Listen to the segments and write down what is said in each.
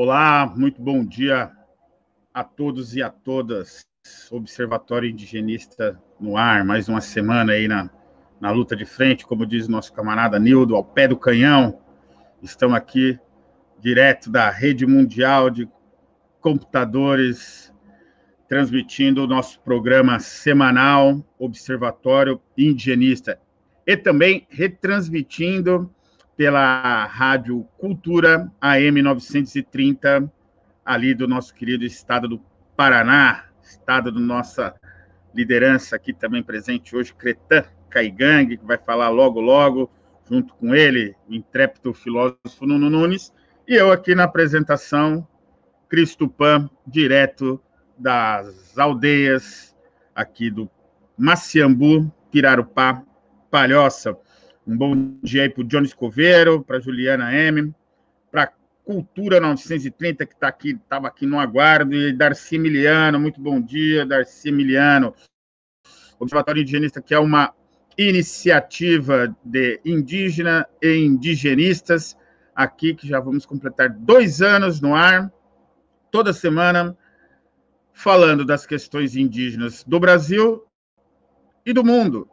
Olá, muito bom dia a todos e a todas. Observatório Indigenista no ar, mais uma semana aí na, na luta de frente, como diz nosso camarada Nildo, ao pé do canhão. Estamos aqui direto da rede mundial de computadores, transmitindo o nosso programa semanal Observatório Indigenista e também retransmitindo pela Rádio Cultura AM 930, ali do nosso querido estado do Paraná, estado da nossa liderança aqui também presente hoje, Cretan Caigang, que vai falar logo, logo, junto com ele, o intrépido filósofo Nuno Nunes, e eu aqui na apresentação, Cristo Pan, direto das aldeias aqui do Maciambu, Pirarupá, Palhoça. Um bom dia aí para o Johnny Escoveiro, para Juliana M, para Cultura 930, que está aqui, estava aqui no aguardo, e Darcy Emiliano, muito bom dia, Darcy Emiliano. Observatório Indigenista, que é uma iniciativa de indígena e indigenistas, aqui que já vamos completar dois anos no ar, toda semana, falando das questões indígenas do Brasil e do mundo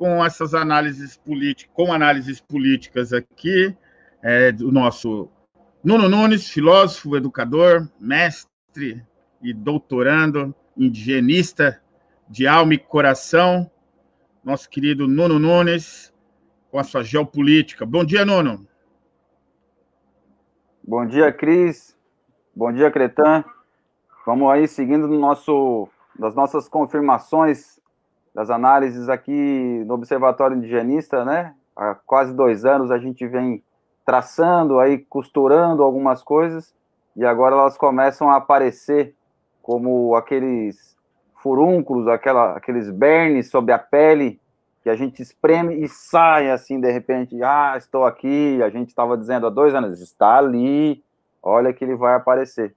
com essas análises políticas, com análises políticas aqui, é, nosso Nuno Nunes, filósofo, educador, mestre e doutorando, indigenista de alma e coração, nosso querido Nuno Nunes, com a sua geopolítica. Bom dia, Nuno. Bom dia, Cris. Bom dia, Cretan. Vamos aí seguindo no nosso, das nossas confirmações das análises aqui no Observatório Indigenista, né? Há quase dois anos a gente vem traçando aí, costurando algumas coisas, e agora elas começam a aparecer como aqueles furúnculos, aquela, aqueles bernes sobre a pele que a gente espreme e sai assim de repente, ah, estou aqui, a gente estava dizendo há dois anos, está ali, olha que ele vai aparecer.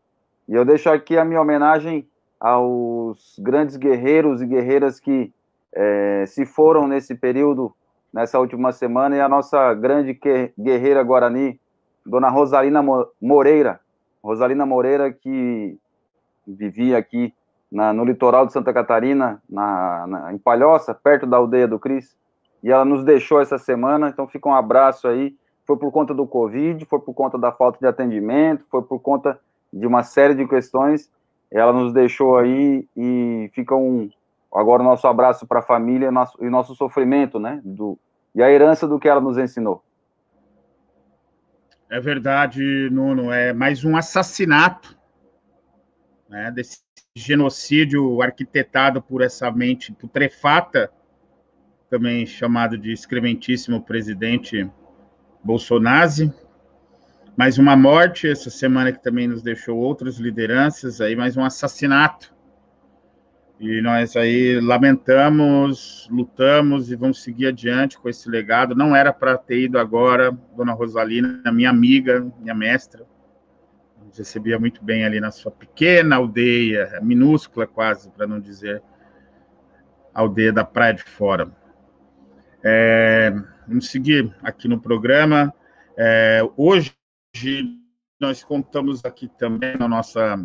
E eu deixo aqui a minha homenagem aos grandes guerreiros e guerreiras que é, se foram nesse período, nessa última semana, e a nossa grande guerreira Guarani, Dona Rosalina Moreira, Rosalina Moreira, que vivia aqui na, no litoral de Santa Catarina, na, na, em Palhoça, perto da aldeia do Cris, e ela nos deixou essa semana, então fica um abraço aí. Foi por conta do Covid, foi por conta da falta de atendimento, foi por conta de uma série de questões. Ela nos deixou aí e fica um, Agora o nosso abraço para a família nosso, e nosso sofrimento, né? Do, e a herança do que ela nos ensinou. É verdade, Nuno. É mais um assassinato né, desse genocídio arquitetado por essa mente putrefata, também chamado de excrementíssimo presidente Bolsonaro. Mais uma morte essa semana que também nos deixou outras lideranças, aí mais um assassinato e nós aí lamentamos, lutamos e vamos seguir adiante com esse legado. Não era para ter ido agora, Dona Rosalina, minha amiga, minha mestra. Nos recebia muito bem ali na sua pequena aldeia, minúscula quase, para não dizer aldeia da Praia de Fora. É, vamos seguir aqui no programa. É, hoje nós contamos aqui também na nossa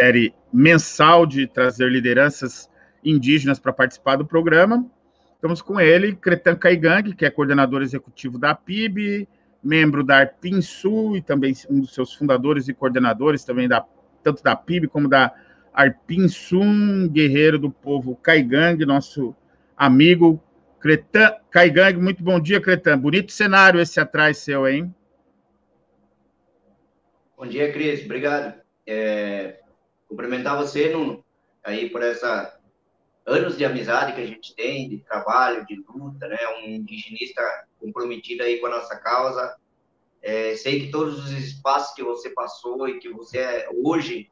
série mensal de trazer lideranças indígenas para participar do programa. Estamos com ele, Cretan Caigang, que é coordenador executivo da PIB, membro da Arpinsul e também um dos seus fundadores e coordenadores também da tanto da PIB como da Arpinsum, guerreiro do povo Caigang, nosso amigo Cretan Caigang. Muito bom dia, Cretan. Bonito cenário esse atrás seu, hein? Bom dia, Cris. Obrigado. É, cumprimentar você, Nuno, aí por essa anos de amizade que a gente tem, de trabalho, de luta, né? Um indigenista comprometido aí com a nossa causa. É, sei que todos os espaços que você passou e que você é hoje,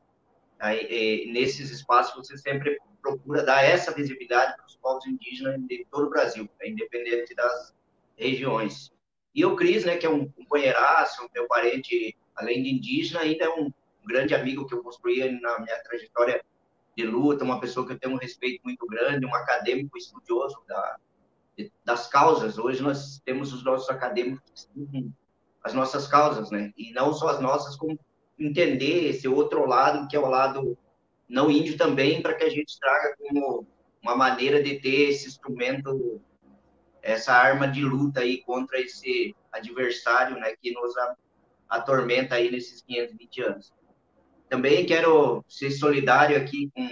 aí, é, nesses espaços, você sempre procura dar essa visibilidade para os povos indígenas de todo o Brasil, né? independente das regiões. E o Cris, né, que é um companheiraço, meu parente, além de indígena, ainda é um grande amigo que eu construí na minha trajetória de luta, uma pessoa que eu tenho um respeito muito grande, um acadêmico estudioso da, das causas. Hoje nós temos os nossos acadêmicos as nossas causas, né? E não só as nossas, como entender esse outro lado, que é o lado não índio também, para que a gente traga como uma maneira de ter esse instrumento, essa arma de luta aí contra esse adversário, né, que nos atormenta aí nesses 520 anos. Também quero ser solidário aqui com,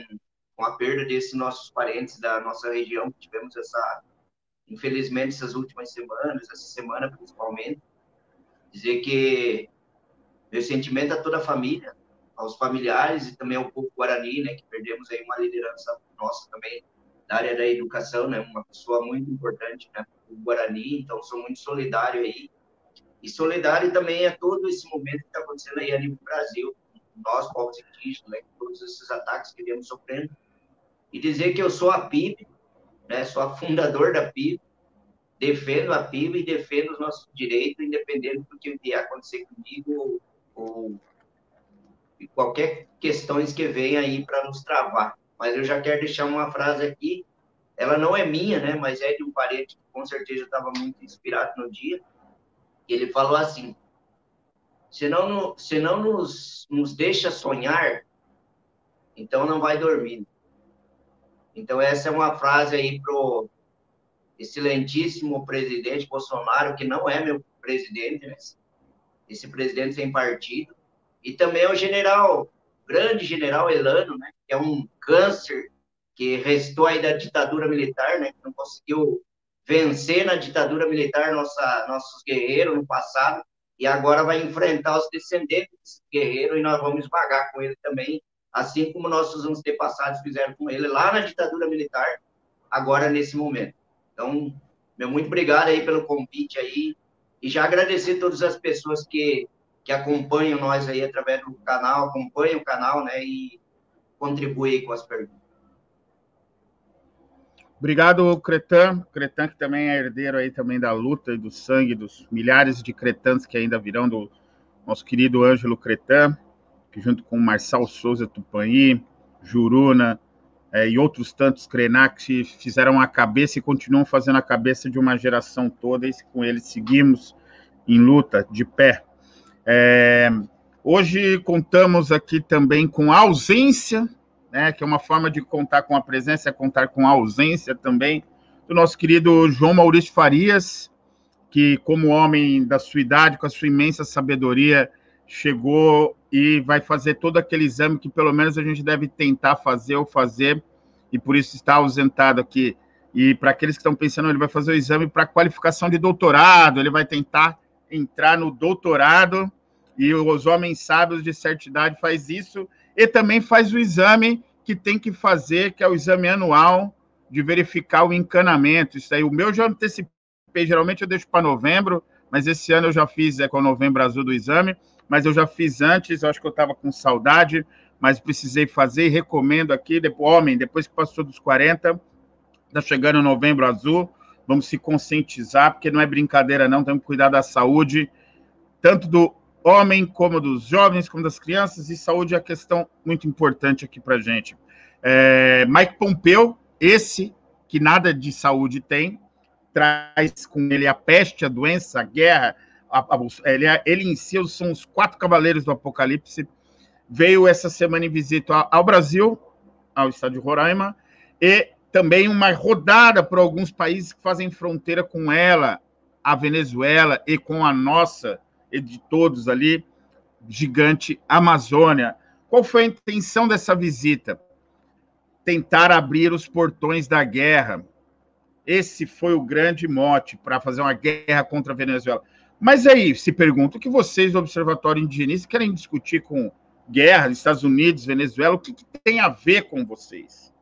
com a perda desses nossos parentes da nossa região, que tivemos essa, infelizmente, essas últimas semanas, essa semana principalmente. Dizer que meu sentimento a toda a família, aos familiares e também ao povo guarani, né, que perdemos aí uma liderança nossa também da área da educação, né, uma pessoa muito importante, né, o Guarani, então sou muito solidário aí. E solidário também a todo esse momento que está acontecendo aí a nível Brasil, nós, povos indígenas, né, todos esses ataques que viemos sofrendo. E dizer que eu sou a PIB, né, sou a fundador da PIB, defendo a PIB e defendo os nossos direitos, independente do que vier acontecer comigo ou, ou qualquer questões que venha aí para nos travar. Mas eu já quero deixar uma frase aqui, ela não é minha, né, mas é de um parente que com certeza estava muito inspirado no dia. Ele falou assim: se não, se não nos, nos deixa sonhar, então não vai dormir. Então, essa é uma frase aí pro excelentíssimo presidente Bolsonaro, que não é meu presidente, né? esse presidente sem partido, e também o general, grande general Elano, né? que é um câncer que restou aí da ditadura militar, né? que não conseguiu vencer na ditadura militar nossa, nossos guerreiros no passado, e agora vai enfrentar os descendentes desse guerreiro e nós vamos esmagar com ele também, assim como nossos antepassados fizeram com ele lá na ditadura militar, agora nesse momento. Então, meu muito obrigado aí pelo convite aí e já agradecer todas as pessoas que, que acompanham nós aí através do canal, acompanham o canal, né, e contribuem com as perguntas. Obrigado, Cretan. Cretan, que também é herdeiro aí também da luta e do sangue dos milhares de cretans que ainda virão do nosso querido Ângelo Cretan, que junto com Marçal Souza Tupani, Juruna é, e outros tantos Krenak fizeram a cabeça e continuam fazendo a cabeça de uma geração toda, e com eles seguimos em luta, de pé. É, hoje contamos aqui também com a ausência né, que é uma forma de contar com a presença, contar com a ausência também do nosso querido João Maurício Farias, que, como homem da sua idade, com a sua imensa sabedoria, chegou e vai fazer todo aquele exame que pelo menos a gente deve tentar fazer ou fazer, e por isso está ausentado aqui. E para aqueles que estão pensando, ele vai fazer o exame para qualificação de doutorado, ele vai tentar entrar no doutorado, e os homens sábios de certa idade faz isso, e também faz o exame que tem que fazer, que é o exame anual de verificar o encanamento. Isso aí, o meu já antecipei, geralmente eu deixo para novembro, mas esse ano eu já fiz, é com o novembro azul do exame, mas eu já fiz antes, acho que eu estava com saudade, mas precisei fazer e recomendo aqui, depois, homem, depois que passou dos 40, está chegando novembro azul, vamos se conscientizar, porque não é brincadeira não, temos que cuidar da saúde, tanto do homem, como dos jovens, como das crianças, e saúde é a questão muito importante aqui para gente. É, Mike Pompeu, esse que nada de saúde tem, traz com ele a peste, a doença, a guerra, a, a, ele, ele em si são os quatro cavaleiros do Apocalipse, veio essa semana em visita ao Brasil, ao estado Roraima, e também uma rodada por alguns países que fazem fronteira com ela, a Venezuela e com a nossa de todos ali, gigante Amazônia. Qual foi a intenção dessa visita? Tentar abrir os portões da guerra. Esse foi o grande mote para fazer uma guerra contra a Venezuela. Mas aí se pergunta o que vocês do Observatório Indigenista querem discutir com guerra, Estados Unidos, Venezuela, o que, que tem a ver com vocês?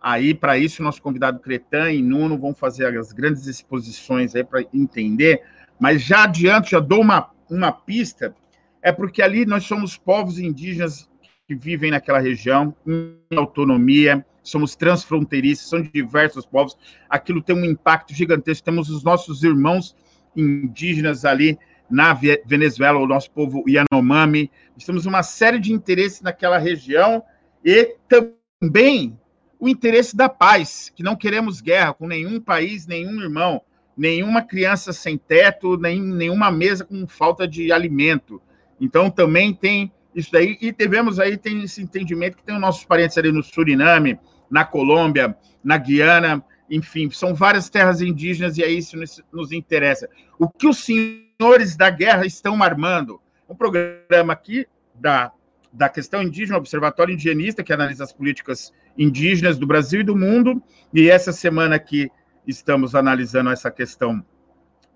Aí, para isso, nosso convidado Cretan e Nuno vão fazer as grandes exposições aí para entender. Mas já adiante, já dou uma uma pista, é porque ali nós somos povos indígenas que vivem naquela região, em autonomia, somos transfronteiriços, são diversos povos, aquilo tem um impacto gigantesco. Temos os nossos irmãos indígenas ali na Venezuela, o nosso povo Yanomami, temos uma série de interesses naquela região e também o interesse da paz, que não queremos guerra com nenhum país, nenhum irmão nenhuma criança sem teto, nem nenhuma mesa com falta de alimento. Então, também tem isso daí, e tivemos aí, tem esse entendimento que tem os nossos parentes ali no Suriname, na Colômbia, na Guiana, enfim, são várias terras indígenas e é isso que nos interessa. O que os senhores da guerra estão armando? Um programa aqui da, da questão indígena, Observatório Indigenista, que analisa as políticas indígenas do Brasil e do mundo, e essa semana aqui estamos analisando essa questão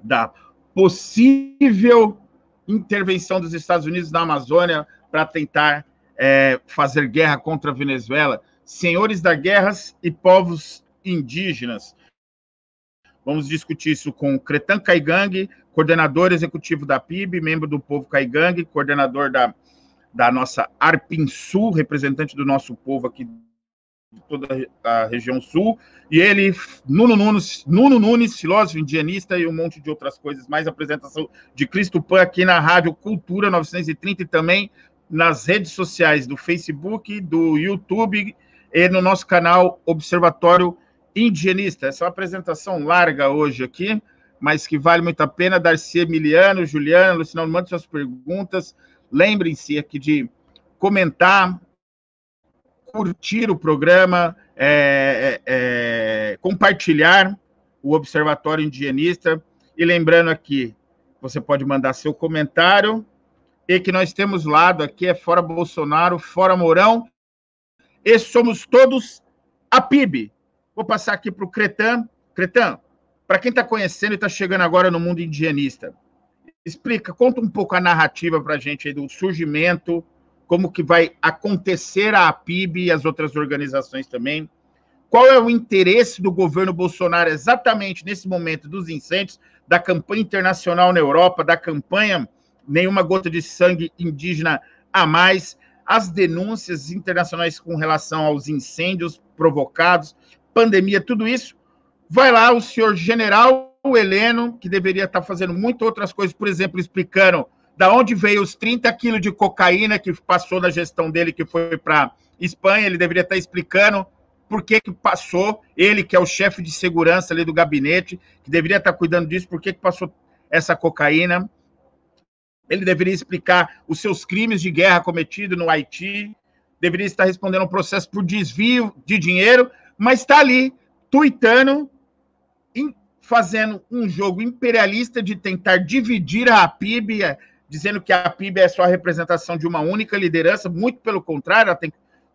da possível intervenção dos Estados Unidos na Amazônia para tentar é, fazer guerra contra a Venezuela. Senhores da guerras e povos indígenas. Vamos discutir isso com Cretan Caigang, coordenador executivo da PIB, membro do povo Caigang, coordenador da, da nossa Arpin Sul, representante do nosso povo aqui toda a região sul, e ele, Nuno Nunes, Nuno Nunes, filósofo indianista e um monte de outras coisas, mais apresentação de Cristo Pan aqui na Rádio Cultura 930 e também nas redes sociais do Facebook, do YouTube e no nosso canal Observatório indigenista. Essa é uma apresentação larga hoje aqui, mas que vale muito a pena. Darcy Emiliano, Juliana, Luciano, mande suas perguntas. Lembrem-se aqui de comentar, curtir o programa, é, é, é, compartilhar o Observatório Indigenista. E lembrando aqui, você pode mandar seu comentário e que nós temos lado aqui é fora Bolsonaro, fora Mourão, e somos todos a PIB, Vou passar aqui para o Cretan. Cretan, para quem está conhecendo e está chegando agora no mundo indigenista, explica, conta um pouco a narrativa para a gente aí do surgimento, como que vai acontecer a PIB e as outras organizações também. Qual é o interesse do governo Bolsonaro exatamente nesse momento dos incêndios, da campanha internacional na Europa, da campanha Nenhuma Gota de Sangue Indígena a Mais, as denúncias internacionais com relação aos incêndios provocados, pandemia, tudo isso, vai lá o senhor general Heleno, que deveria estar fazendo muitas outras coisas, por exemplo, explicando da onde veio os 30 quilos de cocaína que passou na gestão dele, que foi para Espanha, ele deveria estar explicando por que, que passou, ele que é o chefe de segurança ali do gabinete, que deveria estar cuidando disso, por que, que passou essa cocaína. Ele deveria explicar os seus crimes de guerra cometidos no Haiti, deveria estar respondendo um processo por desvio de dinheiro, mas está ali, tuitando, fazendo um jogo imperialista de tentar dividir a PIB, é, dizendo que a PIB é só a representação de uma única liderança, muito pelo contrário, ela tem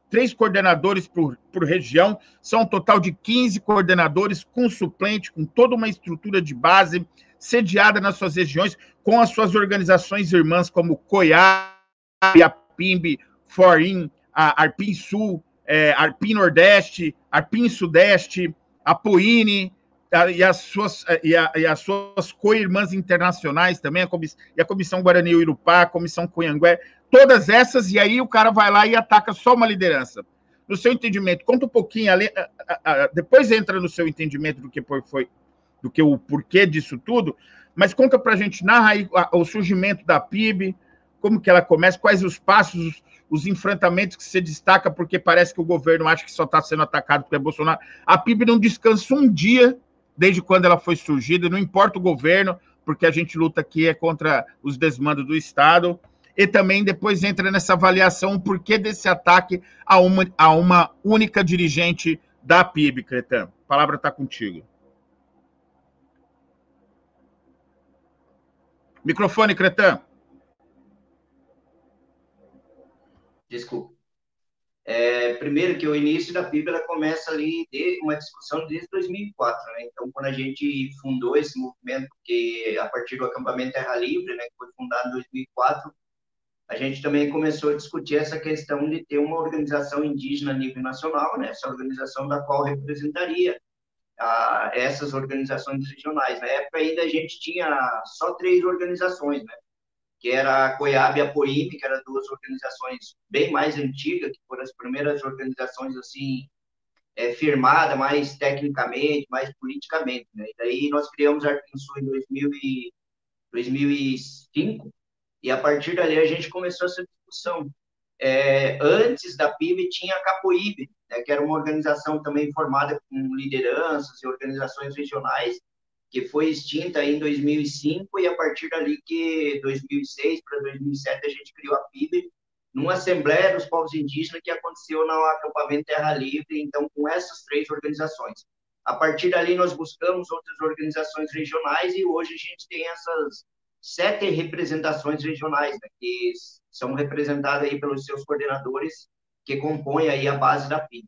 três coordenadores por, por região, são um total de 15 coordenadores com suplente, com toda uma estrutura de base, sediada nas suas regiões, com as suas organizações irmãs, como COIA, a PIMB, Forim, a Arpim Sul, é, Arpim Nordeste, Arpim Sudeste, a Poine e as suas, e, a, e as suas co-irmãs internacionais também, a comissão, e a Comissão Guarani Irupá, a Comissão Cunhangué, todas essas, e aí o cara vai lá e ataca só uma liderança. No seu entendimento, conta um pouquinho, depois entra no seu entendimento do que foi, do que o porquê disso tudo, mas conta para a gente, narra aí o surgimento da PIB, como que ela começa, quais os passos, os enfrentamentos que se destaca, porque parece que o governo acha que só está sendo atacado porque é Bolsonaro. A PIB não descansa um dia desde quando ela foi surgida, não importa o governo, porque a gente luta aqui é contra os desmandos do Estado. E também depois entra nessa avaliação o porquê desse ataque a uma, a uma única dirigente da PIB, Cretan. A palavra está contigo. Microfone, Cretan. Desculpa. É, primeiro que o início da PIB ela começa ali de uma discussão desde 2004, né? Então, quando a gente fundou esse movimento, que a partir do acampamento Terra Livre, né, que foi fundado em 2004, a gente também começou a discutir essa questão de ter uma organização indígena a nível nacional, né? Essa organização da qual representaria a, essas organizações regionais. Na época ainda a gente tinha só três organizações, né? Que era a Coiab e a Poime, que eram duas organizações bem mais antigas, que foram as primeiras organizações assim é, firmadas mais tecnicamente, mais politicamente. Né? E daí nós criamos a Arquinsul em 2000 e, 2005 e a partir dali a gente começou essa discussão. É, antes da PIB tinha a Capoíbe, né, que era uma organização também formada com lideranças e organizações regionais, que foi extinta em 2005 e a partir dali que 2006 para 2007 a gente criou a PIB numa Assembleia dos Povos Indígenas que aconteceu no acampamento Terra Livre, então, com essas três organizações. A partir dali, nós buscamos outras organizações regionais e hoje a gente tem essas sete representações regionais, né, que são representadas aí pelos seus coordenadores, que compõem aí a base da PIB.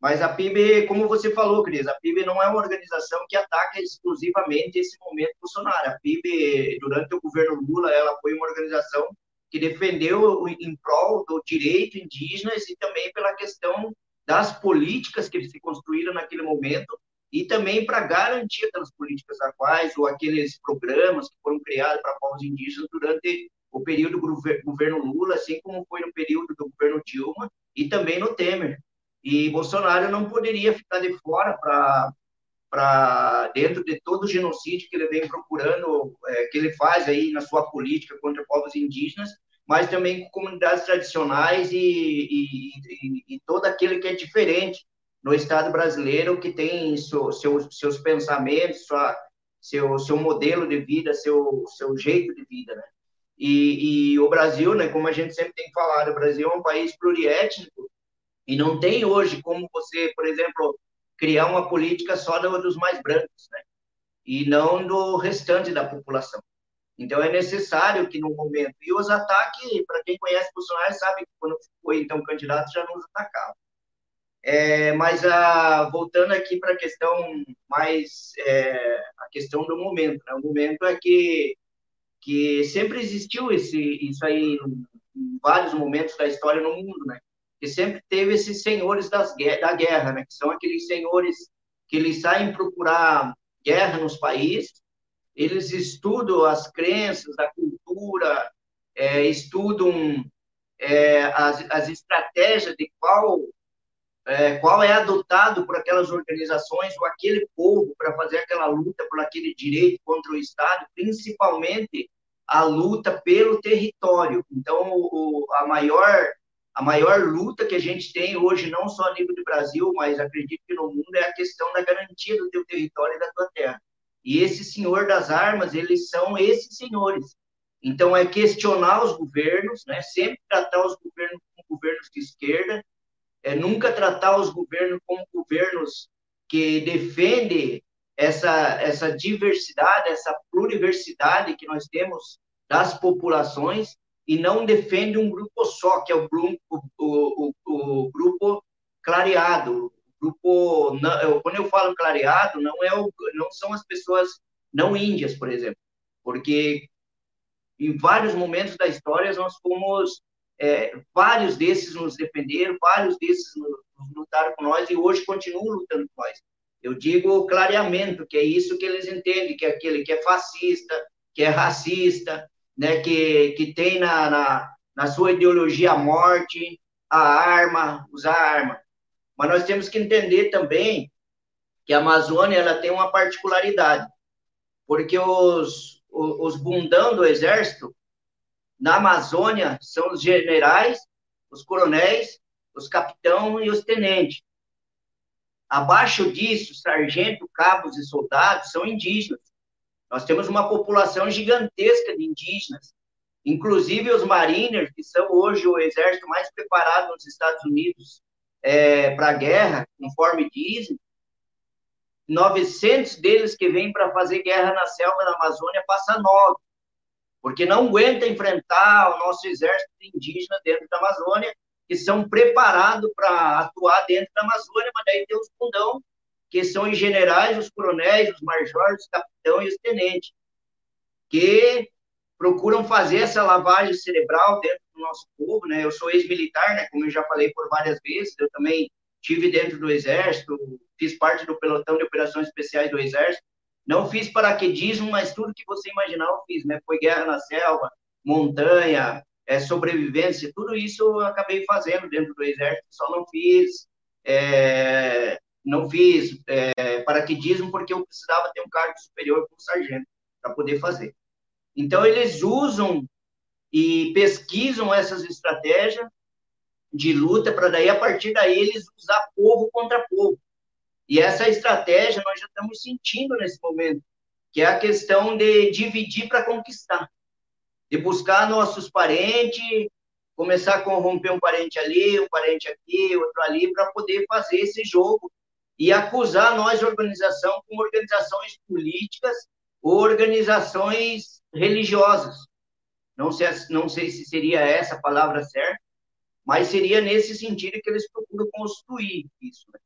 Mas a PIB, como você falou, Cris, a PIB não é uma organização que ataca exclusivamente esse momento Bolsonaro. A PIB, durante o governo Lula, ela foi uma organização que defendeu em prol do direito indígenas e também pela questão das políticas que se construíram naquele momento e também para garantir aquelas políticas atuais ou aqueles programas que foram criados para povos indígenas durante o período do governo Lula, assim como foi no período do governo Dilma e também no Temer. E Bolsonaro não poderia ficar de fora para para dentro de todo o genocídio que ele vem procurando, é, que ele faz aí na sua política contra povos indígenas, mas também com comunidades tradicionais e, e, e, e todo aquele que é diferente no Estado brasileiro, que tem seu, seus pensamentos, sua, seu, seu modelo de vida, seu, seu jeito de vida, né? E, e o Brasil, né, como a gente sempre tem falado, o Brasil é um país pluriétnico, e não tem hoje como você, por exemplo, criar uma política só dos mais brancos, né? E não do restante da população. Então é necessário que no momento e os ataques, para quem conhece Bolsonaro sabe que quando foi então candidato já nos atacava. É, mas a, ah, voltando aqui para a questão mais é, a questão do momento, né? O momento é que que sempre existiu esse isso aí em vários momentos da história no mundo, né? Que sempre teve esses senhores das, da guerra, né? que são aqueles senhores que eles saem procurar guerra nos países, eles estudam as crenças, a cultura, é, estudam é, as, as estratégias de qual é, qual é adotado por aquelas organizações ou aquele povo para fazer aquela luta por aquele direito contra o Estado, principalmente a luta pelo território. Então, o, a maior a maior luta que a gente tem hoje, não só a nível do Brasil, mas acredito que no mundo, é a questão da garantia do teu território e da tua terra. E esse senhor das armas, eles são esses senhores. Então, é questionar os governos, né? sempre tratar os governos como governos de esquerda, é nunca tratar os governos como governos que defendem essa, essa diversidade, essa pluriversidade que nós temos das populações, e não defende um grupo só, que é o grupo, o, o, o grupo clareado. Grupo, não, quando eu falo clareado, não, é o, não são as pessoas não índias, por exemplo, porque em vários momentos da história nós fomos, é, vários desses nos defenderam, vários desses lutaram com nós e hoje continuam lutando com nós. Eu digo clareamento, que é isso que eles entendem, que é aquele que é fascista, que é racista, né, que, que tem na, na, na sua ideologia a morte, a arma, usar a arma. Mas nós temos que entender também que a Amazônia ela tem uma particularidade, porque os, os, os bundão do exército na Amazônia são os generais, os coronéis, os capitão e os tenentes. Abaixo disso, sargento, cabos e soldados são indígenas. Nós temos uma população gigantesca de indígenas, inclusive os mariners, que são hoje o exército mais preparado nos Estados Unidos é, para a guerra, conforme dizem. 900 deles que vêm para fazer guerra na selva da Amazônia passam nove, porque não aguenta enfrentar o nosso exército indígena dentro da Amazônia, que são preparados para atuar dentro da Amazônia, mas daí tem os fundão que são os generais, os coronéis, os majores, os capitães e os tenentes, que procuram fazer essa lavagem cerebral dentro do nosso povo, né? Eu sou ex-militar, né? Como eu já falei por várias vezes, eu também tive dentro do Exército, fiz parte do pelotão de operações especiais do Exército. Não fiz paraquedismo, mas tudo que você imaginar eu fiz, né? Foi guerra na selva, montanha, é, sobrevivência, tudo isso eu acabei fazendo dentro do Exército, só não fiz é, não fiz é, paraquedismo porque eu precisava ter um cargo superior como sargento para poder fazer. Então, eles usam e pesquisam essas estratégias de luta para daí, a partir daí, eles usar povo contra povo. E essa estratégia nós já estamos sentindo nesse momento, que é a questão de dividir para conquistar, de buscar nossos parentes, começar a corromper um parente ali, um parente aqui, outro ali, para poder fazer esse jogo e acusar nós, organização, como organizações políticas ou organizações religiosas. Não sei, não sei se seria essa a palavra certa, mas seria nesse sentido que eles procuram construir isso. Né?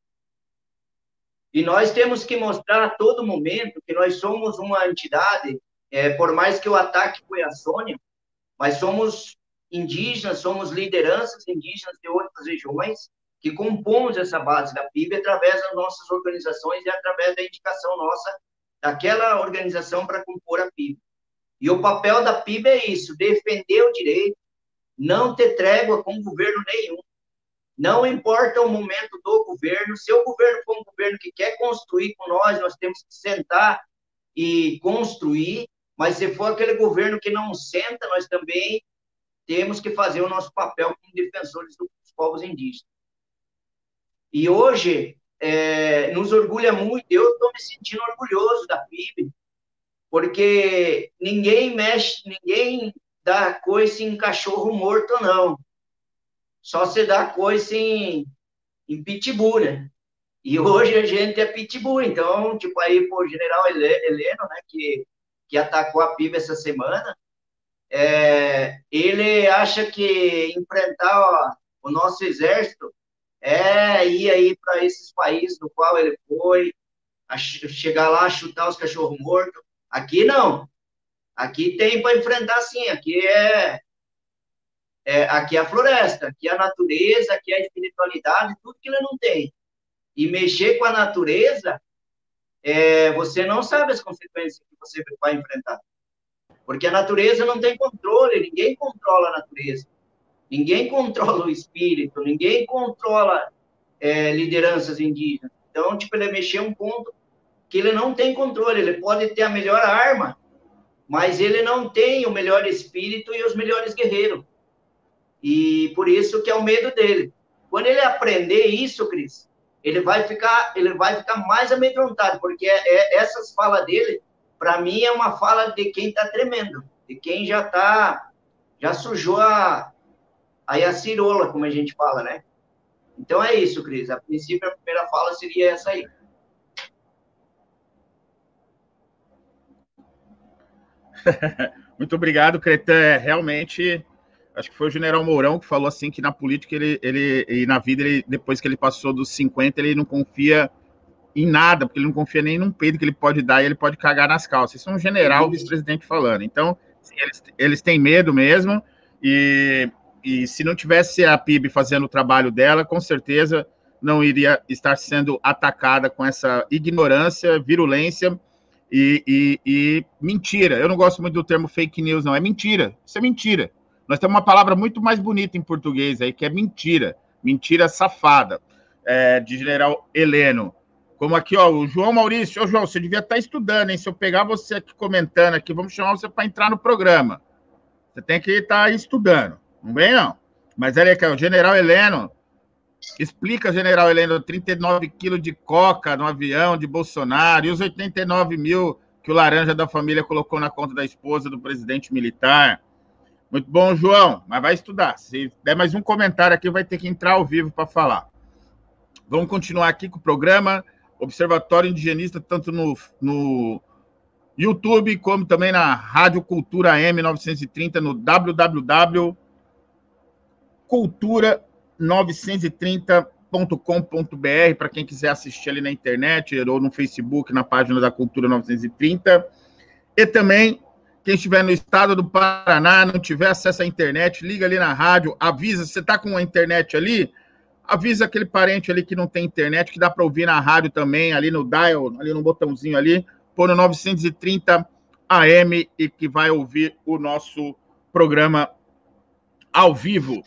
E nós temos que mostrar a todo momento que nós somos uma entidade, é, por mais que o ataque foi a Sônia, mas somos indígenas, somos lideranças indígenas de outras regiões que compomos essa base da PIB através das nossas organizações e através da indicação nossa daquela organização para compor a PIB. E o papel da PIB é isso, defender o direito, não ter trégua com governo nenhum, não importa o momento do governo, se o governo for um governo que quer construir com nós, nós temos que sentar e construir, mas se for aquele governo que não senta, nós também temos que fazer o nosso papel como defensores dos povos indígenas. E hoje, é, nos orgulha muito, eu estou me sentindo orgulhoso da PIB, porque ninguém mexe, ninguém dá coisa em cachorro morto, não só se dá coisa em, em pitbull, né? E hoje a gente é pitbull, então, tipo, aí o general Heleno, né, que, que atacou a PIB essa semana, é, ele acha que enfrentar ó, o nosso exército é ir aí para esses países no qual ele foi, chegar lá, chutar os cachorros mortos. Aqui não. Aqui tem para enfrentar sim. Aqui é é, aqui é a floresta, aqui é a natureza, aqui é a espiritualidade, tudo que ele não tem. E mexer com a natureza, é, você não sabe as consequências que você vai enfrentar. Porque a natureza não tem controle, ninguém controla a natureza. Ninguém controla o espírito, ninguém controla é, lideranças indígenas. Então, tipo, ele é mexer um ponto que ele não tem controle. Ele pode ter a melhor arma, mas ele não tem o melhor espírito e os melhores guerreiros. E por isso que é o medo dele. Quando ele aprender isso, Cris, ele vai ficar, ele vai ficar mais amedrontado, porque é, é essas falas dele, para mim, é uma fala de quem está tremendo, de quem já tá, já sujou a, aí a cirola, como a gente fala, né? Então é isso, Cris. A princípio, a primeira fala seria essa aí. Muito obrigado, Cretan. É, realmente acho que foi o general Mourão que falou assim que na política ele, ele e na vida ele depois que ele passou dos 50 ele não confia em nada, porque ele não confia nem num peido que ele pode dar e ele pode cagar nas calças. Isso é um general vice-presidente falando. Então, eles, eles têm medo mesmo e, e se não tivesse a PIB fazendo o trabalho dela, com certeza não iria estar sendo atacada com essa ignorância, virulência e, e, e mentira. Eu não gosto muito do termo fake news, não. É mentira. Isso é mentira. Nós temos uma palavra muito mais bonita em português aí, que é mentira. Mentira safada, é, de general Heleno. Como aqui, ó, o João Maurício. Ô, João, você devia estar estudando, hein? Se eu pegar você aqui comentando aqui, vamos chamar você para entrar no programa. Você tem que estar estudando. Não vem, não. Mas olha aqui, o general Heleno. Explica, general Heleno, 39 quilos de coca no avião de Bolsonaro e os 89 mil que o laranja da família colocou na conta da esposa do presidente militar. Muito bom, João, mas vai estudar. Se der mais um comentário aqui, vai ter que entrar ao vivo para falar. Vamos continuar aqui com o programa Observatório Indigenista, tanto no, no YouTube como também na Rádio Cultura M930, no www.cultura930.com.br, para quem quiser assistir ali na internet ou no Facebook, na página da Cultura 930. E também quem estiver no estado do Paraná, não tiver acesso à internet, liga ali na rádio, avisa. Você está com a internet ali? Avisa aquele parente ali que não tem internet, que dá para ouvir na rádio também, ali no dial, ali no botãozinho ali, pôr no 930 AM e que vai ouvir o nosso programa ao vivo,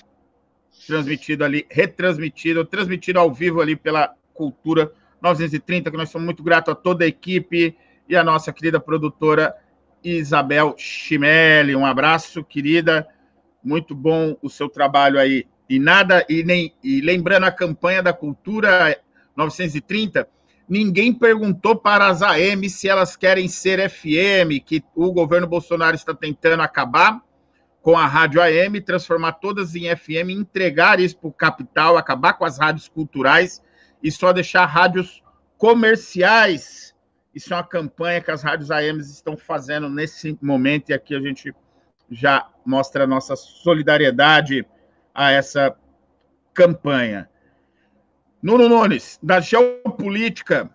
transmitido ali, retransmitido, transmitido ao vivo ali pela Cultura 930, que nós somos muito gratos a toda a equipe e a nossa querida produtora Isabel Chimelli. Um abraço, querida. Muito bom o seu trabalho aí. E nada, e nem e lembrando a campanha da Cultura 930, ninguém perguntou para as AM se elas querem ser FM, que o governo Bolsonaro está tentando acabar com a rádio AM, transformar todas em FM, entregar isso para o capital, acabar com as rádios culturais e só deixar rádios comerciais. Isso é uma campanha que as rádios AMs estão fazendo nesse momento, e aqui a gente já mostra a nossa solidariedade a essa campanha. Nuno Nunes, da geopolítica,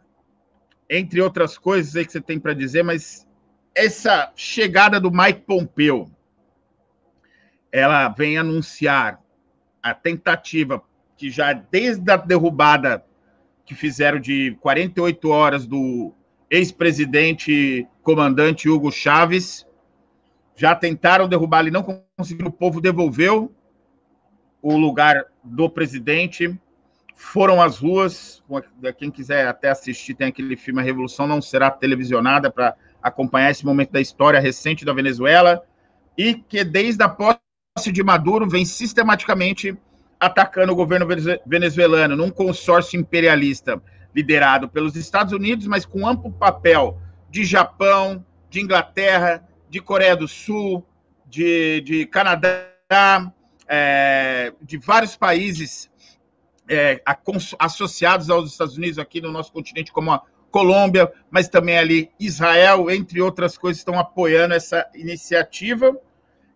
entre outras coisas aí que você tem para dizer, mas essa chegada do Mike Pompeo, ela vem anunciar a tentativa que já desde a derrubada que fizeram de 48 horas do ex-presidente comandante Hugo Chávez, já tentaram derrubar ele, não conseguiram, o povo devolveu o lugar do presidente, foram às ruas, quem quiser até assistir, tem aquele filme A Revolução Não Será Televisionada para acompanhar esse momento da história recente da Venezuela, e que desde a posse de Maduro vem sistematicamente atacando o governo venezuelano num consórcio imperialista liderado pelos Estados Unidos, mas com amplo papel de Japão, de Inglaterra, de Coreia do Sul, de, de Canadá, é, de vários países é, associados aos Estados Unidos aqui no nosso continente, como a Colômbia, mas também ali Israel, entre outras coisas, estão apoiando essa iniciativa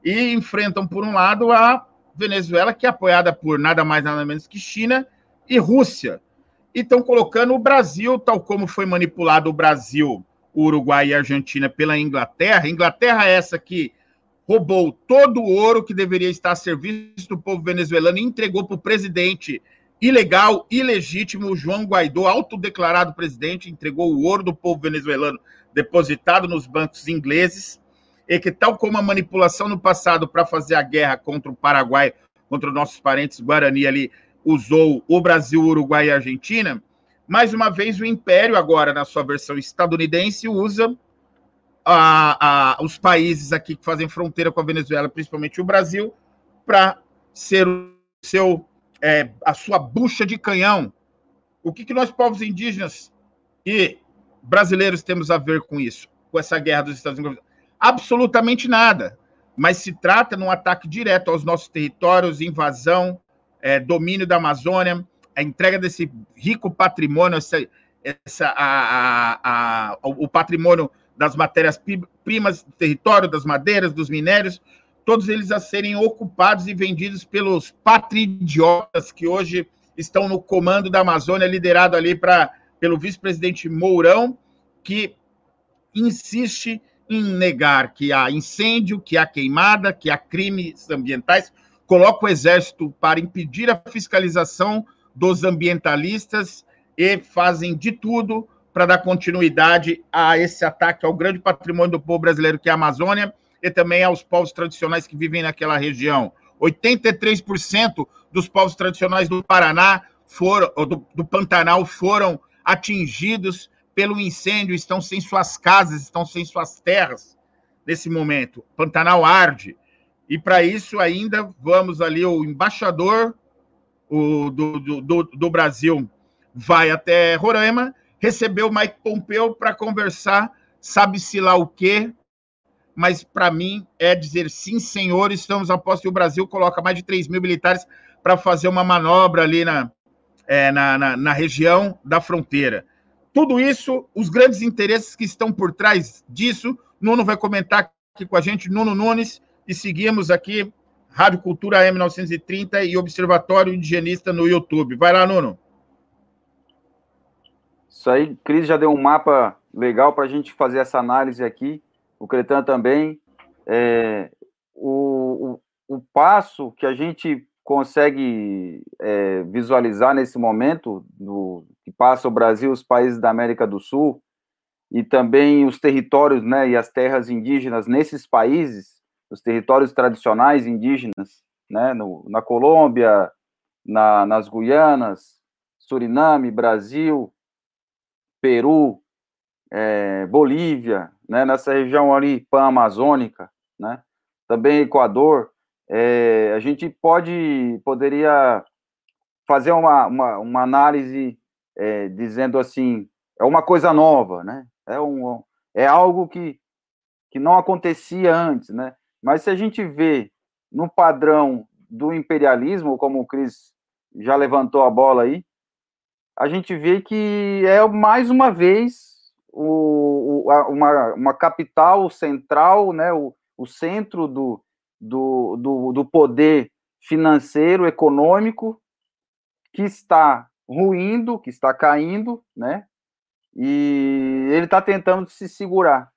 e enfrentam, por um lado, a Venezuela, que é apoiada por nada mais nada menos que China e Rússia. E estão colocando o Brasil, tal como foi manipulado o Brasil, o Uruguai e a Argentina pela Inglaterra. Inglaterra é essa que roubou todo o ouro que deveria estar a serviço do povo venezuelano e entregou para o presidente ilegal, ilegítimo, João Guaidó, autodeclarado presidente, entregou o ouro do povo venezuelano depositado nos bancos ingleses e que, tal como a manipulação no passado para fazer a guerra contra o Paraguai, contra os nossos parentes Guarani ali, usou o Brasil, Uruguai e Argentina, mais uma vez o Império, agora na sua versão estadunidense, usa a, a, os países aqui que fazem fronteira com a Venezuela, principalmente o Brasil, para ser o seu, é, a sua bucha de canhão. O que, que nós, povos indígenas e brasileiros, temos a ver com isso, com essa guerra dos Estados Unidos? Absolutamente nada. Mas se trata de um ataque direto aos nossos territórios, invasão, é, domínio da Amazônia, a entrega desse rico patrimônio, essa, essa, a, a, a, o patrimônio das matérias-primas do território, das madeiras, dos minérios, todos eles a serem ocupados e vendidos pelos patridiotas que hoje estão no comando da Amazônia, liderado ali pra, pelo vice-presidente Mourão, que insiste em negar que há incêndio, que há queimada, que há crimes ambientais, coloca o exército para impedir a fiscalização dos ambientalistas e fazem de tudo para dar continuidade a esse ataque ao grande patrimônio do povo brasileiro, que é a Amazônia, e também aos povos tradicionais que vivem naquela região. 83% dos povos tradicionais do Paraná foram, do, do Pantanal foram atingidos pelo incêndio, estão sem suas casas, estão sem suas terras nesse momento. Pantanal arde. E para isso ainda vamos ali, o embaixador o, do, do, do Brasil vai até Roraima, recebeu Mike Pompeu para conversar, sabe-se lá o quê, mas para mim é dizer sim, senhor, estamos a posto e o Brasil coloca mais de 3 mil militares para fazer uma manobra ali na, é, na, na, na região da fronteira. Tudo isso, os grandes interesses que estão por trás disso, Nuno vai comentar aqui com a gente, Nuno Nunes, e seguimos aqui Rádio Cultura M930 e Observatório Indigenista no YouTube. Vai lá, Nuno. Isso aí, Cris já deu um mapa legal para a gente fazer essa análise aqui, o Cretan também. É, o, o, o, passo que a gente consegue é, visualizar nesse momento do, que passa o Brasil, os países da América do Sul e também os territórios, né, e as terras indígenas nesses países, os territórios tradicionais indígenas, né, no, na Colômbia, na, nas Guianas, Suriname, Brasil, Peru, é, Bolívia, né, nessa região ali pan-amazônica, né, também Equador, é, a gente pode poderia fazer uma, uma, uma análise é, dizendo assim, é uma coisa nova, né? É, um, é algo que, que não acontecia antes, né? Mas se a gente vê no padrão do imperialismo, como o Cris já levantou a bola aí, a gente vê que é mais uma vez o, o, uma, uma capital central, né, o, o centro do, do, do, do poder financeiro, econômico, que está ruindo, que está caindo, né? E ele está tentando se segurar.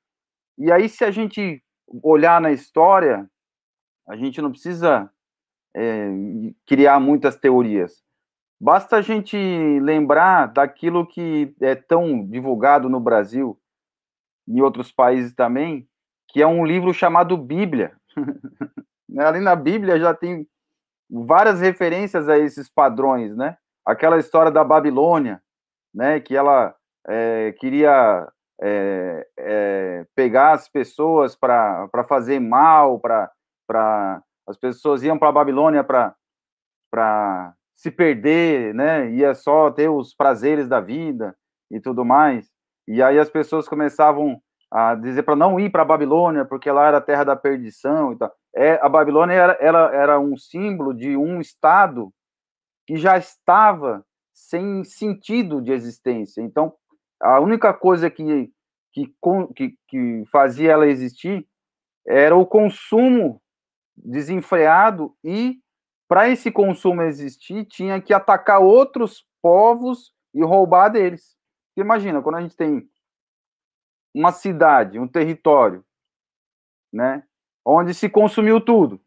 E aí, se a gente olhar na história, a gente não precisa é, criar muitas teorias. Basta a gente lembrar daquilo que é tão divulgado no Brasil e outros países também, que é um livro chamado Bíblia. Ali na Bíblia já tem várias referências a esses padrões, né? Aquela história da Babilônia, né? Que ela é, queria é, é, pegar as pessoas para fazer mal, para as pessoas iam para a Babilônia para se perder, né? Ia só ter os prazeres da vida e tudo mais. E aí as pessoas começavam a dizer para não ir para a Babilônia, porque lá era a terra da perdição e tal. É, a Babilônia era, ela era um símbolo de um estado que já estava sem sentido de existência. Então, a única coisa que, que, que, que fazia ela existir era o consumo desenfreado e para esse consumo existir tinha que atacar outros povos e roubar deles. Porque imagina, quando a gente tem uma cidade, um território, né, onde se consumiu tudo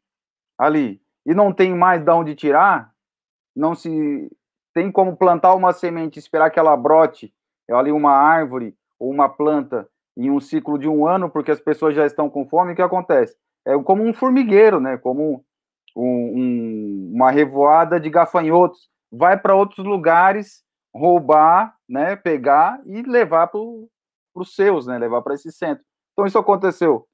ali e não tem mais de onde tirar, não se tem como plantar uma semente, esperar que ela brote, é ali uma árvore ou uma planta em um ciclo de um ano, porque as pessoas já estão com fome, o que acontece? É como um formigueiro, né? Como um, um, uma revoada de gafanhotos. Vai para outros lugares roubar, né? Pegar e levar para os seus, né? Levar para esse centro. Então isso aconteceu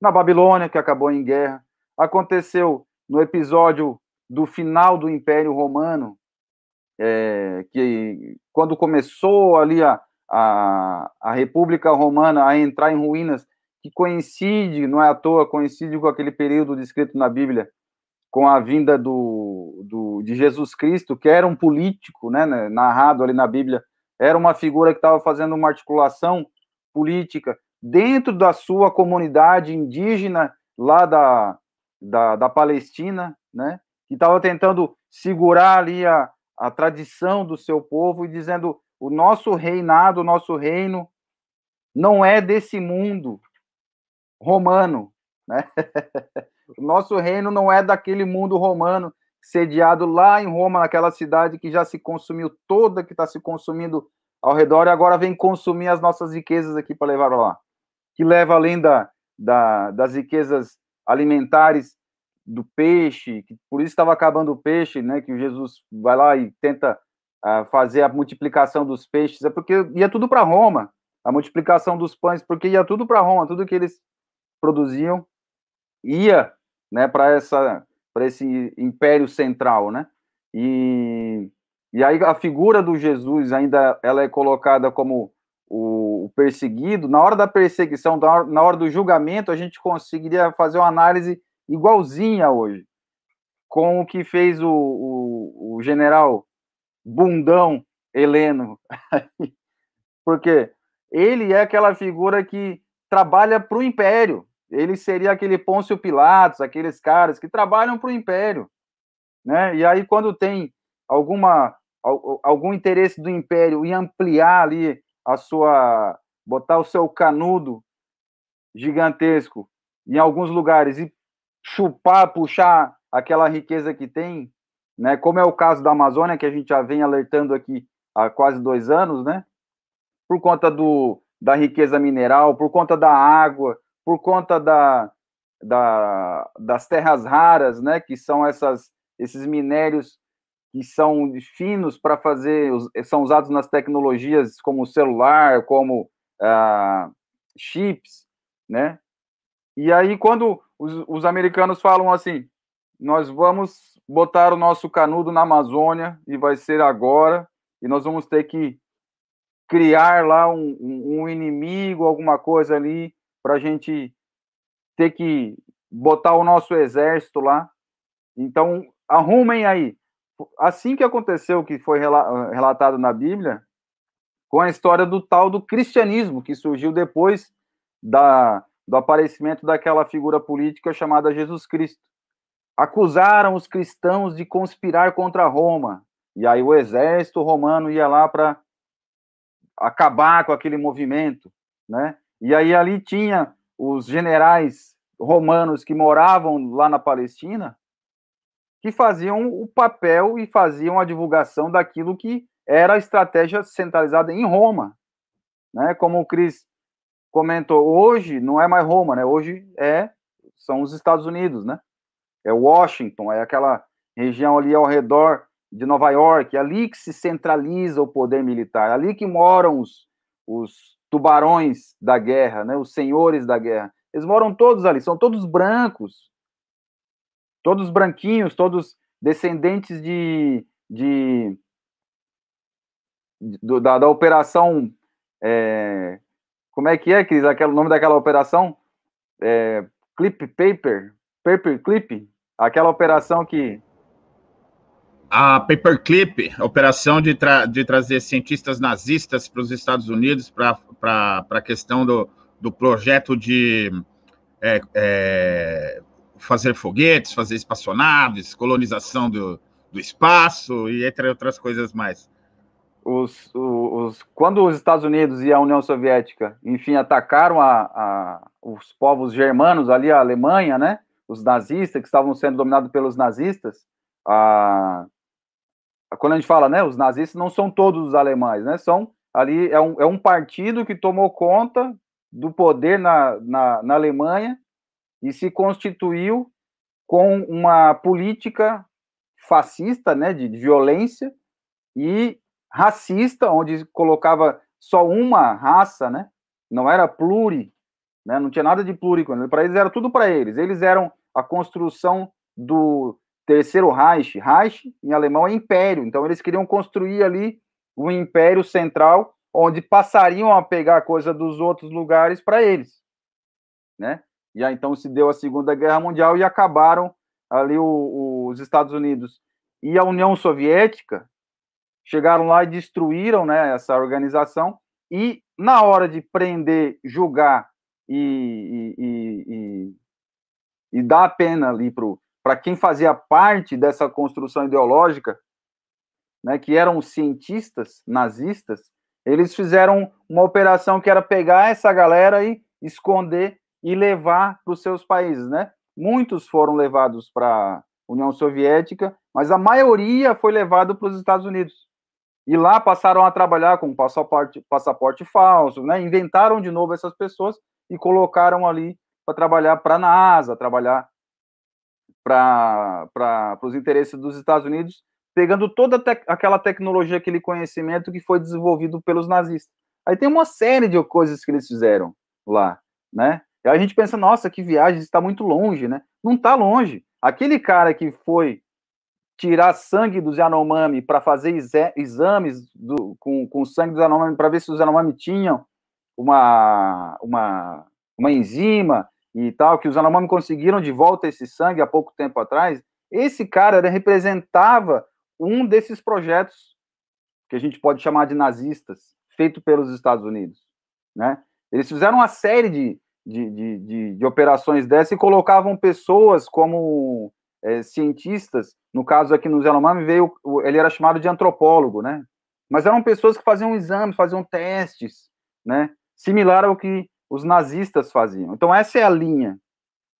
na Babilônia, que acabou em guerra. Aconteceu no episódio do final do Império Romano, é, que quando começou ali a, a, a República Romana a entrar em ruínas, que coincide, não é à toa, coincide com aquele período descrito na Bíblia, com a vinda do, do, de Jesus Cristo, que era um político, né, né narrado ali na Bíblia, era uma figura que estava fazendo uma articulação política dentro da sua comunidade indígena lá da, da, da Palestina, né, que estava tentando segurar ali a, a tradição do seu povo e dizendo o nosso reinado, o nosso reino não é desse mundo romano, né? o nosso reino não é daquele mundo romano sediado lá em Roma, naquela cidade que já se consumiu toda, que está se consumindo ao redor e agora vem consumir as nossas riquezas aqui para levar lá. Que leva além da, da, das riquezas alimentares do peixe, que por isso estava acabando o peixe, né? Que Jesus vai lá e tenta uh, fazer a multiplicação dos peixes, é porque ia tudo para Roma, a multiplicação dos pães, porque ia tudo para Roma, tudo que eles produziam ia, né? Para essa, para esse império central, né? E e aí a figura do Jesus ainda ela é colocada como o, perseguido. Na hora da perseguição, na hora, na hora do julgamento, a gente conseguiria fazer uma análise igualzinha hoje, com o que fez o, o, o general bundão Heleno. Porque ele é aquela figura que trabalha para o império. Ele seria aquele Pôncio Pilatos, aqueles caras que trabalham para o império. Né? E aí, quando tem alguma algum interesse do império em ampliar ali a sua botar o seu canudo gigantesco em alguns lugares e chupar, puxar aquela riqueza que tem, né? Como é o caso da Amazônia, que a gente já vem alertando aqui há quase dois anos, né? Por conta do, da riqueza mineral, por conta da água, por conta da, da, das terras raras, né? Que são essas, esses minérios que são finos para fazer, são usados nas tecnologias como celular, como ah, chips, né? E aí, quando os, os americanos falam assim, nós vamos botar o nosso canudo na Amazônia e vai ser agora, e nós vamos ter que criar lá um, um inimigo, alguma coisa ali, para a gente ter que botar o nosso exército lá. Então, arrumem aí. Assim que aconteceu, que foi relatado na Bíblia, com a história do tal do cristianismo, que surgiu depois da, do aparecimento daquela figura política chamada Jesus Cristo. Acusaram os cristãos de conspirar contra Roma. E aí o exército romano ia lá para acabar com aquele movimento, né? E aí ali tinha os generais romanos que moravam lá na Palestina, que faziam o papel e faziam a divulgação daquilo que era a estratégia centralizada em Roma, né? Como o Cris comentou, hoje não é mais Roma, né? Hoje é são os Estados Unidos, né? É Washington, é aquela região ali ao redor de Nova York, é ali que se centraliza o poder militar, é ali que moram os, os tubarões da guerra, né? Os senhores da guerra. Eles moram todos ali, são todos brancos, todos branquinhos, todos descendentes de, de, de da, da operação é, como é que é, Cris? Aquele nome daquela operação? É, clip Paper? Paper Clip? Aquela operação que. A Paperclip, a operação de, tra de trazer cientistas nazistas para os Estados Unidos para a questão do, do projeto de é, é, fazer foguetes, fazer espaçonaves, colonização do, do espaço e entre outras coisas mais os, os, quando os Estados Unidos e a União Soviética, enfim, atacaram a, a, os povos germanos ali, a Alemanha, né, os nazistas que estavam sendo dominados pelos nazistas, a, quando a gente fala, né, os nazistas não são todos os alemães, né, são ali, é um, é um partido que tomou conta do poder na, na, na Alemanha e se constituiu com uma política fascista, né, de, de violência, e racista, onde colocava só uma raça, né? Não era pluri, né? Não tinha nada de pluri. Para eles era tudo para eles. Eles eram a construção do terceiro Reich. Reich, em alemão, é império. Então, eles queriam construir ali um império central, onde passariam a pegar coisa dos outros lugares para eles, né? E aí, então, se deu a Segunda Guerra Mundial e acabaram ali o, o, os Estados Unidos. E a União Soviética, chegaram lá e destruíram né, essa organização, e na hora de prender, julgar e, e, e, e dar a pena ali para quem fazia parte dessa construção ideológica, né, que eram os cientistas nazistas, eles fizeram uma operação que era pegar essa galera e esconder e levar para os seus países, né? Muitos foram levados para a União Soviética, mas a maioria foi levado para os Estados Unidos. E lá passaram a trabalhar com passaporte, passaporte falso, né? Inventaram de novo essas pessoas e colocaram ali para trabalhar para a NASA, trabalhar para os interesses dos Estados Unidos, pegando toda te aquela tecnologia, aquele conhecimento que foi desenvolvido pelos nazistas. Aí tem uma série de coisas que eles fizeram lá, né? E a gente pensa, nossa, que viagem, está muito longe, né? Não está longe. Aquele cara que foi tirar sangue dos Yanomami para fazer exames do, com, com sangue dos Yanomami para ver se os Yanomami tinham uma, uma, uma enzima e tal, que os Yanomami conseguiram de volta esse sangue há pouco tempo atrás, esse cara representava um desses projetos que a gente pode chamar de nazistas, feito pelos Estados Unidos, né? Eles fizeram uma série de, de, de, de, de operações dessas e colocavam pessoas como é, cientistas, no caso aqui no Yanomami, veio, ele era chamado de antropólogo, né? Mas eram pessoas que faziam exames, faziam testes, né? Similar ao que os nazistas faziam. Então, essa é a linha.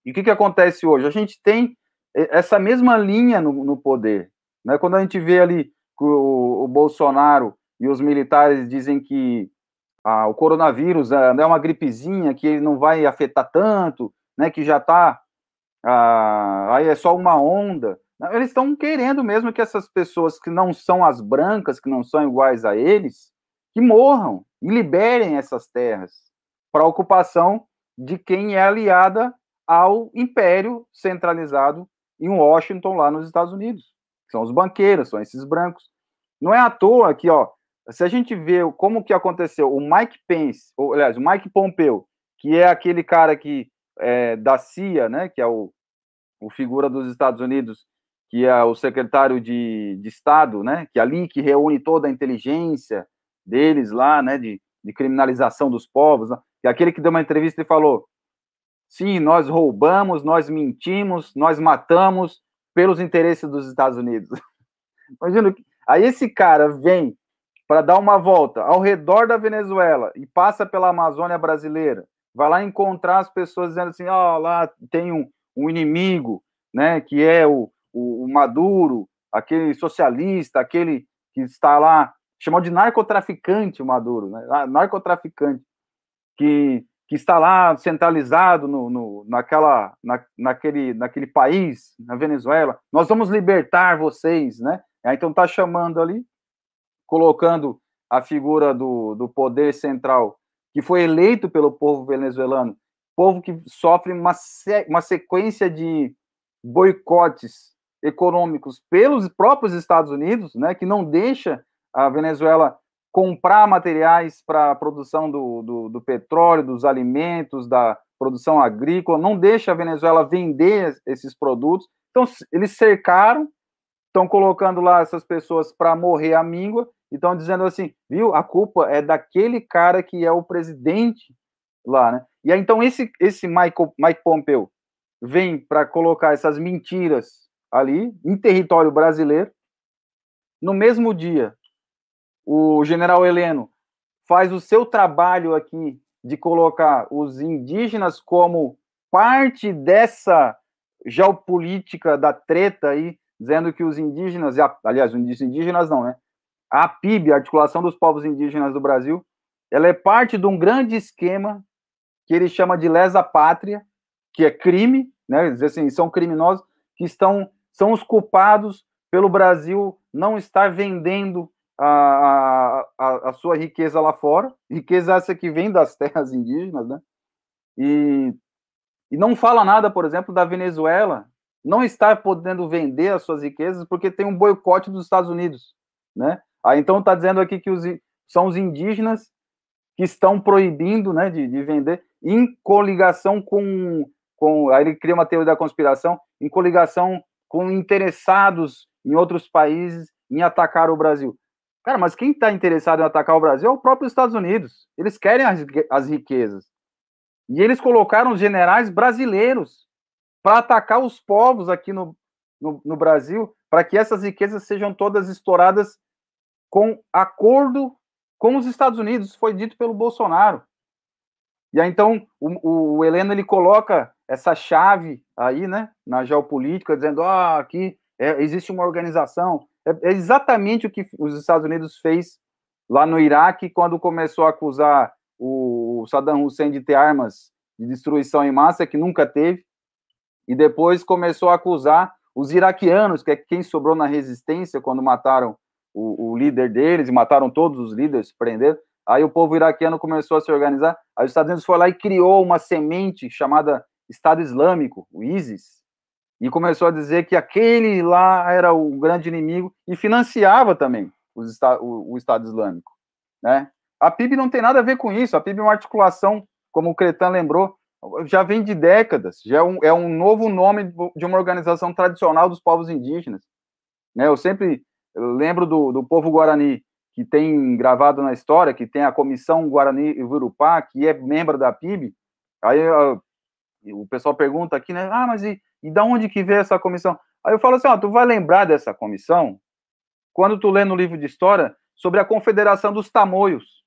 E o que, que acontece hoje? A gente tem essa mesma linha no, no poder. Né? Quando a gente vê ali o, o Bolsonaro e os militares dizem que ah, o coronavírus é, é uma gripezinha, que ele não vai afetar tanto, né, que já está ah, aí é só uma onda. Eles estão querendo mesmo que essas pessoas que não são as brancas, que não são iguais a eles, que morram e liberem essas terras para ocupação de quem é aliada ao império centralizado em Washington, lá nos Estados Unidos. São os banqueiros, são esses brancos. Não é à toa que, ó, se a gente vê como que aconteceu, o Mike Pence, ou, aliás, o Mike Pompeo, que é aquele cara que é, da CIA, né, que é o, o figura dos Estados Unidos, que é o secretário de, de Estado, né, que é ali que reúne toda a inteligência deles lá, né, de, de criminalização dos povos, né, que aquele que deu uma entrevista e falou, sim, nós roubamos, nós mentimos, nós matamos pelos interesses dos Estados Unidos. Imagina, aí esse cara vem para dar uma volta ao redor da Venezuela e passa pela Amazônia brasileira, vai lá encontrar as pessoas dizendo assim, ó, oh, lá tem um, um inimigo, né, que é o, o, o, Maduro, aquele socialista, aquele que está lá, chamou de narcotraficante o Maduro, né, ah, narcotraficante, que, que está lá centralizado no, no, naquela, na, naquele, naquele país, na Venezuela, nós vamos libertar vocês, né, então está chamando ali, colocando a figura do, do poder central, que foi eleito pelo povo venezuelano, povo que sofre uma, uma sequência de boicotes econômicos pelos próprios Estados Unidos, né, que não deixa a Venezuela comprar materiais para a produção do, do, do, petróleo, dos alimentos, da produção agrícola, não deixa a Venezuela vender esses produtos. Então, eles cercaram, estão colocando lá essas pessoas para morrer à míngua, e estão dizendo assim, viu, a culpa é daquele cara que é o presidente lá, né? E aí, então, esse, esse Michael, Mike Pompeo vem para colocar essas mentiras ali, em território brasileiro. No mesmo dia, o general Heleno faz o seu trabalho aqui de colocar os indígenas como parte dessa geopolítica da treta aí, dizendo que os indígenas, aliás, os indígenas não, né? A PIB, a Articulação dos Povos Indígenas do Brasil, ela é parte de um grande esquema que ele chama de lesa pátria, que é crime, né? Assim, são criminosos que estão são os culpados pelo Brasil não estar vendendo a, a, a, sua riqueza lá fora, riqueza essa que vem das terras indígenas, né? E, e não fala nada, por exemplo, da Venezuela não estar podendo vender as suas riquezas porque tem um boicote dos Estados Unidos, né? Aí então está dizendo aqui que os, são os indígenas que estão proibindo, né, de, de vender em coligação com, com, aí ele cria uma teoria da conspiração, em coligação com interessados em outros países em atacar o Brasil. Cara, mas quem está interessado em atacar o Brasil é o próprio Estados Unidos. Eles querem as, as riquezas. E eles colocaram os generais brasileiros para atacar os povos aqui no, no, no Brasil, para que essas riquezas sejam todas exploradas com acordo com os Estados Unidos. Foi dito pelo Bolsonaro. E aí, então, o, o Heleno, ele coloca essa chave aí, né, na geopolítica, dizendo, ah, aqui é, existe uma organização, é, é exatamente o que os Estados Unidos fez lá no Iraque, quando começou a acusar o Saddam Hussein de ter armas de destruição em massa, que nunca teve, e depois começou a acusar os iraquianos, que é quem sobrou na resistência quando mataram o, o líder deles, e mataram todos os líderes, prenderam. Aí o povo iraquiano começou a se organizar, aí os Estados Unidos foi lá e criou uma semente chamada Estado Islâmico, o ISIS, e começou a dizer que aquele lá era o grande inimigo e financiava também os, o, o, Estado Islâmico, né? A PIB não tem nada a ver com isso, a PIB é uma articulação, como o Cretan lembrou, já vem de décadas, já é um, é um novo nome de uma organização tradicional dos povos indígenas. Né? Eu sempre lembro do, do povo Guarani, que tem gravado na história, que tem a Comissão Guarani Urupá, que é membro da PIB, aí o pessoal pergunta aqui, né, ah, mas e, e da onde que veio essa comissão? Aí eu falo assim, ó, tu vai lembrar dessa comissão quando tu lê no livro de história sobre a Confederação dos Tamoios.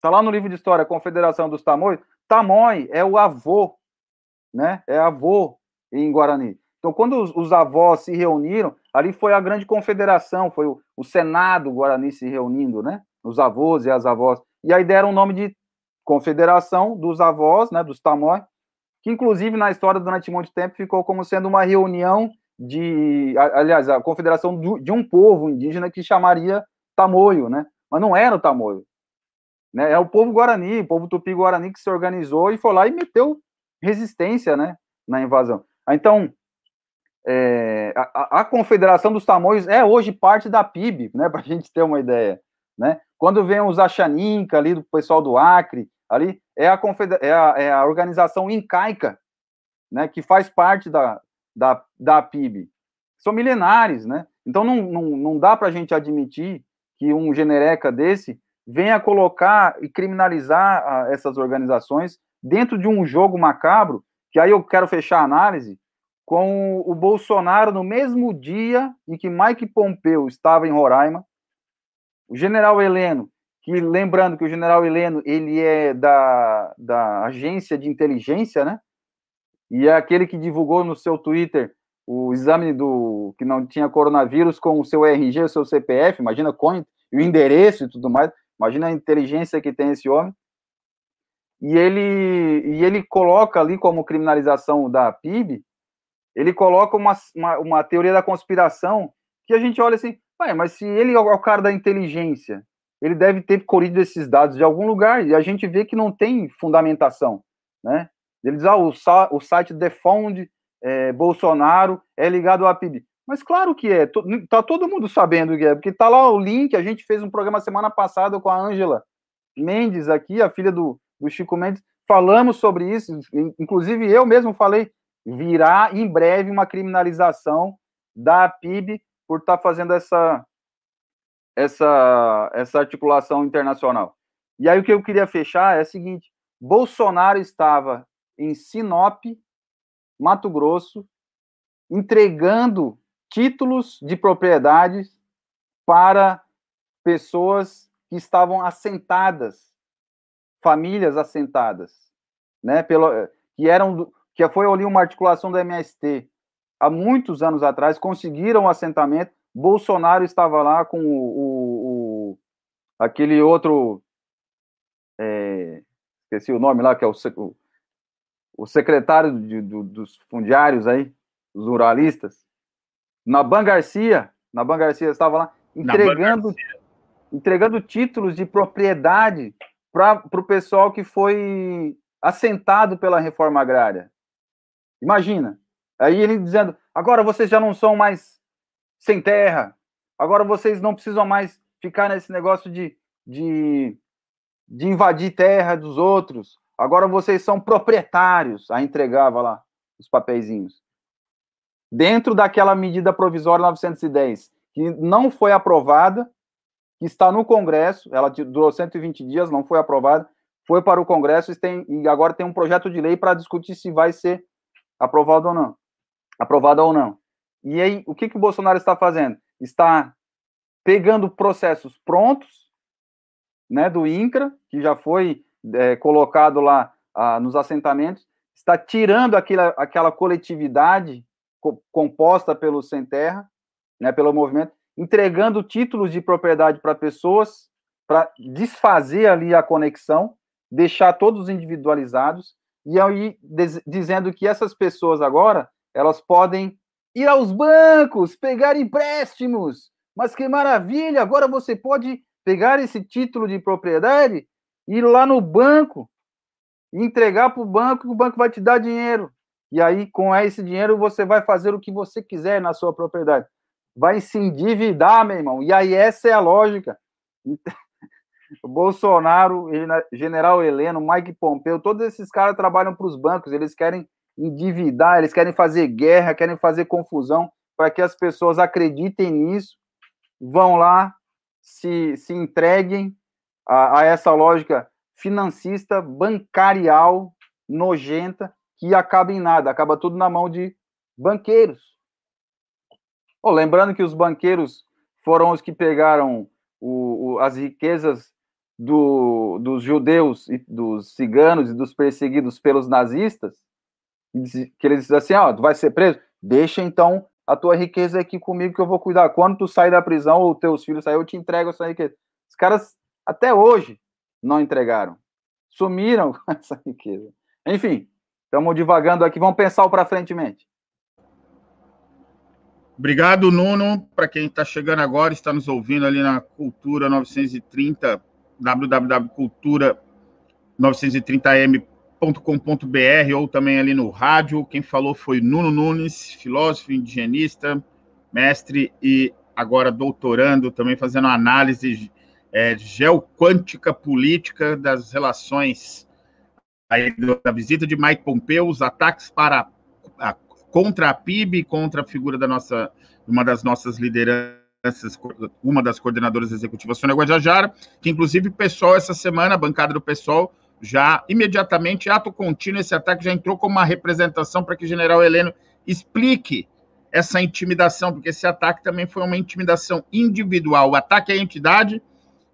Tá lá no livro de história, Confederação dos Tamoios. Tamoi é o avô, né? É avô em Guarani. Então, quando os, os avós se reuniram, ali foi a grande confederação, foi o, o Senado Guarani se reunindo, né? Os avós e as avós. E aí deram o nome de Confederação dos Avós, né? Dos Tamoi, que inclusive na história durante muito tempo ficou como sendo uma reunião de, aliás, a confederação de um povo indígena que chamaria Tamoio, né? Mas não era o Tamoio, né? É o povo Guarani, o povo Tupi-Guarani que se organizou e foi lá e meteu resistência, né, na invasão. Então, é, a, a, Confederação dos Tamoios é hoje parte da PIB, né, para a gente ter uma ideia, né? Quando vem os Achaninca ali do pessoal do Acre, ali é a, é a, é a organização incaica, né, que faz parte da, da, da PIB. são milenares, né? Então não, não, não dá para a gente admitir que um genereca desse venha colocar e criminalizar a, essas organizações dentro de um jogo macabro, que aí eu quero fechar a análise, com o Bolsonaro no mesmo dia em que Mike Pompeu estava em Roraima, o general Heleno, que lembrando que o general Heleno, ele é da, da agência de inteligência, né? E é aquele que divulgou no seu Twitter o exame do que não tinha coronavírus com o seu RG, o seu CPF, imagina o endereço e tudo mais. Imagina a inteligência que tem esse homem. E ele, e ele coloca ali como criminalização da PIB, ele coloca uma, uma, uma teoria da conspiração que a gente olha assim, mas se ele é o cara da inteligência, ele deve ter colhido esses dados de algum lugar, e a gente vê que não tem fundamentação, né? Ele diz, ah, o, o site Defund é, Bolsonaro é ligado à PIB. Mas claro que é, tá todo mundo sabendo que é, porque tá lá o link, a gente fez um programa semana passada com a Ângela Mendes aqui, a filha do, do Chico Mendes, falamos sobre isso, inclusive eu mesmo falei, virá em breve uma criminalização da PIB por estar tá fazendo essa, essa, essa articulação internacional. E aí o que eu queria fechar é o seguinte, Bolsonaro estava em Sinop, Mato Grosso, entregando títulos de propriedades para pessoas que estavam assentadas, famílias assentadas, né, pelo, que eram que foi ali uma articulação do MST há muitos anos atrás, conseguiram o um assentamento. Bolsonaro estava lá com o, o, o aquele outro, é, esqueci o nome lá, que é o, o secretário de, do, dos fundiários aí, os ruralistas, Naban Garcia, Naban Garcia estava lá entregando, entregando títulos de propriedade para o pessoal que foi assentado pela reforma agrária. Imagina. Aí ele dizendo: agora vocês já não são mais sem terra, agora vocês não precisam mais ficar nesse negócio de, de, de invadir terra dos outros, agora vocês são proprietários. Aí entregava lá os papeizinhos dentro daquela medida provisória 910, que não foi aprovada, que está no Congresso, ela durou 120 dias, não foi aprovada, foi para o Congresso e, tem, e agora tem um projeto de lei para discutir se vai ser aprovado ou não. Aprovada ou não. E aí, o que, que o Bolsonaro está fazendo? Está pegando processos prontos, né, do INCRA, que já foi é, colocado lá ah, nos assentamentos, está tirando aquela, aquela coletividade composta pelo Sem Terra, né, pelo movimento, entregando títulos de propriedade para pessoas, para desfazer ali a conexão, deixar todos individualizados, e aí dizendo que essas pessoas agora, elas podem ir aos bancos, pegar empréstimos, mas que maravilha, agora você pode pegar esse título de propriedade, ir lá no banco, entregar para o banco, o banco vai te dar dinheiro. E aí, com esse dinheiro, você vai fazer o que você quiser na sua propriedade. Vai se endividar, meu irmão. E aí, essa é a lógica. Bolsonaro, General Heleno, Mike Pompeu, todos esses caras trabalham para os bancos. Eles querem endividar, eles querem fazer guerra, querem fazer confusão para que as pessoas acreditem nisso, vão lá, se, se entreguem a, a essa lógica financista, bancarial, nojenta, que acaba em nada, acaba tudo na mão de banqueiros. Oh, lembrando que os banqueiros foram os que pegaram o, o, as riquezas do, dos judeus e dos ciganos e dos perseguidos pelos nazistas, que eles dizem assim, ó, tu vai ser preso? Deixa então a tua riqueza aqui comigo que eu vou cuidar. Quando tu sair da prisão ou teus filhos sair, eu te entrego essa riqueza. Os caras até hoje não entregaram. Sumiram com essa riqueza. Enfim, Estamos divagando aqui, vamos pensar para frente mente. Obrigado, Nuno. Para quem está chegando agora, está nos ouvindo ali na Cultura 930, www.cultura930m.com.br ou também ali no rádio. Quem falou foi Nuno Nunes, filósofo indigenista, mestre e agora doutorando, também fazendo análise é, geoquântica política das relações aí da visita de Mike Pompeo, os ataques para a contra a PIB, contra a figura da nossa, uma das nossas lideranças, uma das coordenadoras executivas, Sônia Guajajara, que inclusive o pessoal essa semana, a bancada do pessoal, já imediatamente, ato contínuo, esse ataque já entrou como uma representação para que o general Heleno explique essa intimidação, porque esse ataque também foi uma intimidação individual, o ataque à entidade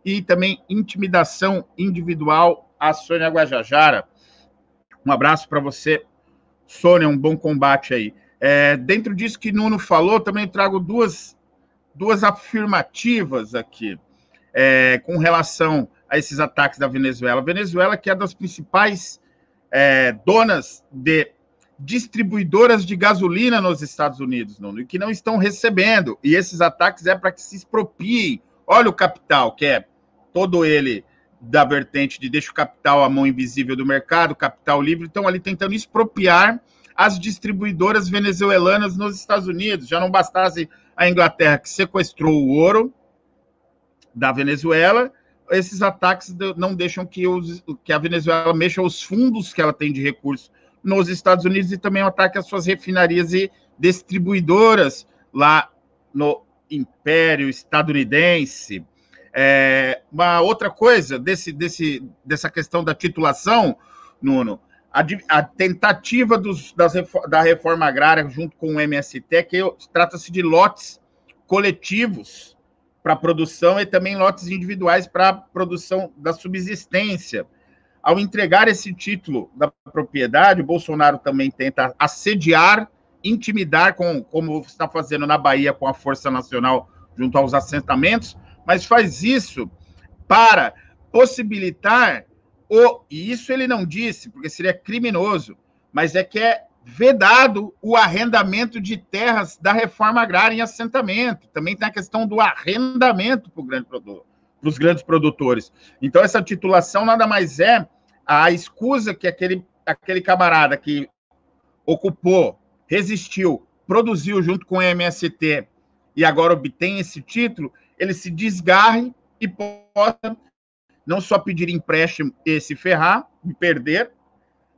e também intimidação individual à Sônia Guajajara. Um abraço para você, Sônia, um bom combate aí. É, dentro disso que Nuno falou, também trago duas, duas afirmativas aqui é, com relação a esses ataques da Venezuela. A Venezuela, que é das principais é, donas de distribuidoras de gasolina nos Estados Unidos, Nuno, e que não estão recebendo. E esses ataques é para que se expropiem. Olha o capital, que é todo ele da vertente de deixa o capital à mão invisível do mercado, capital livre, estão ali tentando expropriar as distribuidoras venezuelanas nos Estados Unidos. Já não bastasse a Inglaterra que sequestrou o ouro da Venezuela, esses ataques não deixam que, os, que a Venezuela mexa os fundos que ela tem de recursos nos Estados Unidos e também ataque às suas refinarias e distribuidoras lá no Império Estadunidense. É, uma outra coisa desse, desse, dessa questão da titulação, Nuno, a, a tentativa dos, das, da reforma agrária junto com o MST, que trata-se de lotes coletivos para produção e também lotes individuais para produção da subsistência. Ao entregar esse título da propriedade, o Bolsonaro também tenta assediar, intimidar, com, como está fazendo na Bahia com a Força Nacional junto aos assentamentos, mas faz isso para possibilitar o. E isso ele não disse, porque seria criminoso, mas é que é vedado o arrendamento de terras da reforma agrária em assentamento. Também tem a questão do arrendamento para grande os grandes produtores. Então, essa titulação nada mais é a escusa que aquele, aquele camarada que ocupou, resistiu, produziu junto com o MST e agora obtém esse título, ele se desgarre e possa não só pedir empréstimo e se ferrar, e perder,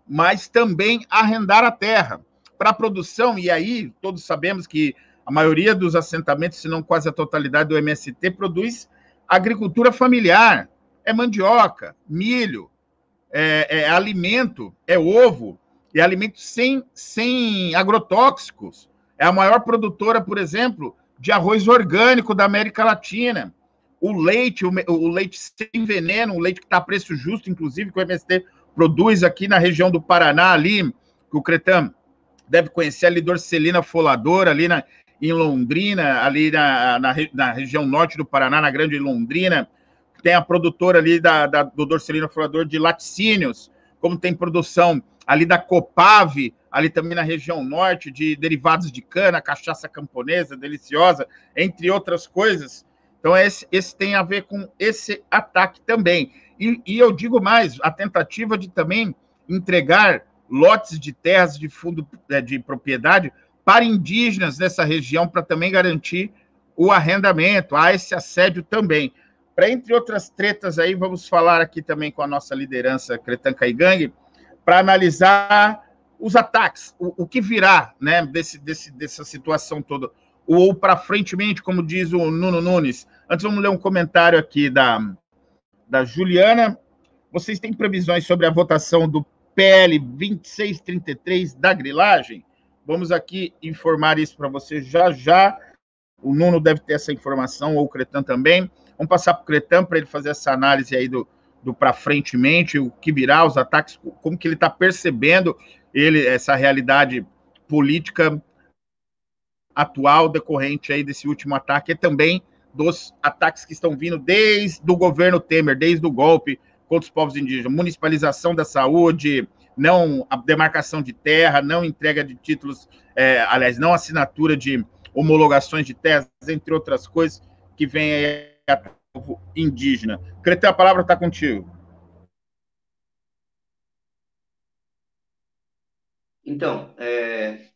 mas também arrendar a terra para produção. E aí, todos sabemos que a maioria dos assentamentos, se não quase a totalidade do MST, produz agricultura familiar, é mandioca, milho, é, é alimento, é ovo, é alimento sem, sem agrotóxicos. É a maior produtora, por exemplo, de arroz orgânico da América Latina. O leite, o, leite sem veneno, o leite que está a preço justo, inclusive, que o MST produz aqui na região do Paraná, ali, que o Cretan deve conhecer, ali, Dorcelina Foladora, ali na, em Londrina, ali na, na, na, região norte do Paraná, na Grande Londrina. Tem a produtora ali da, da, do Dorcelino Furador de laticínios, como tem produção ali da Copave, ali também na região norte, de derivados de cana, cachaça camponesa, deliciosa, entre outras coisas. Então, esse, esse tem a ver com esse ataque também. E, e eu digo mais, a tentativa de também entregar lotes de terras de fundo é, de propriedade para indígenas nessa região, para também garantir o arrendamento. Há esse assédio também. Para, entre outras tretas aí, vamos falar aqui também com a nossa liderança Cretan Caigangue, para analisar os ataques, o, o, que virá né, desse, desse, dessa situação toda, ou para frentemente, como diz o Nuno Nunes. Antes, vamos ler um comentário aqui da, da Juliana. Vocês têm previsões sobre a votação do PL 2633 da grilagem? Vamos aqui informar isso para você já já. O Nuno deve ter essa informação, ou o Cretan também. Vamos passar para o Cretan para ele fazer essa análise aí do, do para frente mente, o que virá, os ataques, como que ele está percebendo ele essa realidade política atual decorrente aí desse último ataque e também dos ataques que estão vindo desde o governo Temer, desde o golpe contra os povos indígenas, municipalização da saúde, não a demarcação de terra, não entrega de títulos, é, aliás, não assinatura de homologações de terras, entre outras coisas, que vem aí a povo indígena. Cretê, a palavra está contigo. Então, é...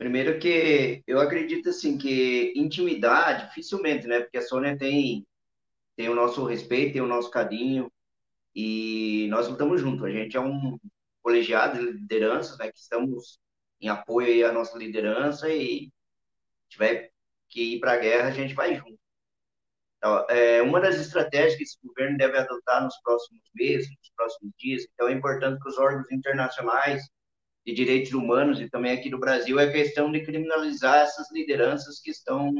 primeiro que eu acredito assim que intimidade dificilmente, né? Porque a Sônia tem tem o nosso respeito, tem o nosso carinho, e nós lutamos juntos. A gente é um colegiado de lideranças, né, que estamos em apoio à nossa liderança e tiver que ir para a guerra, a gente vai junto. Então, é, uma das estratégias que esse governo deve adotar nos próximos meses, nos próximos dias, então é importante que os órgãos internacionais de direitos humanos e também aqui do Brasil é a questão de criminalizar essas lideranças que estão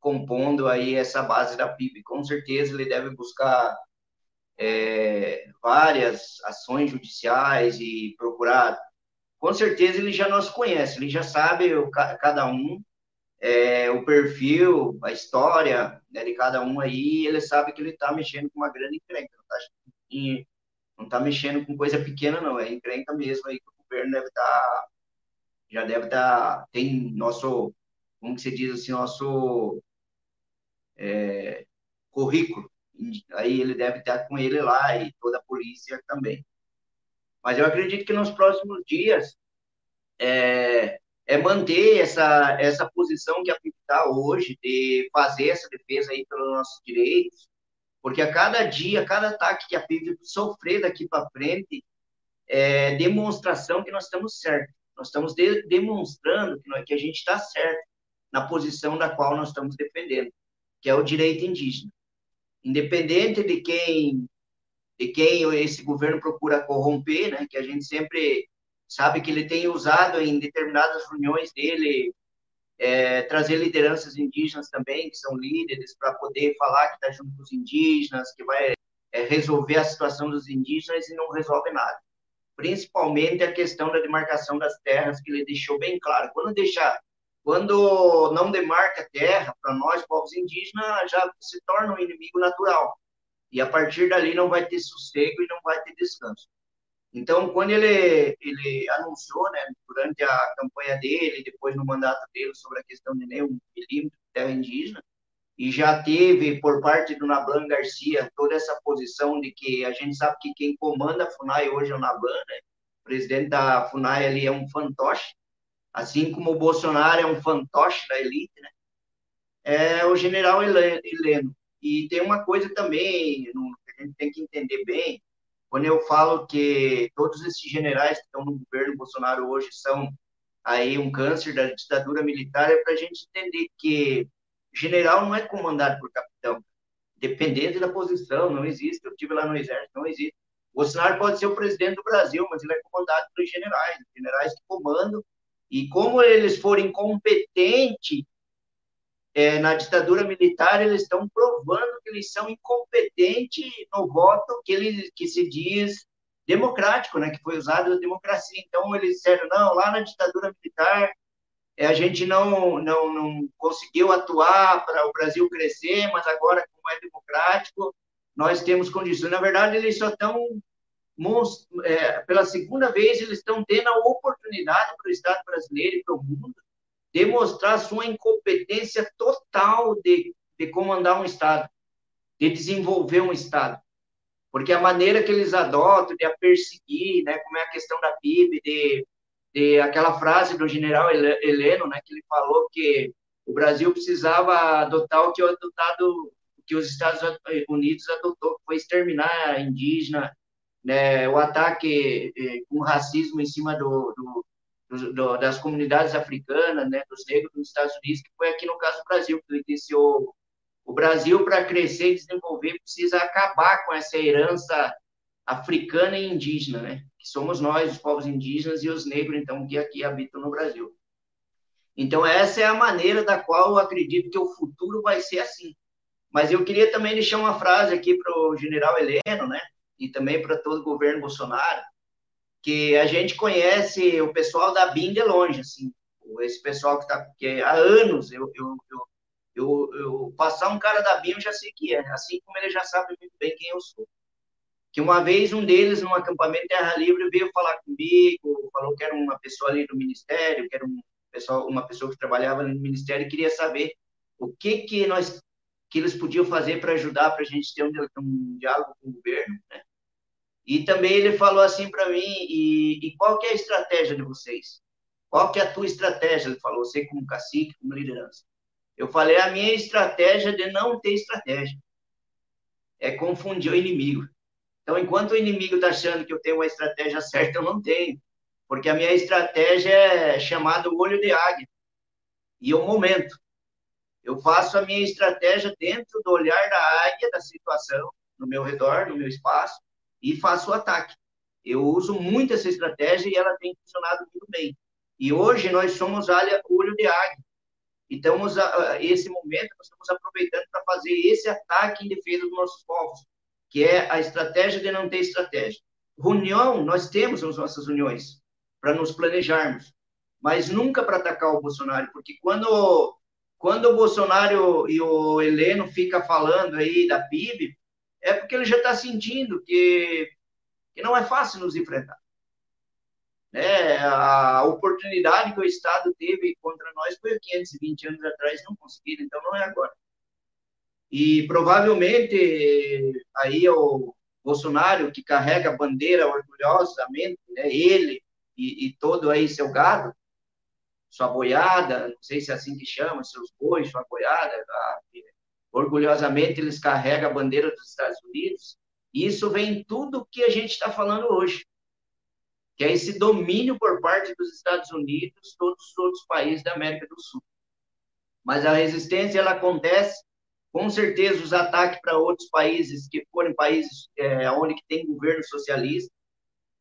compondo aí essa base da PIB. Com certeza ele deve buscar é, várias ações judiciais e procurar. Com certeza ele já nos conhece, ele já sabe o, cada um é, o perfil, a história né, de cada um aí, ele sabe que ele está mexendo com uma grande encrenca, não está tá mexendo com coisa pequena, não, é encrenca mesmo aí governo deve estar, tá, já deve estar, tá, tem nosso, como que se diz assim, nosso é, currículo, aí ele deve estar com ele lá e toda a polícia também. Mas eu acredito que nos próximos dias, é, é manter essa, essa posição que a PIB está hoje, de fazer essa defesa aí pelos nossos direitos, porque a cada dia, cada ataque que a PIB sofrer daqui para frente, é demonstração que nós estamos certos. Nós estamos de, demonstrando que, nós, que a gente está certo na posição da qual nós estamos defendendo, que é o direito indígena. Independente de quem de quem esse governo procura corromper, né, que a gente sempre sabe que ele tem usado em determinadas reuniões dele é, trazer lideranças indígenas também, que são líderes, para poder falar que está junto com os indígenas, que vai é, resolver a situação dos indígenas e não resolve nada. Principalmente a questão da demarcação das terras, que ele deixou bem claro. Quando quando não demarca terra para nós, povos indígenas, já se torna um inimigo natural. E a partir dali não vai ter sossego e não vai ter descanso. Então, quando ele, ele anunciou, né, durante a campanha dele, depois no mandato dele, sobre a questão de nenhum milímetro de terra indígena, e já teve, por parte do Nablan Garcia, toda essa posição de que a gente sabe que quem comanda a FUNAI hoje é o Nablan, né? o presidente da FUNAI ali é um fantoche, assim como o Bolsonaro é um fantoche da elite, né? é o general Heleno. E tem uma coisa também que a gente tem que entender bem, quando eu falo que todos esses generais que estão no governo Bolsonaro hoje são aí um câncer da ditadura militar, é para a gente entender que general não é comandado por capitão, dependendo da posição, não existe. Eu estive lá no exército, não existe. Bolsonaro pode ser o presidente do Brasil, mas ele é comandado pelos generais, generais que comandam, e como eles forem competentes é, na ditadura militar, eles estão provando que eles são incompetentes no voto que, ele, que se diz democrático, né, que foi usado a democracia. Então, eles disseram, não, lá na ditadura militar, a gente não, não, não conseguiu atuar para o Brasil crescer, mas agora, como é democrático, nós temos condições. Na verdade, eles só estão, é, pela segunda vez, eles estão tendo a oportunidade para o Estado brasileiro e para o mundo demonstrar sua incompetência total de, de comandar um Estado, de desenvolver um Estado. Porque a maneira que eles adotam de a perseguir, né, como é a questão da PIB, de, de aquela frase do general Heleno, né, que ele falou que o Brasil precisava adotar o que, o que os Estados Unidos adotou, que foi exterminar a indígena, né, o ataque eh, com racismo em cima do, do das comunidades africanas, né, dos negros dos Estados Unidos, que foi aqui no caso do Brasil, que ele disse o, o Brasil, para crescer e desenvolver, precisa acabar com essa herança africana e indígena, né, somos nós, os povos indígenas e os negros, então, que aqui habitam no Brasil. Então, essa é a maneira da qual eu acredito que o futuro vai ser assim. Mas eu queria também deixar uma frase aqui para o general Heleno, né, e também para todo o governo Bolsonaro, que a gente conhece o pessoal da BIM de longe, assim, esse pessoal que está que há anos eu, eu, eu, eu, eu passar um cara da BIM eu já sei que é, assim como ele já sabe muito bem quem eu sou. Que uma vez um deles, num acampamento Terra Livre, veio falar comigo, falou que era uma pessoa ali do ministério, que era um pessoal, uma pessoa que trabalhava no ministério e queria saber o que que nós que eles podiam fazer para ajudar para a gente ter um, um diálogo com o governo, né? E também ele falou assim para mim, e, e, qual que é a estratégia de vocês? Qual que é a tua estratégia? Ele falou, você como cacique, como liderança. Eu falei, a minha estratégia de não ter estratégia. É confundir o inimigo. Então, enquanto o inimigo está achando que eu tenho uma estratégia certa, eu não tenho. porque a minha estratégia é chamada olho de águia, e o momento. Eu faço a minha estratégia dentro do olhar da águia, da situação, no meu redor, no meu espaço, e faço o ataque. Eu uso muito essa estratégia e ela tem funcionado muito bem. E hoje nós somos olho de águia. Então, esse momento, nós estamos aproveitando para fazer esse ataque em defesa dos nossos povos, que é a estratégia de não ter estratégia. Reunião, nós temos as nossas reuniões para nos planejarmos, mas nunca para atacar o Bolsonaro, porque quando, quando o Bolsonaro e o Heleno fica falando aí da PIB, é porque ele já está sentindo que, que não é fácil nos enfrentar. É, a oportunidade que o Estado teve contra nós foi 520 anos atrás, não conseguiram, então não é agora. E provavelmente aí o Bolsonaro, que carrega a bandeira orgulhosamente, né, ele e, e, todo aí seu gado, sua boiada, não sei se é assim que chama, seus bois, sua boiada, a, orgulhosamente eles carregam a bandeira dos Estados Unidos. Isso vem tudo que a gente está falando hoje que é esse domínio por parte dos Estados Unidos, todos os outros países da América do Sul. Mas a resistência ela acontece, com certeza os ataques para outros países que forem países é, onde tem governo socialista,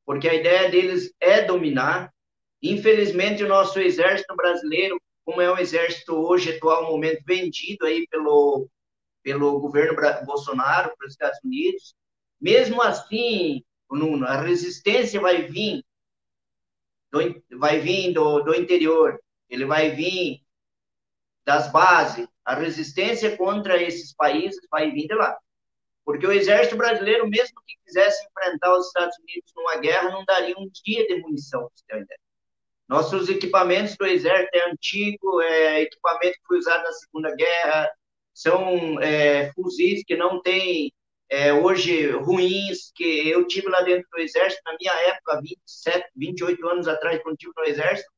porque a ideia deles é dominar. Infelizmente o nosso exército brasileiro, como é um exército hoje atual momento vendido aí pelo pelo governo Bolsonaro para os Estados Unidos, mesmo assim a resistência vai vir do, vai vir do, do interior, ele vai vir das bases, a resistência contra esses países vai vir de lá. Porque o exército brasileiro, mesmo que quisesse enfrentar os Estados Unidos numa guerra, não daria um dia de munição, Nossos equipamentos do exército é antigo, é equipamento que foi usado na Segunda Guerra, são é, fuzis que não têm é, hoje ruins, que eu tive lá dentro do Exército, na minha época, 27, 28 anos atrás, quando tive no Exército,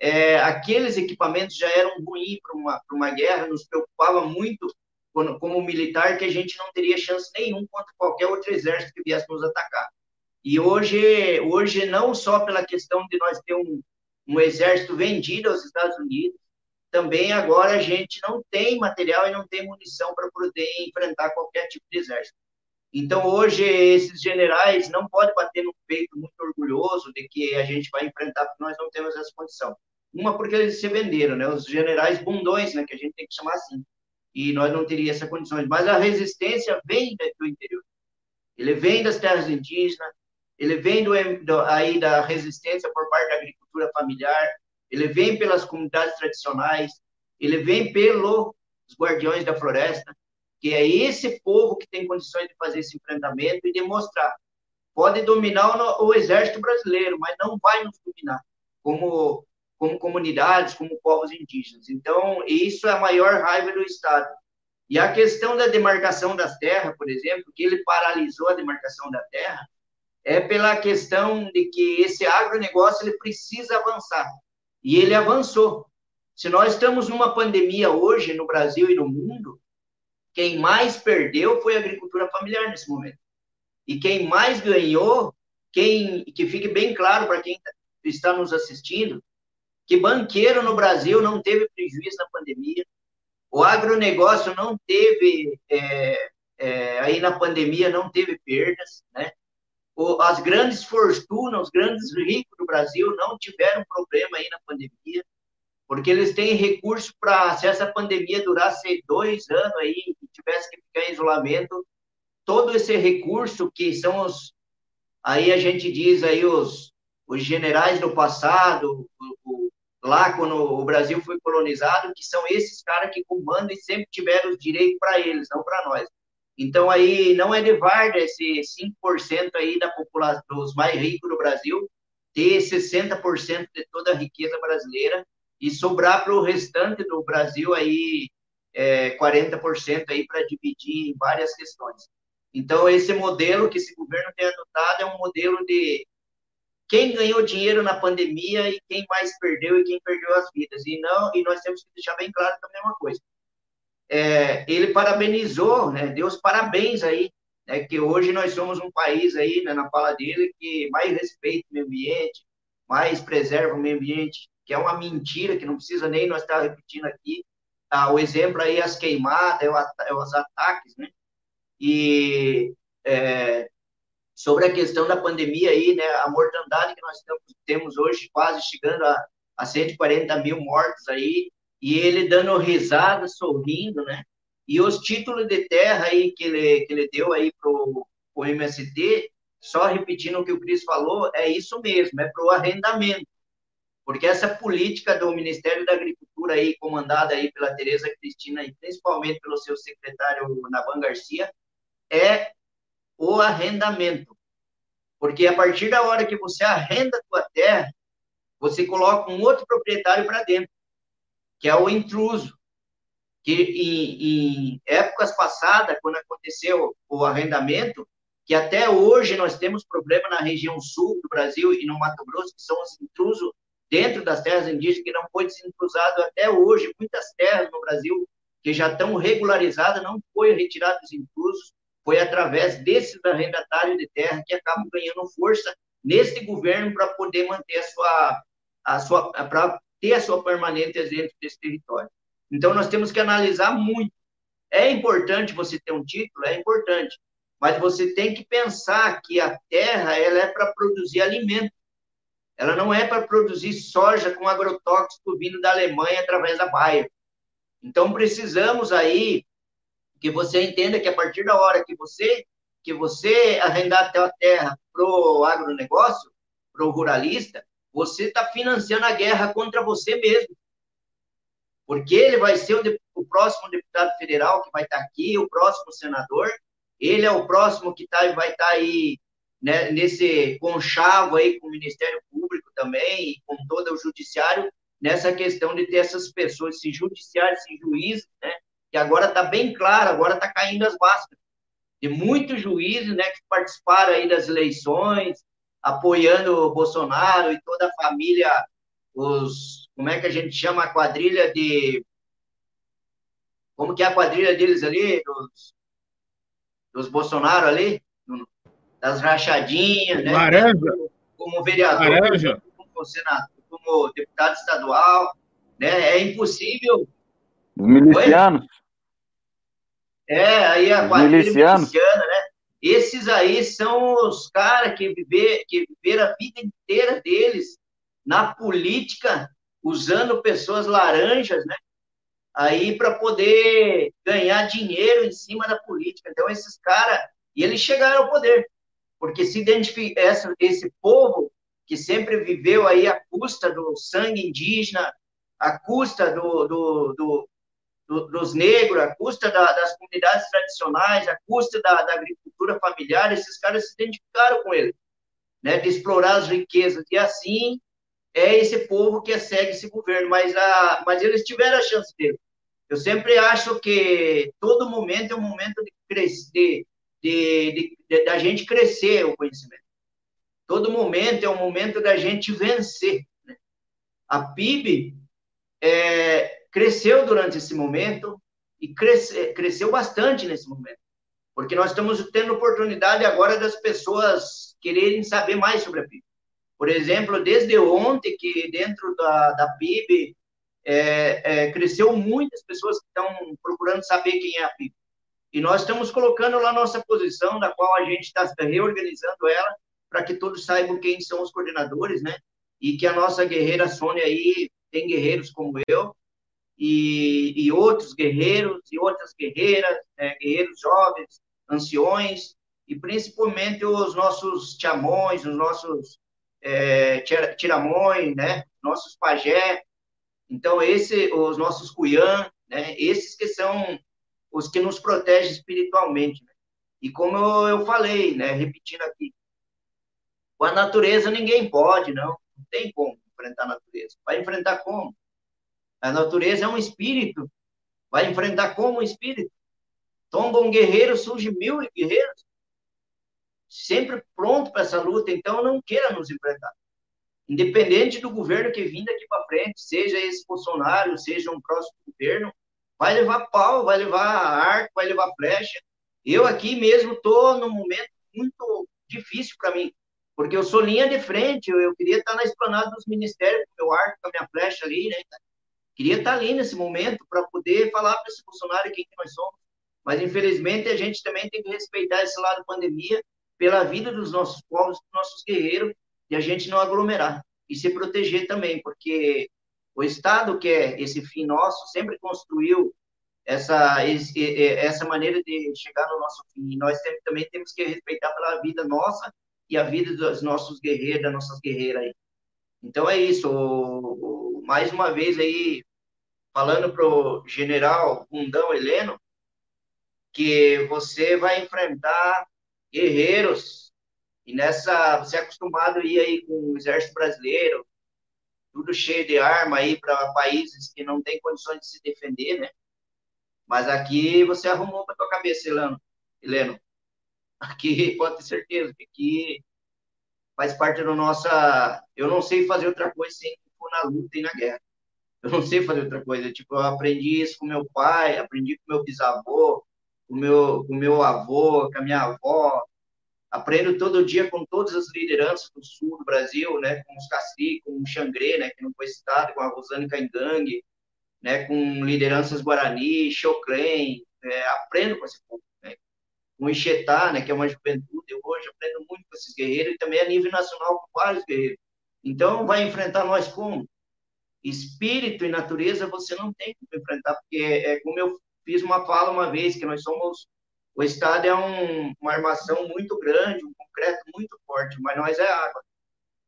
é, aqueles equipamentos já eram ruins para uma, uma guerra, nos preocupava muito quando, como militar que a gente não teria chance nenhum contra qualquer outro exército que viesse nos atacar. E hoje, hoje não só pela questão de nós ter um, um exército vendido aos Estados Unidos, também agora a gente não tem material e não tem munição para poder enfrentar qualquer tipo de exército. Então, hoje, esses generais não podem bater no peito muito orgulhoso de que a gente vai enfrentar, porque nós não temos essa condição. Uma, porque eles se venderam, né? Os generais bundões, né? Que a gente tem que chamar assim. E nós não teríamos essa condição. Mas a resistência vem do interior. Ele vem das terras indígenas, ele vem do, do, aí da resistência por parte da agricultura familiar, ele vem pelas comunidades tradicionais, ele vem pelos guardiões da floresta, que é esse povo que tem condições de fazer esse enfrentamento e demonstrar. Pode dominar o, o exército brasileiro, mas não vai nos dominar como, como comunidades, como povos indígenas. Então, isso é a maior raiva do Estado. E a questão da demarcação das terras, por exemplo, que ele paralisou a demarcação da terra, é pela questão de que esse agronegócio ele precisa avançar. E ele avançou. Se nós estamos numa pandemia hoje no Brasil e no mundo, quem mais perdeu foi a agricultura familiar nesse momento. E quem mais ganhou, quem que fique bem claro para quem está nos assistindo, que banqueiro no Brasil não teve prejuízo na pandemia, o agronegócio não teve, é, é, aí na pandemia não teve perdas, né? As grandes fortunas, os grandes ricos do Brasil não tiveram problema aí na pandemia porque eles têm recurso para, se essa pandemia durasse dois anos aí, e tivesse que ficar em isolamento, todo esse recurso que são os, aí a gente diz aí os, os generais do passado, o, o, lá quando o Brasil foi colonizado, que são esses caras que comandam e sempre tiveram os direitos para eles, não para nós. Então aí não é de varda esse 5% aí da população, dos mais ricos do Brasil, ter 60% de toda a riqueza brasileira, e sobrar para o restante do Brasil aí é, 40% aí para dividir em várias questões. Então, esse modelo que esse governo tem adotado é um modelo de quem ganhou dinheiro na pandemia e quem mais perdeu e quem perdeu as vidas. E não, e nós temos que deixar bem claro também uma coisa. É, ele parabenizou, né, deu os parabéns aí, né, que hoje nós somos um país aí, né, na fala dele, que mais respeita o meio ambiente, mais preserva o meio ambiente, que é uma mentira, que não precisa nem nós estar repetindo aqui. Ah, o exemplo aí, as queimadas, é, é os ataques, né? E é, sobre a questão da pandemia aí, né, a mortandade que nós temos hoje, quase chegando a, a 140 mil mortos aí, e ele dando risada, sorrindo, né? E os títulos de terra aí que ele, que ele deu aí pro, pro MST, só repetindo o que o Cris falou, é isso mesmo, é pro arrendamento. Porque essa política do Ministério da Agricultura aí, comandada aí pela Tereza Cristina e principalmente pelo seu secretário Navan Garcia, é o arrendamento. Porque a partir da hora que você arrenda a tua terra, você coloca um outro proprietário para dentro, que é o intruso. Que em, em épocas passadas, quando aconteceu o arrendamento, que até hoje nós temos problema na região sul do Brasil e no Mato Grosso, que são os intrusos dentro das terras indígenas, que não foi desintrusado até hoje. Muitas terras no Brasil que já estão regularizadas, não foi retirado os intrusos, foi através desses arrendatários de terra que acabam ganhando força nesse governo para poder manter a sua, a sua para ter a sua permanência dentro desse território. Então, nós temos que analisar muito. É importante você ter um título, é importante, mas você tem que pensar que a terra ela é para produzir alimento. Ela não é para produzir soja com agrotóxico vindo da Alemanha através da Baia. Então, precisamos aí que você entenda que a partir da hora que você que você arrendar a terra para o agronegócio, para o ruralista, você está financiando a guerra contra você mesmo. Porque ele vai ser o, o próximo deputado federal que vai estar tá aqui, o próximo senador, ele é o próximo que tá, vai estar tá aí né, nesse conchavo aí com o Ministério Público também e com todo o judiciário nessa questão de ter essas pessoas, esse judiciário, esse juiz, né, que agora está bem claro, agora está caindo as máscaras. De muitos juízes né, que participaram aí das eleições, apoiando o Bolsonaro e toda a família, os, como é que a gente chama a quadrilha de. Como que é a quadrilha deles ali, dos, dos Bolsonaro ali, das rachadinhas, né? Laranja. Como vereador, Laranja. como senador, como deputado estadual, né? É impossível. Os milicianos. É, aí a quadrilha miliciana, né? Esses aí são os caras que, viver, que viveram a vida inteira deles na política, usando pessoas laranjas, né? Aí para poder ganhar dinheiro em cima da política. Então, esses caras, e eles chegaram ao poder, porque se identifica esse, povo que sempre viveu aí à custa do sangue indígena, à custa do, do, do do, dos negros, a custa da, das comunidades tradicionais, a custa da, da, agricultura familiar, esses caras se identificaram com ele, né, de explorar as riquezas, e assim é esse povo que segue esse governo, mas, a, mas eles tiveram a chance dele. Eu sempre acho que todo momento é um momento de crescer, de, de, da gente crescer o conhecimento. Todo momento é um momento da gente vencer. Né? A PIB é, cresceu durante esse momento e cresce, cresceu bastante nesse momento, porque nós estamos tendo oportunidade agora das pessoas quererem saber mais sobre a PIB. Por exemplo, desde ontem, que dentro da, da PIB é, é, cresceu muitas pessoas que estão procurando saber quem é a PIB. E nós estamos colocando lá nossa posição, da qual a gente está reorganizando ela, para que todos saibam quem são os coordenadores, né? E que a nossa guerreira Sônia aí tem guerreiros como eu, e, e outros guerreiros e outras guerreiras, né, guerreiros jovens, anciões, e principalmente os nossos tiamões, os nossos é, tiramões, né, nossos pajé, então esse, os nossos cuiã, né, esses que são os que nos protegem espiritualmente. Né? E como eu, eu falei, né, repetindo aqui, com a natureza ninguém pode, não, não tem como enfrentar a natureza. Vai enfrentar como? A natureza é um espírito. Vai enfrentar como um espírito. Tomba um guerreiro, surge mil guerreiros. Sempre pronto para essa luta. Então, não queira nos enfrentar. Independente do governo que vim daqui para frente, seja esse Bolsonaro, seja um próximo governo, vai levar pau, vai levar arco, vai levar flecha. Eu aqui mesmo estou num momento muito difícil para mim. Porque eu sou linha de frente, eu, eu queria estar na esplanada dos ministérios, com meu arco, com a minha flecha ali, né? Queria estar ali nesse momento para poder falar para esse funcionário quem que nós somos. Mas, infelizmente, a gente também tem que respeitar esse lado pandemia pela vida dos nossos povos, dos nossos guerreiros, e a gente não aglomerar. E se proteger também, porque o Estado, que é esse fim nosso, sempre construiu essa, esse, essa maneira de chegar no nosso fim. E nós também temos que respeitar pela vida nossa e a vida dos nossos guerreiros, das nossas guerreiras aí. Então é isso. O, o, mais uma vez aí, falando para o general Bundão Heleno, que você vai enfrentar guerreiros, e nessa, você é acostumado a ir aí com o exército brasileiro, tudo cheio de arma aí para países que não têm condições de se defender, né? Mas aqui você arrumou para tua cabeça, Heleno. Heleno. Aqui, pode ter certeza que aqui faz parte da nossa. Eu não sei fazer outra coisa sem for na luta e na guerra. Eu não sei fazer outra coisa. Tipo, eu aprendi isso com meu pai, aprendi com meu bisavô, com meu, com meu avô, com a minha avó. Aprendo todo dia com todas as lideranças do sul do Brasil, né? Com os Castri, com o Xangrê, né? Que não foi citado, com a Rosane Caingangue, né? Com lideranças Guarani, Choclen. É, aprendo com esse povo com o Ixetá, né, que é uma juventude, hoje aprendo muito com esses guerreiros, e também a nível nacional com vários guerreiros. Então, vai enfrentar nós como? Espírito e natureza você não tem como enfrentar, porque é, é como eu fiz uma fala uma vez, que nós somos, o Estado é um, uma armação muito grande, um concreto muito forte, mas nós é água.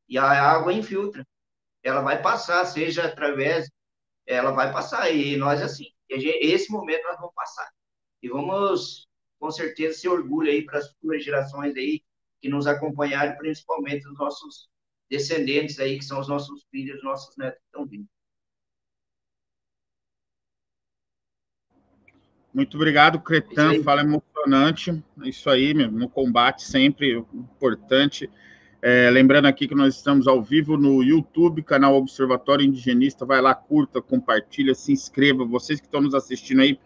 E a água infiltra. Ela vai passar, seja através, ela vai passar, e nós assim, esse momento nós vamos passar. E vamos com certeza se orgulha aí para as futuras gerações aí que nos acompanharam, principalmente os nossos descendentes aí, que são os nossos filhos, os nossos netos que estão vindo. Muito obrigado, Cretan. Fala emocionante. É isso aí, mesmo, no combate sempre importante. É, lembrando aqui que nós estamos ao vivo no YouTube, canal Observatório Indigenista. Vai lá, curta, compartilha, se inscreva. Vocês que estão nos assistindo aí,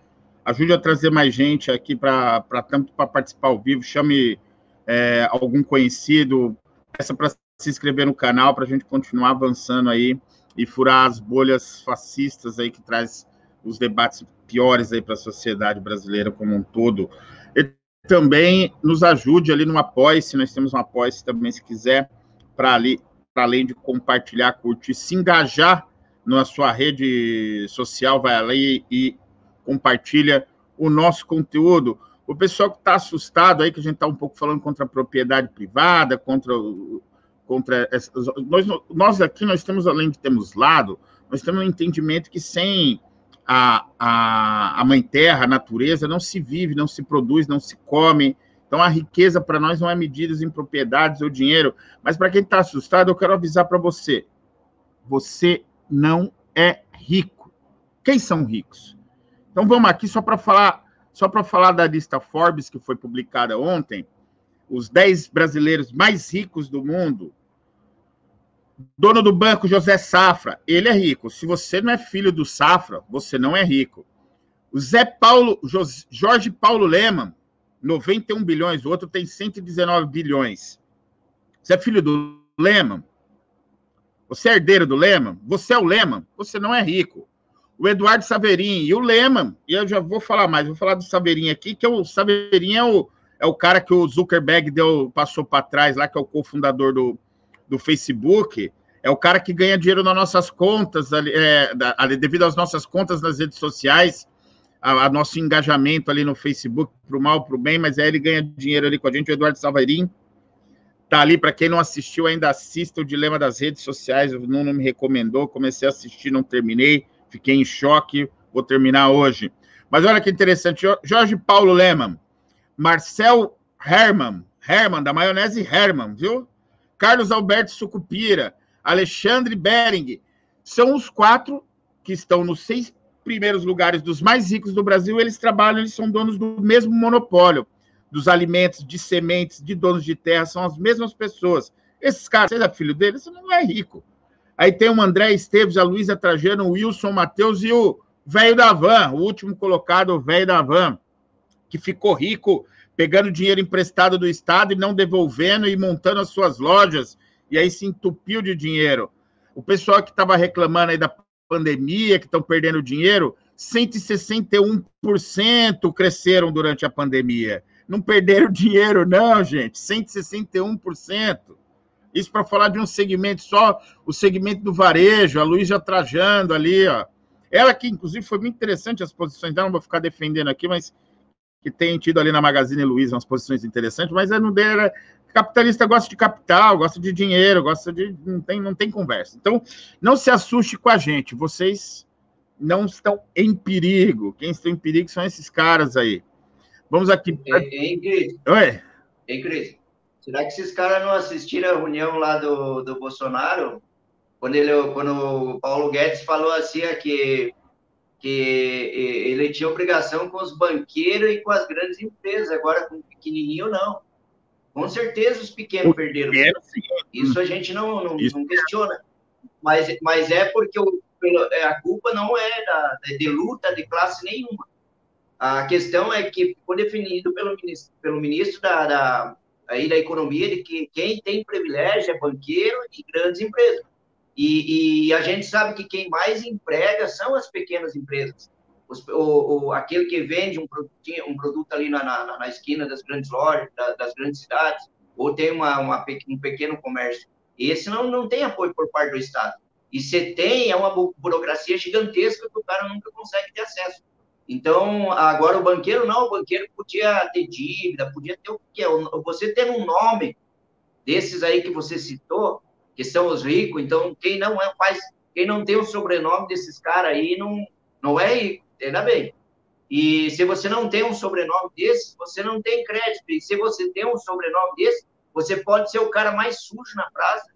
ajude a trazer mais gente aqui para tanto para participar ao vivo, chame é, algum conhecido, peça para se inscrever no canal para a gente continuar avançando aí e furar as bolhas fascistas aí que traz os debates piores aí para a sociedade brasileira como um todo. E também nos ajude ali no Apoia-se, nós temos um Apoia-se também, se quiser, para ali, para além de compartilhar, curtir, se engajar na sua rede social, vai ali e compartilha o nosso conteúdo. O pessoal que está assustado aí, que a gente está um pouco falando contra a propriedade privada, contra contra nós, nós aqui nós temos além de termos lado, nós temos um entendimento que sem a, a, a mãe terra, a natureza, não se vive, não se produz, não se come. Então a riqueza para nós não é medida em propriedades ou dinheiro, mas para quem está assustado, eu quero avisar para você: você não é rico. Quem são ricos? Então vamos aqui só para falar, só para falar da lista Forbes que foi publicada ontem, os 10 brasileiros mais ricos do mundo. Dono do banco José Safra, ele é rico. Se você não é filho do Safra, você não é rico. O Zé Paulo, Jorge Paulo Leman, 91 bilhões, o outro tem 119 bilhões. Você é filho do Leman? Você é herdeiro do Leman? Você é o Leman? Você não é rico o Eduardo Saverin e o Lehman, e eu já vou falar mais, vou falar do Saverin aqui, que é o Saverin é o, é o cara que o Zuckerberg deu, passou para trás lá, que é o cofundador do, do Facebook, é o cara que ganha dinheiro nas nossas contas, é, da, devido às nossas contas nas redes sociais, a, a nosso engajamento ali no Facebook, para o mal, para o bem, mas aí ele ganha dinheiro ali com a gente, o Eduardo Saverin, tá ali, para quem não assistiu, ainda assista o Dilema das Redes Sociais, o Nuno me recomendou, comecei a assistir, não terminei, Fiquei em choque, vou terminar hoje. Mas olha que interessante, Jorge Paulo Lehmann, Marcel Herman, Herman, da maionese Herman, viu? Carlos Alberto Sucupira, Alexandre Bering, são os quatro que estão nos seis primeiros lugares dos mais ricos do Brasil, eles trabalham, eles são donos do mesmo monopólio dos alimentos, de sementes, de donos de terra, são as mesmas pessoas. Esses caras, você é filho deles, você não é rico. Aí tem o André Esteves, a Luísa Trajano, o Wilson Matheus e o velho da van, o último colocado, o velho da van, que ficou rico pegando dinheiro emprestado do Estado e não devolvendo e montando as suas lojas, e aí se entupiu de dinheiro. O pessoal que estava reclamando aí da pandemia, que estão perdendo dinheiro, 161% cresceram durante a pandemia. Não perderam dinheiro, não, gente. 161%. Isso para falar de um segmento só, o segmento do varejo, a Luísa trajando ali, ó. Ela que, inclusive, foi muito interessante as posições dela, não vou ficar defendendo aqui, mas que tem tido ali na Magazine Luiza umas posições interessantes, mas é no dela. Capitalista gosta de capital, gosta de dinheiro, gosta de. Não tem, não tem conversa. Então, não se assuste com a gente. Vocês não estão em perigo. Quem está em perigo são esses caras aí. Vamos aqui. Hein, Cris? Oi? Hein, Cris? Será que esses caras não assistiram a reunião lá do, do Bolsonaro? Quando, ele, quando o Paulo Guedes falou assim, que que ele tinha obrigação com os banqueiros e com as grandes empresas, agora com o pequenininho não. Com certeza os pequenos o perderam. Pequeno, Isso a gente não, não, não, questiona. Mas, mas é porque o, é, a culpa não é da, de luta de classe nenhuma. A questão é que ficou definido pelo ministro, pelo ministro da, da, aí da Economia de que quem tem privilégio é banqueiro e grandes empresas. E, e, a gente sabe que quem mais emprega são as pequenas empresas. Os, o, o, aquele que vende um, um produto ali na, na, na esquina das grandes lojas, da, das grandes cidades, ou tem uma, uma, um pequeno comércio. Esse não, não tem apoio por parte do Estado. E se tem, é uma burocracia gigantesca que o cara nunca consegue ter acesso. Então, agora o banqueiro não, o banqueiro podia ter dívida, podia ter o que é. Você ter um nome desses aí que você citou, que são os ricos. Então, quem não é faz, quem não tem o sobrenome desses caras aí não não é rico, ainda bem. E se você não tem um sobrenome desse, você não tem crédito. E se você tem um sobrenome desse, você pode ser o cara mais sujo na praça,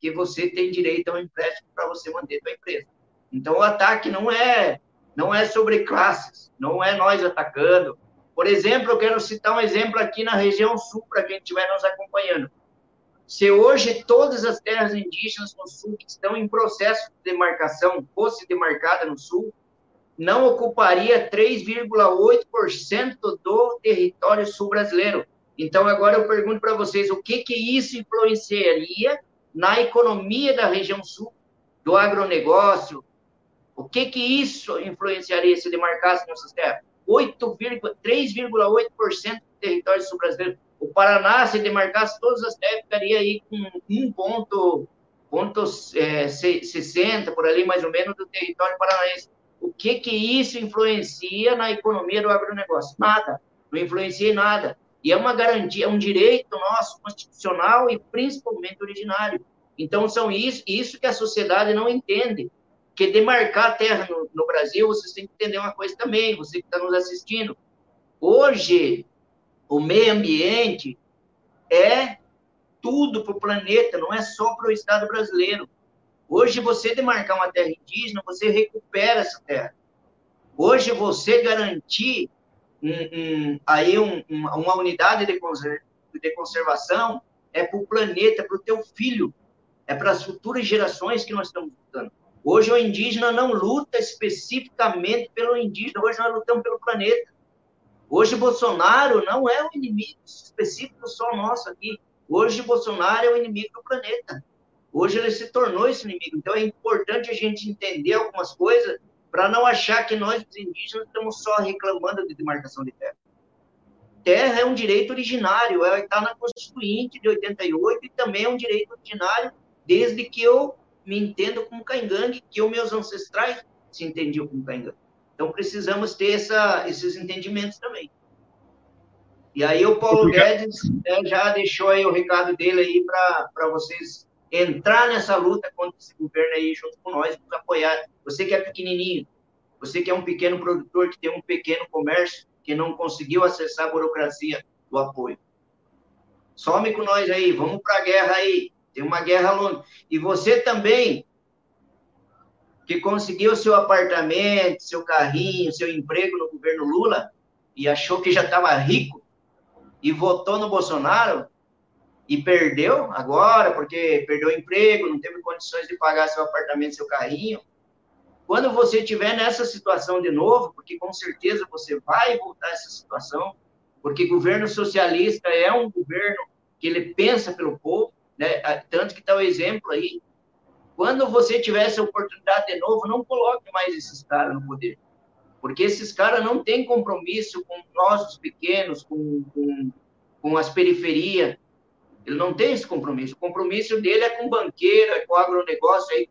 que você tem direito a um empréstimo para você manter sua empresa. Então, o ataque não é não é sobre classes, não é nós atacando. Por exemplo, eu quero citar um exemplo aqui na região sul, para quem estiver nos acompanhando. Se hoje todas as terras indígenas no sul que estão em processo de demarcação fosse demarcada no sul, não ocuparia 3,8% do território sul brasileiro. Então, agora eu pergunto para vocês, o que que isso influenciaria na economia da região sul, do agronegócio? O que que isso influenciaria se demarcasse nossas terras? 3,8% do território sul brasileiro. O Paraná, se demarcasse todas as terras, ficaria aí com 1,60 ponto, é, 60, por ali mais ou menos, do território paranaense. O que que isso influencia na economia do agronegócio? Nada, não influencia em nada. E é uma garantia, é um direito nosso constitucional e principalmente originário. Então, são isso, isso que a sociedade não entende. Que demarcar a terra no, no Brasil, vocês têm que entender uma coisa também, você que está nos assistindo. Hoje, o meio ambiente é tudo para o planeta, não é só para o Estado brasileiro. Hoje, você demarcar uma terra indígena, você recupera essa terra. Hoje, você garantir um, um, aí um, uma unidade de, de conservação é para o planeta, para o teu filho, é para as futuras gerações que nós estamos lutando. Hoje, o indígena não luta especificamente pelo indígena, hoje nós lutamos pelo planeta. Hoje, Bolsonaro não é um inimigo específico só nosso aqui. Hoje, Bolsonaro é o inimigo do planeta. Hoje, ele se tornou esse inimigo. Então, é importante a gente entender algumas coisas para não achar que nós, os indígenas, estamos só reclamando de demarcação de terra. Terra é um direito originário, ela está na Constituinte de 88 e também é um direito originário desde que eu me entendo como caingangue, que os meus ancestrais se entendiam como caingangue. Então, precisamos ter essa, esses entendimentos também. E aí o Paulo Guedes é, já deixou aí o recado dele aí para vocês entrar nessa luta contra esse governo aí junto com nós, nos apoiar. Você que é pequenininho, você que é um pequeno produtor, que tem um pequeno comércio, que não conseguiu acessar a burocracia do apoio. Some com nós aí, vamos para a guerra aí. Tem uma guerra longa. E você também, que conseguiu seu apartamento, seu carrinho, seu emprego no governo Lula e achou que já estava rico e votou no Bolsonaro e perdeu agora porque perdeu o emprego, não teve condições de pagar seu apartamento, seu carrinho. Quando você estiver nessa situação de novo, porque com certeza você vai voltar a essa situação, porque governo socialista é um governo que ele pensa pelo povo, né? Tanto que está o exemplo aí. Quando você tiver essa oportunidade de novo, não coloque mais esses caras no poder, porque esses caras não têm compromisso com nós, os pequenos, com, com, com as periferias. Ele não tem esse compromisso. O compromisso dele é com banqueiro, é com agronegócio, aí,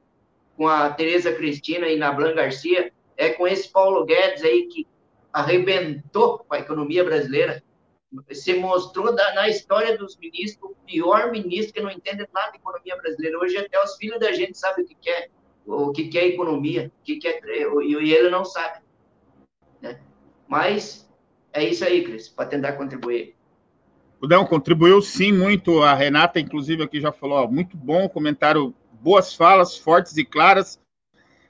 com a Tereza Cristina e Nablan Garcia, é com esse Paulo Guedes aí que arrebentou com a economia brasileira. Se mostrou da, na história dos ministros o pior ministro que não entende nada de economia brasileira. Hoje até os filhos da gente sabem o que, que é, o que, que é economia, o que, que é, e ele não sabe. Né? Mas é isso aí, Cris, para tentar contribuir. Não, contribuiu sim muito. A Renata, inclusive, aqui já falou, ó, muito bom comentário, boas falas, fortes e claras.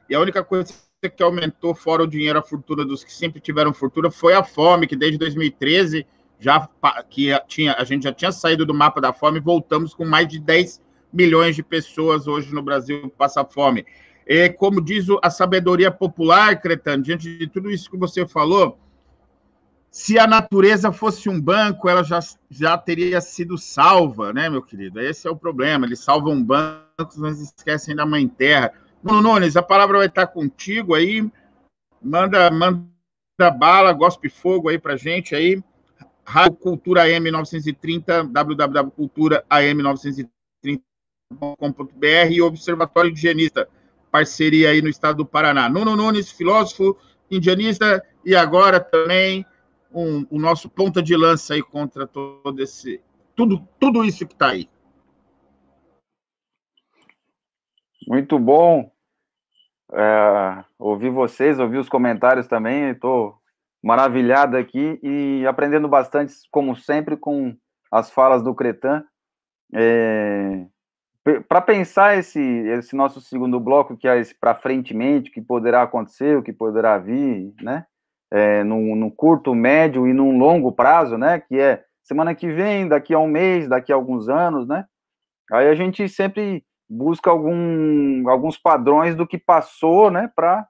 E a única coisa que aumentou fora o dinheiro, a fortuna dos que sempre tiveram fortuna, foi a fome, que desde 2013 já que tinha, a gente já tinha saído do mapa da fome, voltamos com mais de 10 milhões de pessoas hoje no Brasil que passam fome. E, como diz a sabedoria popular, Cretano, diante de tudo isso que você falou, se a natureza fosse um banco, ela já, já teria sido salva, né, meu querido? Esse é o problema. Eles salvam bancos, mas esquecem da mãe terra. Bruno Nunes, a palavra vai estar contigo aí. Manda, manda bala, gospe fogo aí pra gente aí. Rádio Cultura AM 930, www.cultura am930.com.br e Observatório Indigenista, parceria aí no estado do Paraná. Nuno Nunes, filósofo, indianista e agora também um, o nosso ponta de lança aí contra todo esse tudo tudo isso que está aí. Muito bom é, ouvir vocês, ouvir os comentários também. Estou maravilhado aqui e aprendendo bastante, como sempre, com as falas do Cretan. É, para pensar esse, esse nosso segundo bloco, que é esse para frentemente, o que poderá acontecer, o que poderá vir, né? É, no, no, curto, médio e num longo prazo, né? Que é semana que vem, daqui a um mês, daqui a alguns anos, né? Aí a gente sempre busca algum, alguns padrões do que passou, né, para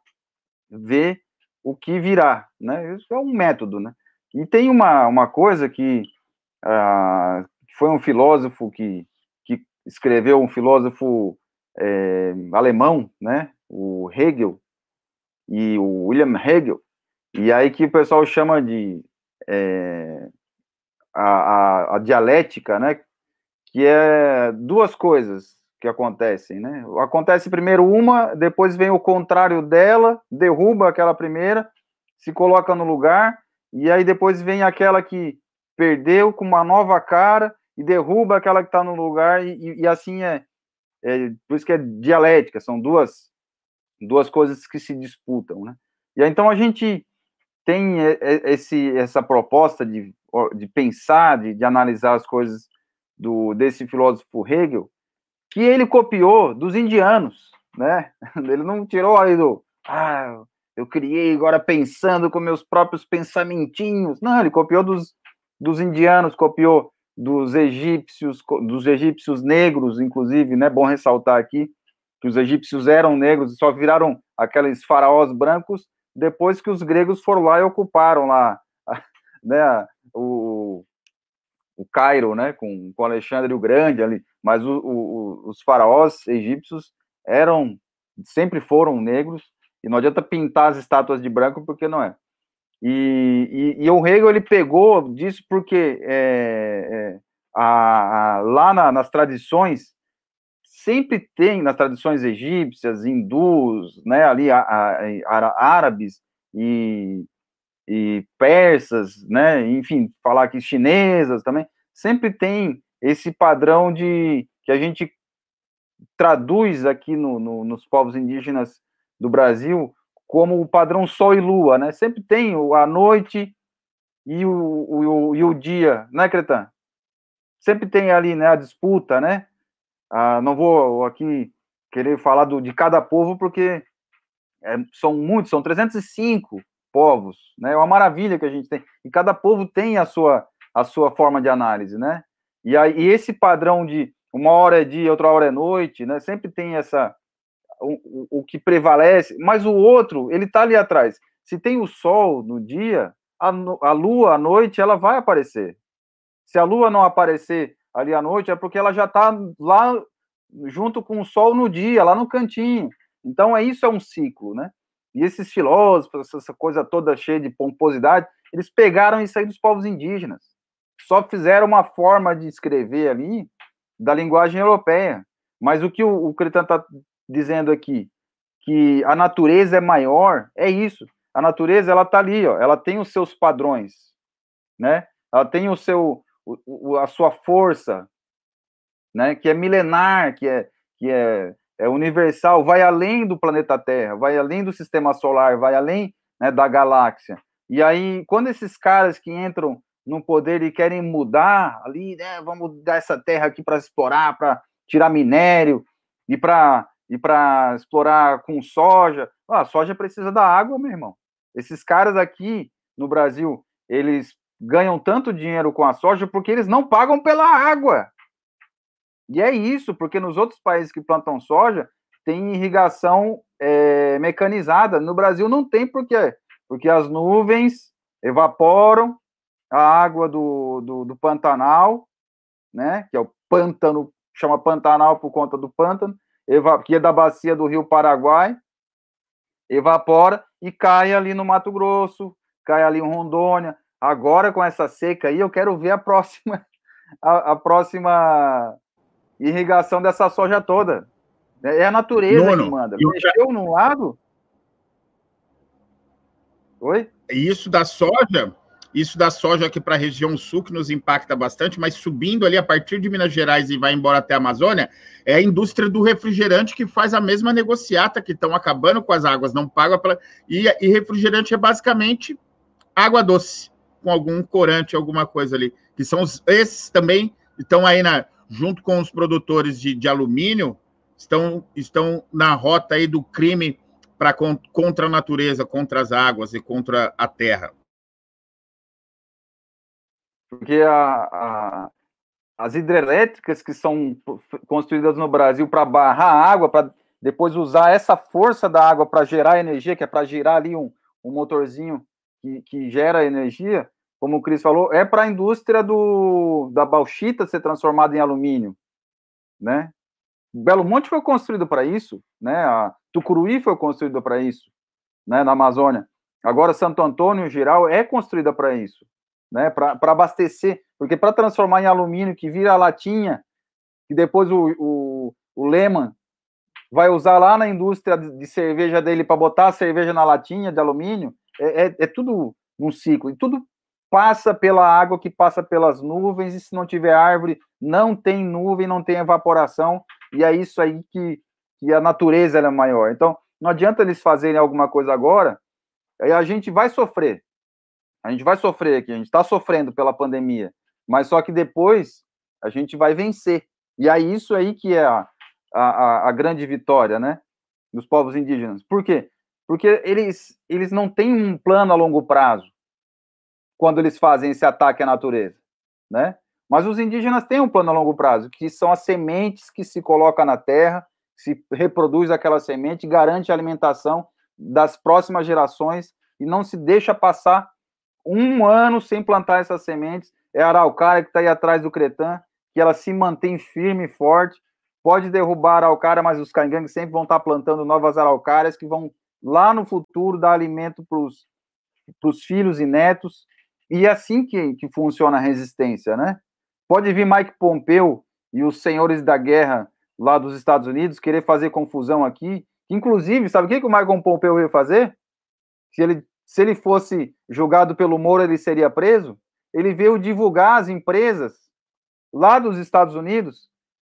ver o que virá, né? Isso é um método, né? E tem uma, uma coisa que ah, foi um filósofo que, que escreveu, um filósofo é, alemão, né? O Hegel e o William Hegel, e aí que o pessoal chama de é, a, a, a dialética, né? Que é duas coisas que acontecem, né? Acontece primeiro uma, depois vem o contrário dela, derruba aquela primeira, se coloca no lugar, e aí depois vem aquela que perdeu com uma nova cara e derruba aquela que está no lugar, e, e assim é, é, Por isso que é dialética, são duas, duas coisas que se disputam, né? E aí, então a gente tem esse, essa proposta de, de pensar, de, de analisar as coisas do, desse filósofo Hegel, que ele copiou dos indianos, né? Ele não tirou aí do, ah, eu criei agora pensando com meus próprios pensamentinhos. Não, ele copiou dos, dos indianos, copiou dos egípcios, dos egípcios negros, inclusive, né? Bom ressaltar aqui que os egípcios eram negros e só viraram aqueles faraós brancos depois que os gregos foram lá e ocuparam lá, né? O, o Cairo, né, com, com Alexandre o Grande ali, mas o, o, os faraós egípcios eram, sempre foram negros, e não adianta pintar as estátuas de branco, porque não é. E, e, e o Hegel, ele pegou disso porque é, é, a, a, lá na, nas tradições, sempre tem, nas tradições egípcias, hindus, né, ali, a, árabes e e persas, né, enfim, falar aqui chinesas também, sempre tem esse padrão de que a gente traduz aqui no, no, nos povos indígenas do Brasil como o padrão sol e lua, né? Sempre tem a noite e o, o, e o dia, né, Cretan? Sempre tem ali, né, a disputa, né? Ah, não vou aqui querer falar do, de cada povo, porque é, são muitos, são 305 povos, né? É uma maravilha que a gente tem. E cada povo tem a sua a sua forma de análise, né? E aí e esse padrão de uma hora é dia, outra hora é noite, né? Sempre tem essa o, o, o que prevalece, mas o outro, ele tá ali atrás. Se tem o sol no dia, a, a lua à noite ela vai aparecer. Se a lua não aparecer ali à noite, é porque ela já está lá junto com o sol no dia, lá no cantinho. Então, é isso é um ciclo, né? E esses filósofos, essa coisa toda cheia de pomposidade, eles pegaram isso aí dos povos indígenas. Só fizeram uma forma de escrever ali da linguagem europeia. Mas o que o, o Cretan está dizendo aqui, que a natureza é maior, é isso. A natureza, ela está ali, ó, ela tem os seus padrões, né? Ela tem o seu, o, a sua força, né? Que é milenar, que é, que é, é universal, vai além do planeta Terra, vai além do sistema solar, vai além né, da galáxia. E aí, quando esses caras que entram no poder e querem mudar ali, né, vamos dar essa terra aqui para explorar, para tirar minério e para e para explorar com soja. Ah, soja precisa da água, meu irmão. Esses caras aqui no Brasil, eles ganham tanto dinheiro com a soja porque eles não pagam pela água. E é isso, porque nos outros países que plantam soja, tem irrigação é, mecanizada. No Brasil não tem, por quê? Porque as nuvens evaporam a água do, do, do Pantanal, né? Que é o pântano, chama Pantanal por conta do pântano, que é da bacia do Rio Paraguai, evapora e cai ali no Mato Grosso, cai ali em Rondônia. Agora, com essa seca aí, eu quero ver a próxima, a, a próxima irrigação dessa soja toda. É a natureza Nono, que manda. Mexeu num lado. Oi? Isso da soja, isso da soja aqui para a região sul que nos impacta bastante, mas subindo ali a partir de Minas Gerais e vai embora até a Amazônia, é a indústria do refrigerante que faz a mesma negociata, que estão acabando com as águas, não pagam pela. E, e refrigerante é basicamente água doce, com algum corante, alguma coisa ali. Que são os, esses também estão aí na, junto com os produtores de, de alumínio, estão, estão na rota aí do crime para contra a natureza, contra as águas e contra a terra. Porque a, a, as hidrelétricas que são construídas no Brasil para barrar a água, para depois usar essa força da água para gerar energia, que é para girar ali um, um motorzinho que, que gera energia, como o Cris falou, é para a indústria do, da bauxita ser transformada em alumínio, né? Belo Monte foi construído para isso, né? A Tucuruí foi construída para isso, né? Na Amazônia. Agora Santo Antônio, geral, é construída para isso, né? Para abastecer, porque para transformar em alumínio que vira a latinha, que depois o, o, o Lehman vai usar lá na indústria de cerveja dele para botar a cerveja na latinha de alumínio, é, é, é tudo um ciclo, e tudo passa pela água que passa pelas nuvens, e se não tiver árvore, não tem nuvem, não tem evaporação, e é isso aí que, que a natureza é maior. Então, não adianta eles fazerem alguma coisa agora, aí a gente vai sofrer. A gente vai sofrer aqui, a gente está sofrendo pela pandemia, mas só que depois a gente vai vencer. E é isso aí que é a, a, a grande vitória, né? Dos povos indígenas. Por quê? Porque eles, eles não têm um plano a longo prazo quando eles fazem esse ataque à natureza, né? Mas os indígenas têm um plano a longo prazo, que são as sementes que se colocam na terra, se reproduz aquela semente, garante a alimentação das próximas gerações e não se deixa passar um ano sem plantar essas sementes. É a araucária que está aí atrás do Cretan, que ela se mantém firme e forte. Pode derrubar a araucária, mas os cangangues sempre vão estar tá plantando novas araucárias que vão lá no futuro dar alimento para os filhos e netos e é assim que, que funciona a resistência, né? Pode vir Mike Pompeu e os senhores da guerra lá dos Estados Unidos querer fazer confusão aqui. Inclusive, sabe o que, que o Michael Pompeu ia fazer? Se ele, se ele fosse julgado pelo Moro, ele seria preso. Ele veio divulgar as empresas lá dos Estados Unidos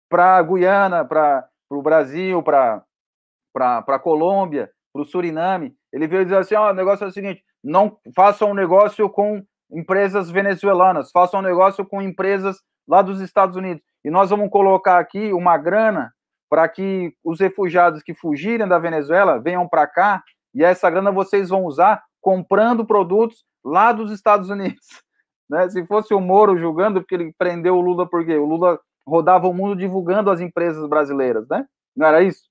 para Guiana, para o Brasil, para a Colômbia, para o Suriname. Ele veio dizer assim: ó, oh, o negócio é o seguinte: não façam um negócio com empresas venezuelanas, façam um negócio com empresas lá dos Estados Unidos. E nós vamos colocar aqui uma grana para que os refugiados que fugirem da Venezuela venham para cá e essa grana vocês vão usar comprando produtos lá dos Estados Unidos. Né? Se fosse o Moro julgando, porque ele prendeu o Lula, porque o Lula rodava o mundo divulgando as empresas brasileiras, né? Não era isso?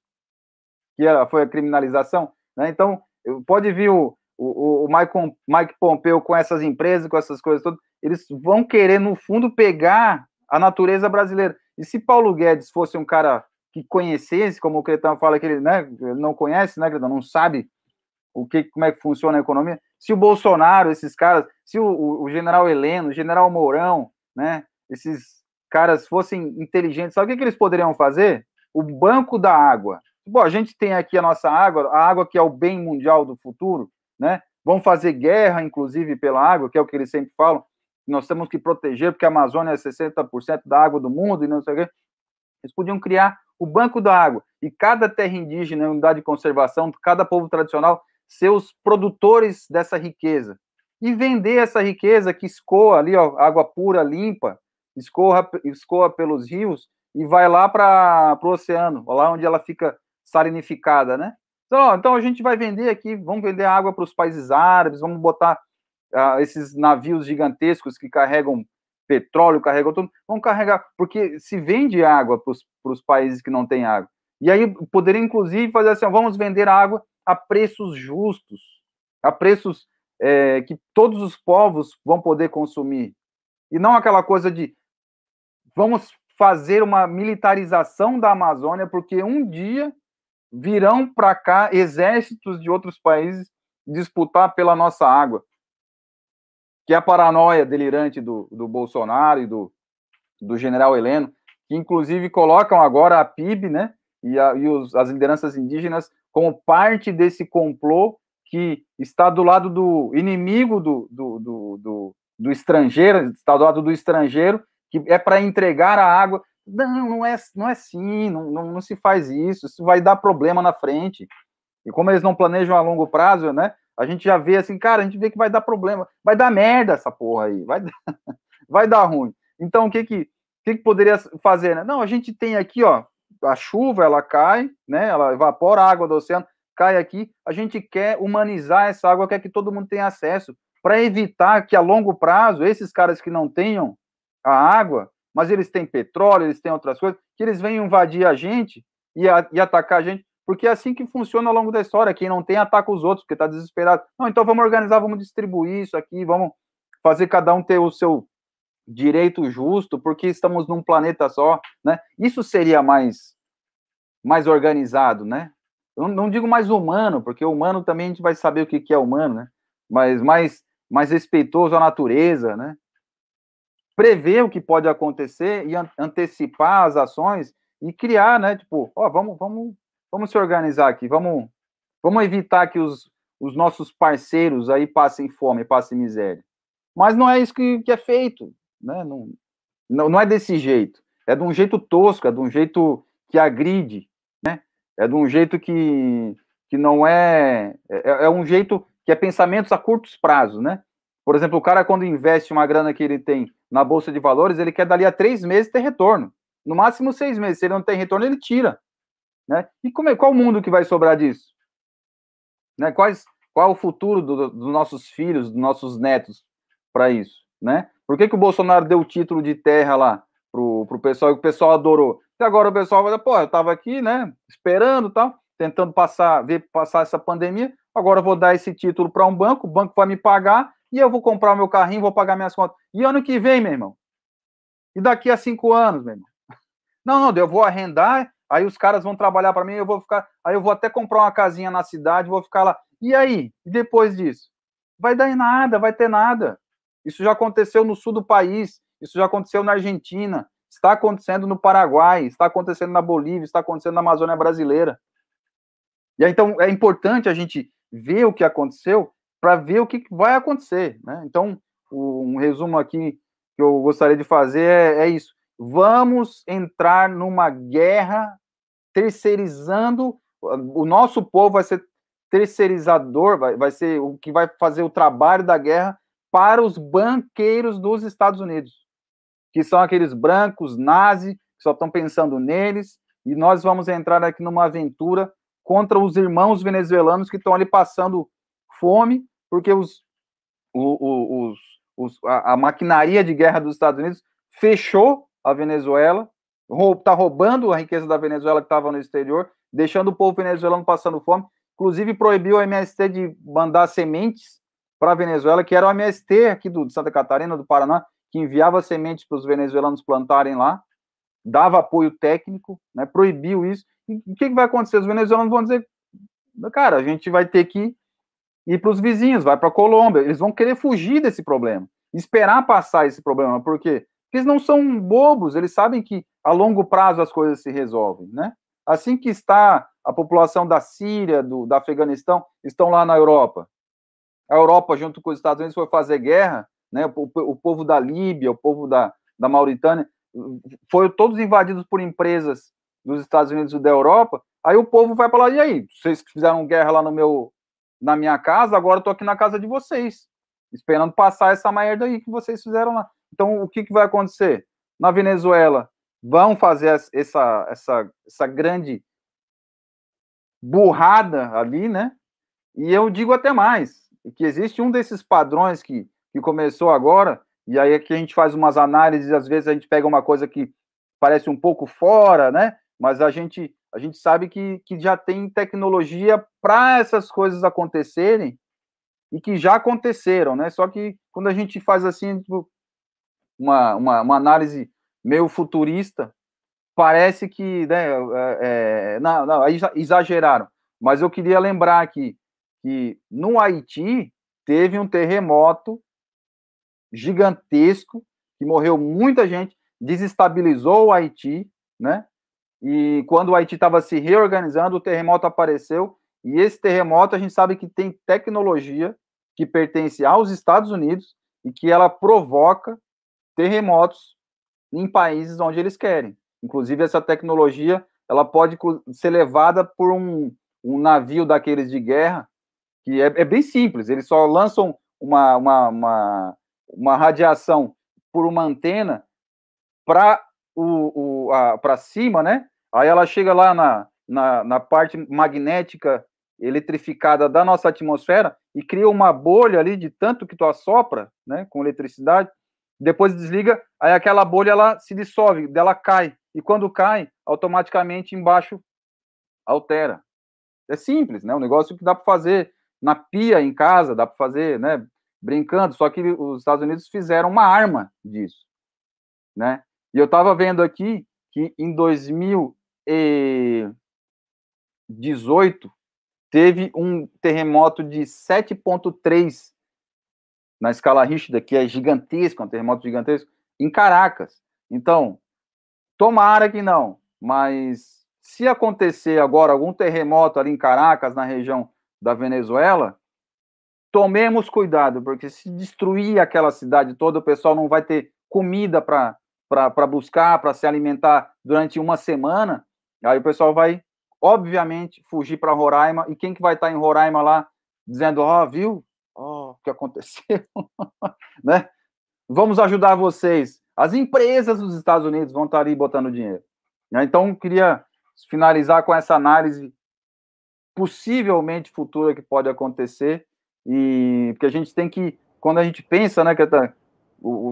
Que era, foi a criminalização? Né? Então, pode vir o, o, o Mike, Mike Pompeu com essas empresas, com essas coisas todas, eles vão querer, no fundo, pegar a natureza brasileira. E se Paulo Guedes fosse um cara que conhecesse, como o Cretão fala que ele, né, não conhece, né, Cretão, não sabe o que, como é que funciona a economia, se o Bolsonaro, esses caras, se o, o, general Heleno, o general Mourão, né, esses caras fossem inteligentes, sabe o que, que eles poderiam fazer? O banco da água. Bom, a gente tem aqui a nossa água, a água que é o bem mundial do futuro, né? Vão fazer guerra, inclusive, pela água, que é o que eles sempre falam. Nós temos que proteger, porque a Amazônia é 60% da água do mundo e não sei o quê. Eles podiam criar o banco da água e cada terra indígena, unidade de conservação, cada povo tradicional, seus produtores dessa riqueza e vender essa riqueza que escoa ali, ó, água pura, limpa, escoa, escoa pelos rios e vai lá para o oceano, lá onde ela fica salinificada, né? Então, ó, então a gente vai vender aqui, vamos vender água para os países árabes, vamos botar uh, esses navios gigantescos que carregam petróleo, carregam tudo, vamos carregar, porque se vende água para os países que não têm água. E aí poderia, inclusive, fazer assim, ó, vamos vender água a preços justos, a preços é, que todos os povos vão poder consumir. E não aquela coisa de vamos fazer uma militarização da Amazônia, porque um dia virão para cá exércitos de outros países disputar pela nossa água. Que é a paranoia delirante do, do Bolsonaro e do, do general Heleno, que inclusive colocam agora a PIB, né, e, a, e os, as lideranças indígenas como parte desse complô que está do lado do inimigo do, do, do, do, do estrangeiro, está do lado do estrangeiro, que é para entregar a água. Não, não é, não é assim, não, não, não, se faz isso, isso vai dar problema na frente. E como eles não planejam a longo prazo, né? A gente já vê assim, cara, a gente vê que vai dar problema, vai dar merda essa porra aí, vai, dar, vai dar ruim. Então, o que que, que que poderia fazer? Né? Não, a gente tem aqui, ó, a chuva, ela cai, né? Ela evapora a água do oceano, cai aqui. A gente quer humanizar essa água, quer que todo mundo tenha acesso, para evitar que a longo prazo esses caras que não tenham a água mas eles têm petróleo, eles têm outras coisas, que eles venham invadir a gente e, a, e atacar a gente, porque é assim que funciona ao longo da história. Quem não tem, ataca os outros, porque está desesperado. Não, então vamos organizar, vamos distribuir isso aqui, vamos fazer cada um ter o seu direito justo, porque estamos num planeta só, né? Isso seria mais, mais organizado, né? Eu não digo mais humano, porque humano também a gente vai saber o que, é humano, né? Mas mais, mais respeitoso à natureza, né? prever o que pode acontecer e antecipar as ações e criar, né? Tipo, ó, vamos, vamos, vamos se organizar aqui, vamos, vamos evitar que os, os nossos parceiros aí passem fome, passem miséria. Mas não é isso que, que é feito, né? Não, não, não é desse jeito. É de um jeito tosco, é de um jeito que agride, né? É de um jeito que, que não é, é. É um jeito que é pensamentos a curtos prazos, né? Por exemplo, o cara, quando investe uma grana que ele tem na Bolsa de Valores, ele quer dali a três meses ter retorno. No máximo seis meses. Se ele não tem retorno, ele tira. Né? E como é, qual o mundo que vai sobrar disso? Né? Quais, qual é o futuro dos do nossos filhos, dos nossos netos para isso? Né? Por que, que o Bolsonaro deu o título de terra lá pro, pro pessoal e o pessoal adorou? E agora o pessoal vai dizer, pô, eu estava aqui, né, esperando tal, tentando passar, ver passar essa pandemia, agora eu vou dar esse título para um banco, o banco vai me pagar e eu vou comprar meu carrinho, vou pagar minhas contas. E ano que vem, meu irmão? E daqui a cinco anos, meu irmão? Não, não, eu vou arrendar, aí os caras vão trabalhar para mim, eu vou ficar, aí eu vou até comprar uma casinha na cidade, vou ficar lá. E aí? E depois disso? Vai dar em nada, vai ter nada. Isso já aconteceu no sul do país, isso já aconteceu na Argentina, está acontecendo no Paraguai, está acontecendo na Bolívia, está acontecendo na Amazônia brasileira. E aí, então é importante a gente ver o que aconteceu para ver o que vai acontecer. Né? Então, um resumo aqui que eu gostaria de fazer é, é isso. Vamos entrar numa guerra terceirizando, o nosso povo vai ser terceirizador, vai, vai ser o que vai fazer o trabalho da guerra para os banqueiros dos Estados Unidos, que são aqueles brancos nazi, que só estão pensando neles, e nós vamos entrar aqui numa aventura contra os irmãos venezuelanos que estão ali passando fome porque os, os, os, a, a, maquinaria de guerra dos Estados Unidos fechou a Venezuela, está roubando a riqueza da Venezuela que estava no exterior, deixando o povo venezuelano passando fome. inclusive proibiu o MST de mandar sementes para a Venezuela, que era o MST aqui do, de Santa Catarina, do Paraná, que enviava sementes para os venezuelanos plantarem lá, dava apoio técnico, né, proibiu isso. E o que, que vai acontecer? Os venezuelanos vão dizer, cara, a gente vai ter que ir para os vizinhos, vai para a Colômbia, eles vão querer fugir desse problema, esperar passar esse problema, por quê? Porque eles não são bobos, eles sabem que a longo prazo as coisas se resolvem, né? Assim que está a população da Síria, do, Afeganistão, estão lá na Europa. A Europa, junto com os Estados Unidos, foi fazer guerra, né? O, o povo da Líbia, o povo da, da Mauritânia, foram todos invadidos por empresas dos Estados Unidos e da Europa. Aí o povo vai falar: e aí, vocês fizeram guerra lá no meu, na minha casa, agora eu tô aqui na casa de vocês, esperando passar essa merda aí que vocês fizeram lá. Então, o que, que vai acontecer? Na Venezuela, vão fazer essa, essa, essa grande burrada ali, né? E eu digo até mais, que existe um desses padrões que, que começou agora, e aí aqui a gente faz umas análises, às vezes a gente pega uma coisa que parece um pouco fora, né? Mas a gente, a gente sabe que, que já tem tecnologia para essas coisas acontecerem e que já aconteceram, né? Só que quando a gente faz assim, tipo, uma, uma, uma análise meio futurista, parece que, né, é, é, não, não, aí exageraram. Mas eu queria lembrar aqui que no Haiti teve um terremoto gigantesco que morreu muita gente, desestabilizou o Haiti, né? E quando o Haiti estava se reorganizando, o terremoto apareceu. E esse terremoto a gente sabe que tem tecnologia que pertence aos Estados Unidos e que ela provoca terremotos em países onde eles querem. Inclusive, essa tecnologia ela pode ser levada por um, um navio daqueles de guerra, que é, é bem simples, eles só lançam uma, uma, uma, uma radiação por uma antena para o, o, para cima, né? Aí ela chega lá na, na, na, parte magnética eletrificada da nossa atmosfera e cria uma bolha ali de tanto que tu assopra, né, com eletricidade, depois desliga, aí aquela bolha ela se dissolve, dela cai. E quando cai, automaticamente embaixo altera. É simples, né? Um negócio que dá para fazer na pia em casa, dá para fazer, né? Brincando. Só que os Estados Unidos fizeram uma arma disso, né? E eu estava vendo aqui que em 2018 teve um terremoto de 7.3 na escala Richter, que é gigantesco, um terremoto gigantesco, em Caracas. Então, tomara que não, mas se acontecer agora algum terremoto ali em Caracas, na região da Venezuela, tomemos cuidado, porque se destruir aquela cidade toda, o pessoal não vai ter comida para buscar, para se alimentar durante uma semana, aí o pessoal vai, obviamente, fugir para Roraima, e quem que vai estar em Roraima lá, dizendo, ó, oh, viu, oh, o que aconteceu, né? Vamos ajudar vocês. As empresas dos Estados Unidos vão estar ali botando dinheiro. Né? Então, queria finalizar com essa análise possivelmente futura que pode acontecer e porque a gente tem que, quando a gente pensa, né, que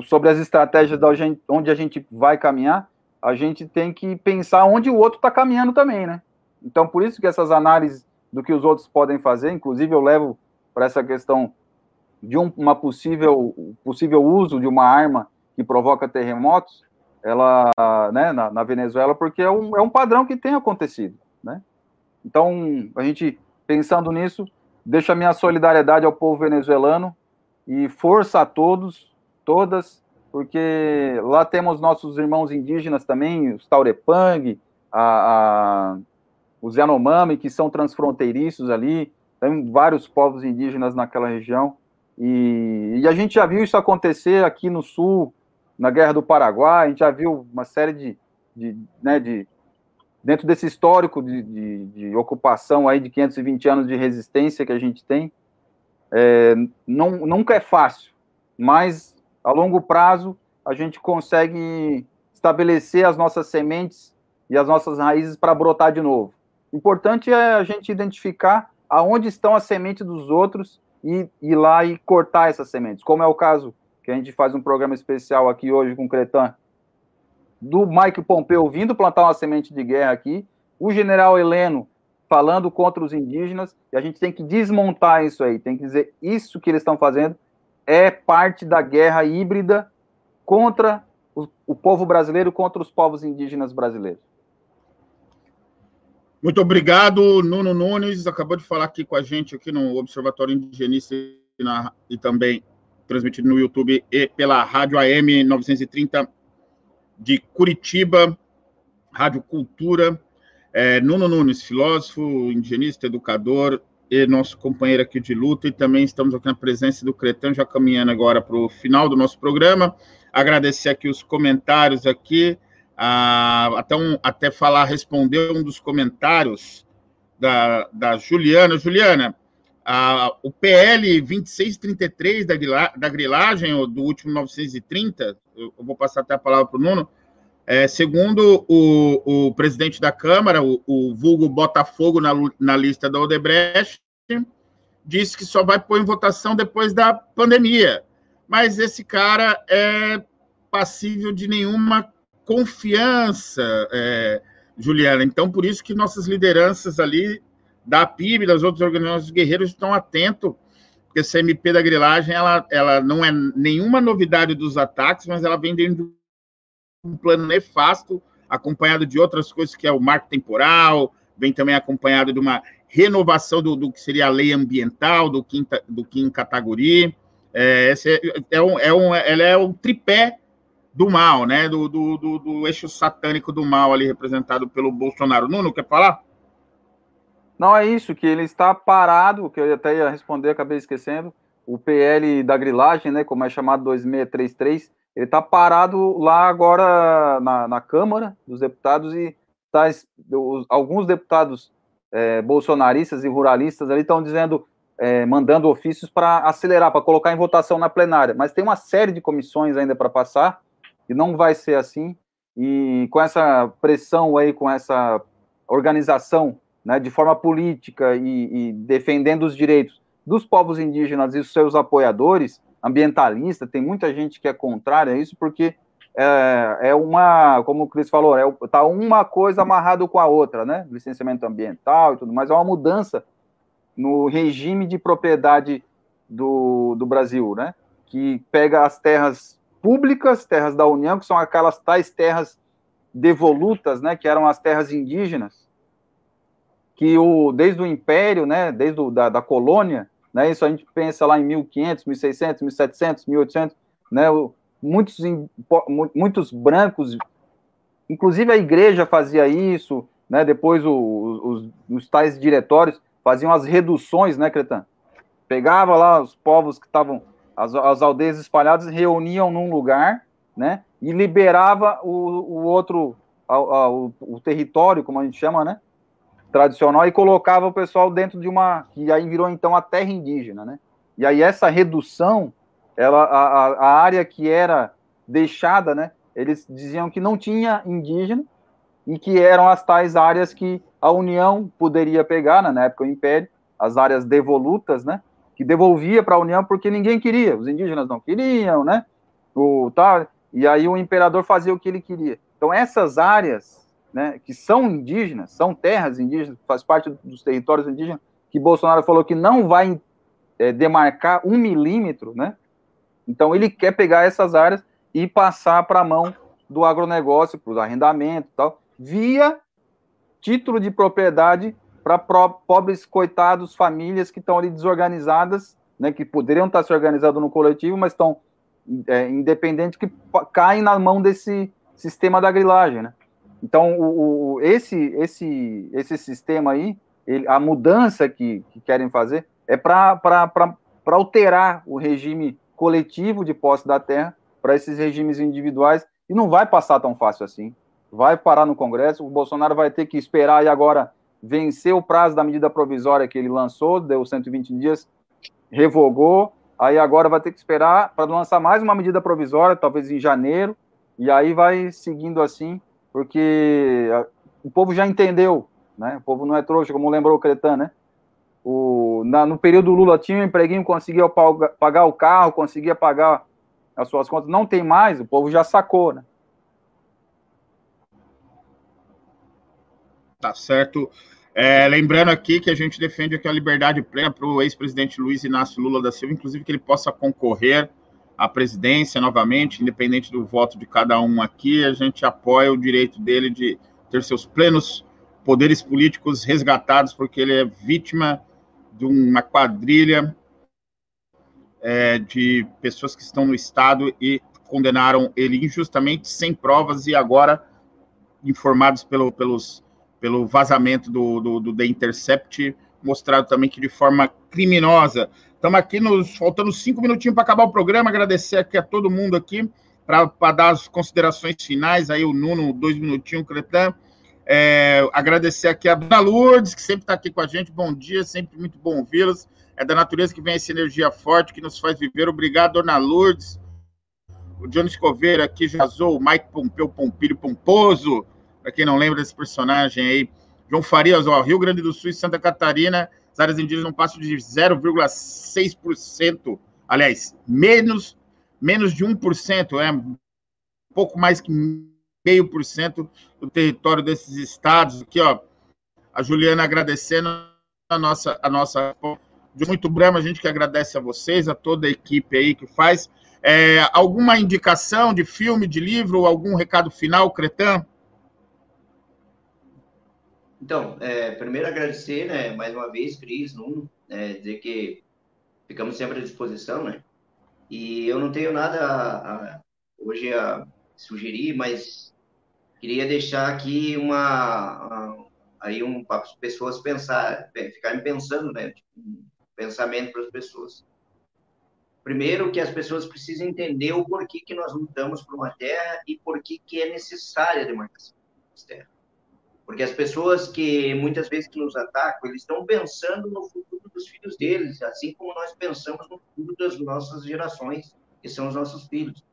sobre as estratégias da onde a gente vai caminhar, a gente tem que pensar onde o outro está caminhando também, né? Então, por isso que essas análises do que os outros podem fazer, inclusive eu levo para essa questão de um, uma possível, possível uso de uma arma que provoca terremotos, ela, né, na, na Venezuela, porque é um, é um padrão que tem acontecido, né? Então, a gente, pensando nisso, deixa a minha solidariedade ao povo venezuelano e força a todos, todas, porque lá temos nossos irmãos indígenas também, os Taurepang, a, a, os Yanomami, que são transfronteiriços ali, tem vários povos indígenas naquela região, e, e, a gente já viu isso acontecer aqui no Sul, na Guerra do Paraguai, a gente já viu uma série de, de, né, de dentro desse histórico de, de, de, ocupação aí de 520 anos de resistência que a gente tem, é, não, nunca é fácil, mas a longo prazo a gente consegue estabelecer as nossas sementes e as nossas raízes para brotar de novo. Importante é a gente identificar aonde estão as sementes dos outros e ir lá e cortar essas sementes, como é o caso que a gente faz um programa especial aqui hoje com o Cretan, do Mike Pompeu vindo plantar uma semente de guerra aqui, o general Heleno falando contra os indígenas, e a gente tem que desmontar isso aí, tem que dizer isso que eles estão fazendo é parte da guerra híbrida contra o, o povo brasileiro, contra os povos indígenas brasileiros. Muito obrigado, Nuno Nunes, acabou de falar aqui com a gente aqui no Observatório Indigenista e, na, e também transmitido no YouTube e pela Rádio AM 930 de Curitiba, Rádio Cultura. É, Nuno Nunes, filósofo, indigenista, educador e nosso companheiro aqui de luta, e também estamos aqui na presença do Cretan, já caminhando agora para o final do nosso programa. Agradecer aqui os comentários aqui, até, um, até falar, responder um dos comentários da, da Juliana. Juliana, a, o PL 2633 da, da grilagem, do último 930, eu, vou passar até a palavra para o Nuno, é, segundo o, o, presidente da Câmara, o, o vulgo Botafogo na, na, lista da Odebrecht, disse que só vai pôr em votação depois da pandemia. Mas esse cara é passível de nenhuma confiança, é, Juliana. Então, por isso que nossas lideranças ali da PIB, das outras organizações guerreiros estão atentos, porque essa MP da grilagem, ela, ela não é nenhuma novidade dos ataques, mas ela vem dentro de um plano nefasto, acompanhado de outras coisas, que é o marco temporal, vem também acompanhado de uma renovação do, do que seria a lei ambiental, do Kim, do Kim Kataguri. É, é, é, um, é um, ela é o tripé do mal, né? Do, do, do, do eixo satânico do mal ali representado pelo Bolsonaro. Nuno, quer falar? Não, é isso, que ele está parado, que eu até ia responder, acabei esquecendo, o PL da grilagem, né, como é chamado 2633, ele está parado lá agora na, na, Câmara dos Deputados e tá, os, alguns deputados é, bolsonaristas e ruralistas ali estão dizendo, é, mandando ofícios para acelerar, para colocar em votação na plenária, mas tem uma série de comissões ainda para passar e não vai ser assim, e com essa pressão aí, com essa organização né, de forma política e, e, defendendo os direitos dos povos indígenas e seus apoiadores, ambientalistas, tem muita gente que é contrária a isso, porque é, é uma, como o Cris falou, é, tá uma coisa amarrada com a outra, né? Licenciamento ambiental e tudo mais, é uma mudança no regime de propriedade do, do Brasil, né? Que pega as terras públicas, terras da União, que são aquelas tais terras devolutas, né? Que eram as terras indígenas, que o, desde o Império, né, desde o, da, da colônia, né, isso a gente pensa lá em 1500, 1600, 1700, 1800, né, muitos, muitos brancos, inclusive a igreja fazia isso, né, depois os, os tais diretórios faziam as reduções, né, Cretan? Pegava lá os povos que estavam, as, as aldeias espalhadas, reuniam num lugar, né, e liberava o, o outro, a, a, o, o território, como a gente chama, né, tradicional e colocava o pessoal dentro de uma que aí virou então a terra indígena, né? E aí essa redução, ela a, a área que era deixada, né? Eles diziam que não tinha indígena e que eram as tais áreas que a União poderia pegar, né, na época o Império, as áreas devolutas, né? Que devolvia para a União porque ninguém queria, os indígenas não queriam, né? O tal, e aí o imperador fazia o que ele queria. Então essas áreas né, que são indígenas, são terras indígenas, faz parte dos territórios indígenas, que Bolsonaro falou que não vai é, demarcar um milímetro, né? Então ele quer pegar essas áreas e passar para a mão do agronegócio, para os arrendamentos tal, via título de propriedade para pobres, coitados, famílias que estão ali desorganizadas, né, que poderiam estar se organizando no coletivo, mas estão é, independentes, que caem na mão desse sistema da grilagem, né? Então, o, o, esse, esse, esse sistema aí, ele, a mudança que, que, querem fazer é para alterar o regime coletivo de posse da terra para esses regimes individuais e não vai passar tão fácil assim. Vai parar no Congresso, o Bolsonaro vai ter que esperar e agora vencer o prazo da medida provisória que ele lançou, deu 120 dias, revogou, aí agora vai ter que esperar para lançar mais uma medida provisória, talvez em janeiro, e aí vai seguindo assim porque o povo já entendeu, né? O povo não é trouxa, como lembrou o Cretan, né? O, na, no período Lula tinha um empreguinho, conseguia pagar, pagar o carro, conseguia pagar as suas contas, não tem mais, o povo já sacou, né? Tá certo. É, lembrando aqui que a gente defende aqui a liberdade plena para o ex-presidente Luiz Inácio Lula da Silva, inclusive que ele possa concorrer à presidência novamente, independente do voto de cada um aqui, a gente apoia o direito dele de ter seus plenos poderes políticos resgatados, porque ele é vítima de uma quadrilha é, de pessoas que estão no Estado e condenaram ele injustamente, sem provas, e agora, informados pelo, pelos, pelo vazamento do, do, do The Intercept, mostrado também que de forma criminosa. Estamos aqui nos faltando cinco minutinhos para acabar o programa. Agradecer aqui a todo mundo aqui para dar as considerações finais. Aí o Nuno, dois minutinhos, Cretan. É, agradecer aqui a Dona Lourdes, que sempre está aqui com a gente. Bom dia, sempre muito bom ouvi-los. É da natureza que vem essa energia forte que nos faz viver. Obrigado, Dona Lourdes. O Johnny Escoveira aqui já usou o Mike Pompeu Pompilho Pomposo, para quem não lembra desse personagem aí. João Farias, ó, Rio Grande do Sul e Santa Catarina, as áreas indígenas não passam de 0,6%, aliás, menos, menos de 1%, é um pouco mais que meio por cento do território desses estados. Aqui, ó, a Juliana agradecendo a nossa, a nossa de muito Brama, a gente que agradece a vocês, a toda a equipe aí que faz. É, alguma indicação de filme, de livro, algum recado final, Cretan? Então, é, primeiro agradecer, né, mais uma vez, Cris, Nuno, é, dizer que ficamos sempre à disposição, né? E eu não tenho nada a, a, hoje a sugerir, mas queria deixar aqui uma a, aí um para as pessoas pensar, ficarem pensando, né? Tipo, um pensamento para as pessoas. Primeiro, que as pessoas precisam entender o porquê que nós lutamos por uma terra e por que é necessária a demarcação das terras. Porque as pessoas que muitas vezes que nos atacam, eles estão pensando no futuro dos filhos deles, assim como nós pensamos no futuro das nossas gerações, que são os nossos filhos.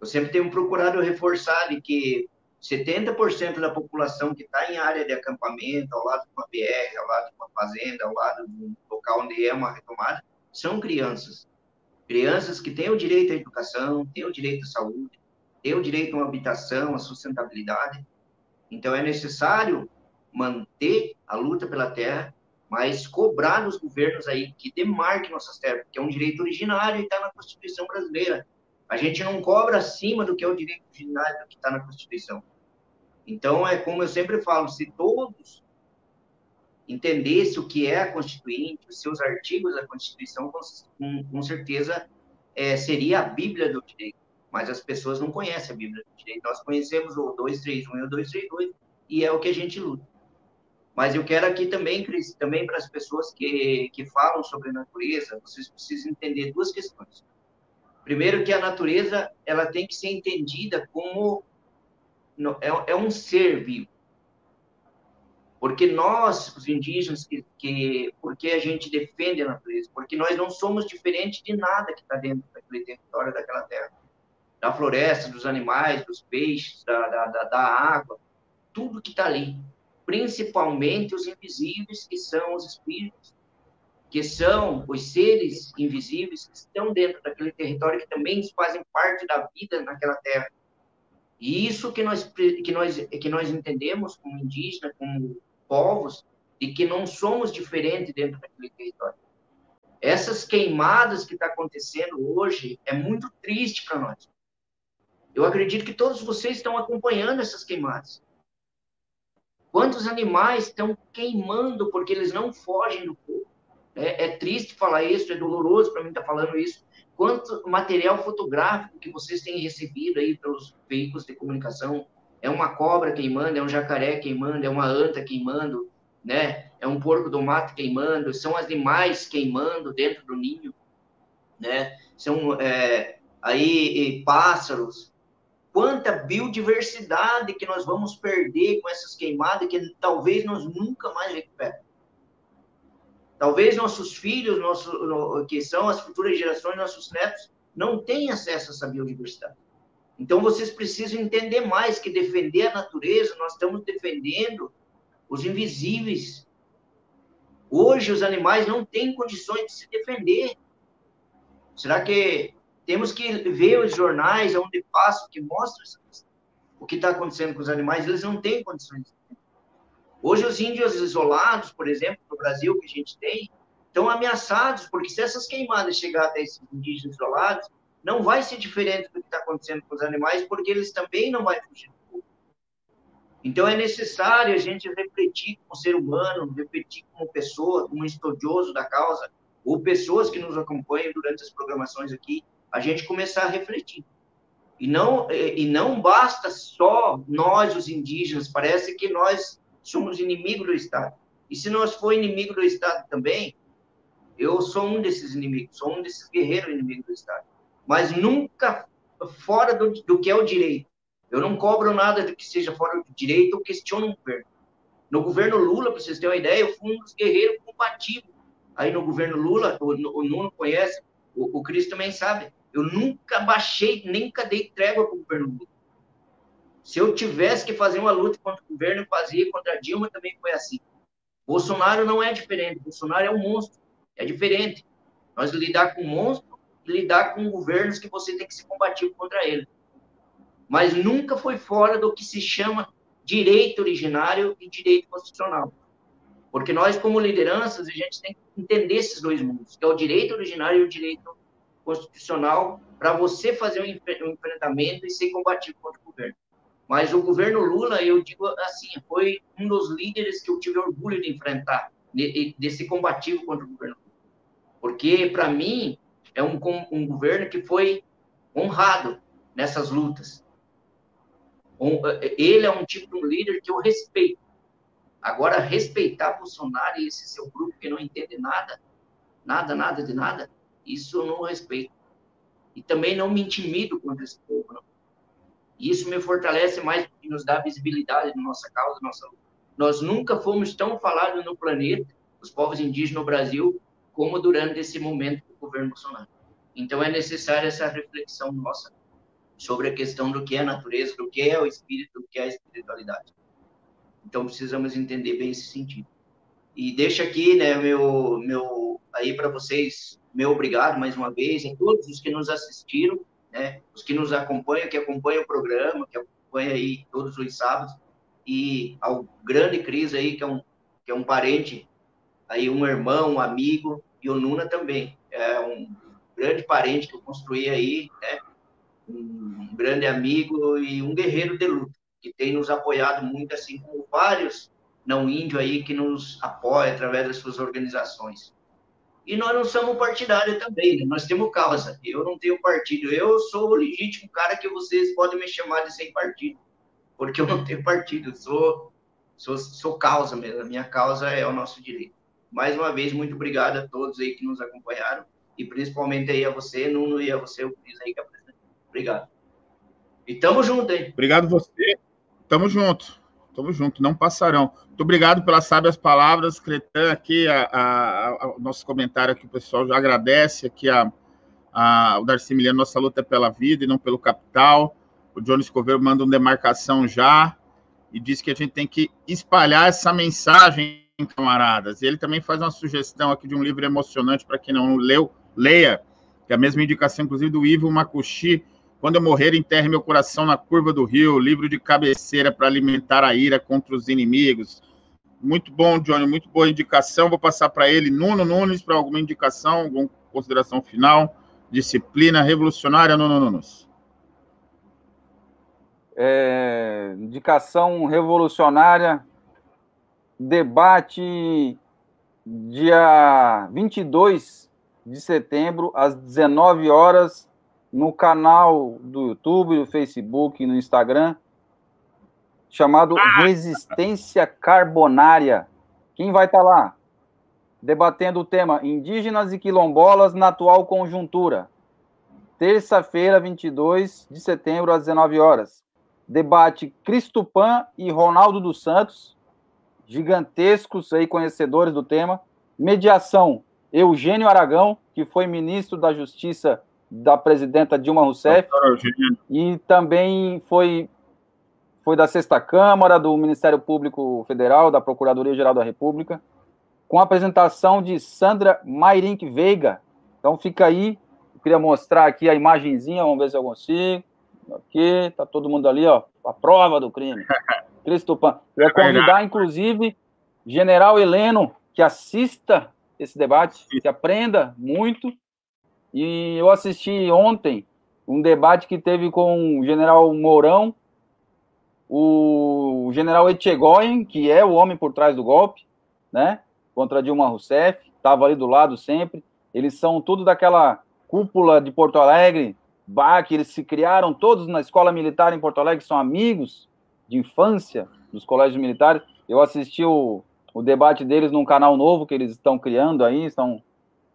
Eu sempre tenho procurado reforçar de que 70% da população que está em área de acampamento, ao lado de uma BR, ao lado de uma fazenda, ao lado de um local onde é uma retomada, são crianças. Crianças que têm o direito à educação, têm o direito à saúde, têm o direito a uma habitação, à sustentabilidade, então, é necessário manter a luta pela terra, mas cobrar dos governos aí que demarquem nossas terras, que é um direito originário e está na Constituição brasileira. A gente não cobra acima do que é o direito originário que está na Constituição. Então, é como eu sempre falo, se todos entendessem o que é a Constituinte, os seus artigos da Constituição, com, com certeza é, seria a Bíblia do direito mas as pessoas não conhecem a Bíblia do direito. Nós conhecemos o 231 e o 232 e é o que a gente luta. Mas eu quero aqui também, Cris, também para as pessoas que, que falam sobre a natureza, vocês precisam entender duas questões. Primeiro que a natureza ela tem que ser entendida como é, é um ser vivo. Porque nós, os indígenas, que, que, porque a gente defende a natureza? Porque nós não somos diferentes de nada que está dentro daquele território, daquela terra da floresta, dos animais, dos peixes, da, da, da, água, tudo que está ali. Principalmente os invisíveis, que são os espíritos, que são os seres invisíveis que estão dentro daquele território, que também fazem parte da vida naquela terra. E isso que nós, que nós, que nós entendemos como indígena, como povos, e que não somos diferentes dentro daquele território. Essas queimadas que está acontecendo hoje é muito triste para nós. Eu acredito que todos vocês estão acompanhando essas queimadas. Quantos animais estão queimando porque eles não fogem do fogo? É, é triste falar isso, é doloroso para mim estar tá falando isso. Quanto material fotográfico que vocês têm recebido aí pelos veículos de comunicação? É uma cobra queimando, é um jacaré queimando, é uma anta queimando, né? É um porco do mato queimando, são animais queimando dentro do ninho, né? São é, aí pássaros, quanta biodiversidade que nós vamos perder com essas queimadas que talvez nós nunca mais recuperemos. Talvez nossos filhos, nosso, que são as futuras gerações, nossos netos, não tenham acesso a essa biodiversidade. Então, vocês precisam entender mais que defender a natureza, nós estamos defendendo os invisíveis. Hoje, os animais não têm condições de se defender. Será que temos que ver os jornais onde passam, que mostram o que está acontecendo com os animais, eles não têm condições. Hoje, os índios isolados, por exemplo, no Brasil, que a gente tem, estão ameaçados, porque se essas queimadas chegar até esses indígenas isolados, não vai ser diferente do que está acontecendo com os animais, porque eles também não vão fugir. Então, é necessário a gente refletir como ser humano, refletir como pessoa, como estudioso da causa, ou pessoas que nos acompanham durante as programações aqui, a gente começar a refletir. E não, e não basta só nós, os indígenas, parece que nós somos inimigos do Estado. E se nós for inimigo do Estado também, eu sou um desses inimigos, sou um desses guerreiros inimigos do Estado. Mas nunca fora do, do que é o direito. Eu não cobro nada do que seja fora do direito ou questiono o governo. No governo Lula, para vocês terem uma ideia, eu fui um dos guerreiros combativos. Aí no governo Lula, o, o Nuno conhece, o, o Cris também sabe. Eu nunca baixei, nunca dei trégua para o governo. Se eu tivesse que fazer uma luta contra o governo, fazia, contra a Dilma também foi assim. Bolsonaro não é diferente, Bolsonaro é um monstro, é diferente. Nós lidar com monstro e lidar com governos que você tem que ser combativo contra ele. Mas nunca foi fora do que se chama direito originário e direito constitucional. Porque nós, como lideranças, a gente tem que entender esses dois mundos, que é o direito originário e o direito constitucional, para você fazer um enfrentamento e ser combativo contra o governo. Mas o governo Lula, eu digo assim, foi um dos líderes que eu tive orgulho de enfrentar, desse combativo contra o governo Lula. Porque, para mim, é um, um governo que foi honrado nessas lutas. Ele é um tipo de um líder que eu respeito. Agora, respeitar Bolsonaro e esse seu grupo que não entende nada, nada, nada de nada, isso eu não respeito. E também não me intimido contra esse povo, não. E isso me fortalece mais porque nos dá visibilidade na nossa causa, nossa luta. Nós nunca fomos tão falados no planeta, os povos indígenas no Brasil, como durante esse momento do governo Bolsonaro. Então é necessária essa reflexão nossa sobre a questão do que é a natureza, do que é o espírito, do que é a espiritualidade. Então precisamos entender bem esse sentido. E deixa aqui, né, meu, meu aí para vocês, meu obrigado mais uma vez a todos os que nos assistiram né? Os que nos acompanham, que acompanham o programa, que acompanham aí todos os sábados, e ao grande Cris aí, que é um, que é um parente, aí um irmão, um amigo, e o Nuna também, é um grande parente que eu construí aí, né? Um grande amigo e um guerreiro de luta, que tem nos apoiado muito, assim como vários não índio aí que nos apoia através das suas organizações. E nós não somos partidários também, né? nós temos causa. Eu não tenho partido. Eu sou o legítimo cara que vocês podem me chamar de sem partido, porque eu não tenho partido. Sou, sou, sou causa mesmo. A minha causa é o nosso direito. Mais uma vez, muito obrigado a todos aí que nos acompanharam e principalmente aí a você, Nuno, e a você, o Cris aí que apresentou. Obrigado. E tamo junto aí. Obrigado você. Tamo junto. Tamo junto, não passarão. Muito obrigado pelas sábias palavras, Cretan, aqui, a, a, a, nosso comentário aqui, o pessoal já agradece aqui a, a, o Darcy Miliano, nossa luta é pela vida e não pelo capital. O Johnny Escoveiro manda uma demarcação já e diz que a gente tem que espalhar essa mensagem, camaradas. E ele também faz uma sugestão aqui de um livro emocionante para quem não leu, leia, que é a mesma indicação, inclusive, do Ivo Makushi, quando eu morrer, enterre meu coração na curva do rio, livro de cabeceira para alimentar a ira contra os inimigos. Muito bom, Johnny, muito boa indicação. Vou passar para ele, Nuno Nunes, para alguma indicação, alguma consideração final. Disciplina revolucionária, Nuno Nunes. É, indicação revolucionária, debate dia 22 de setembro, às 19 horas, no canal do YouTube, no Facebook, no Instagram, chamado ah! Resistência Carbonária. Quem vai estar tá lá? Debatendo o tema Indígenas e Quilombolas na atual conjuntura. Terça-feira, 22 de setembro, às 19 horas. Debate Cristo Pan e Ronaldo dos Santos, gigantescos aí conhecedores do tema. Mediação Eugênio Aragão, que foi ministro da Justiça da presidenta Dilma Rousseff e também foi foi da Sexta Câmara, do Ministério Público Federal, da Procuradoria-Geral da República, com a apresentação de Sandra Mairink Veiga. Então fica aí, eu queria mostrar aqui a imagenzinha, vamos ver se eu consigo. Aqui, tá todo mundo ali, ó, a prova do crime. Cristopan. Eu ia convidar, inclusive, General Heleno, que assista esse debate, que aprenda muito. E eu assisti ontem um debate que teve com o General Mourão, o General Etchegoyen, que é o homem por trás do golpe, né? Contra Dilma Rousseff, estava ali do lado sempre. Eles são tudo daquela cúpula de Porto Alegre, que eles se criaram todos na escola militar em Porto Alegre, são amigos de infância dos colégios militares. Eu assisti o, o debate deles num canal novo que eles estão criando aí, estão,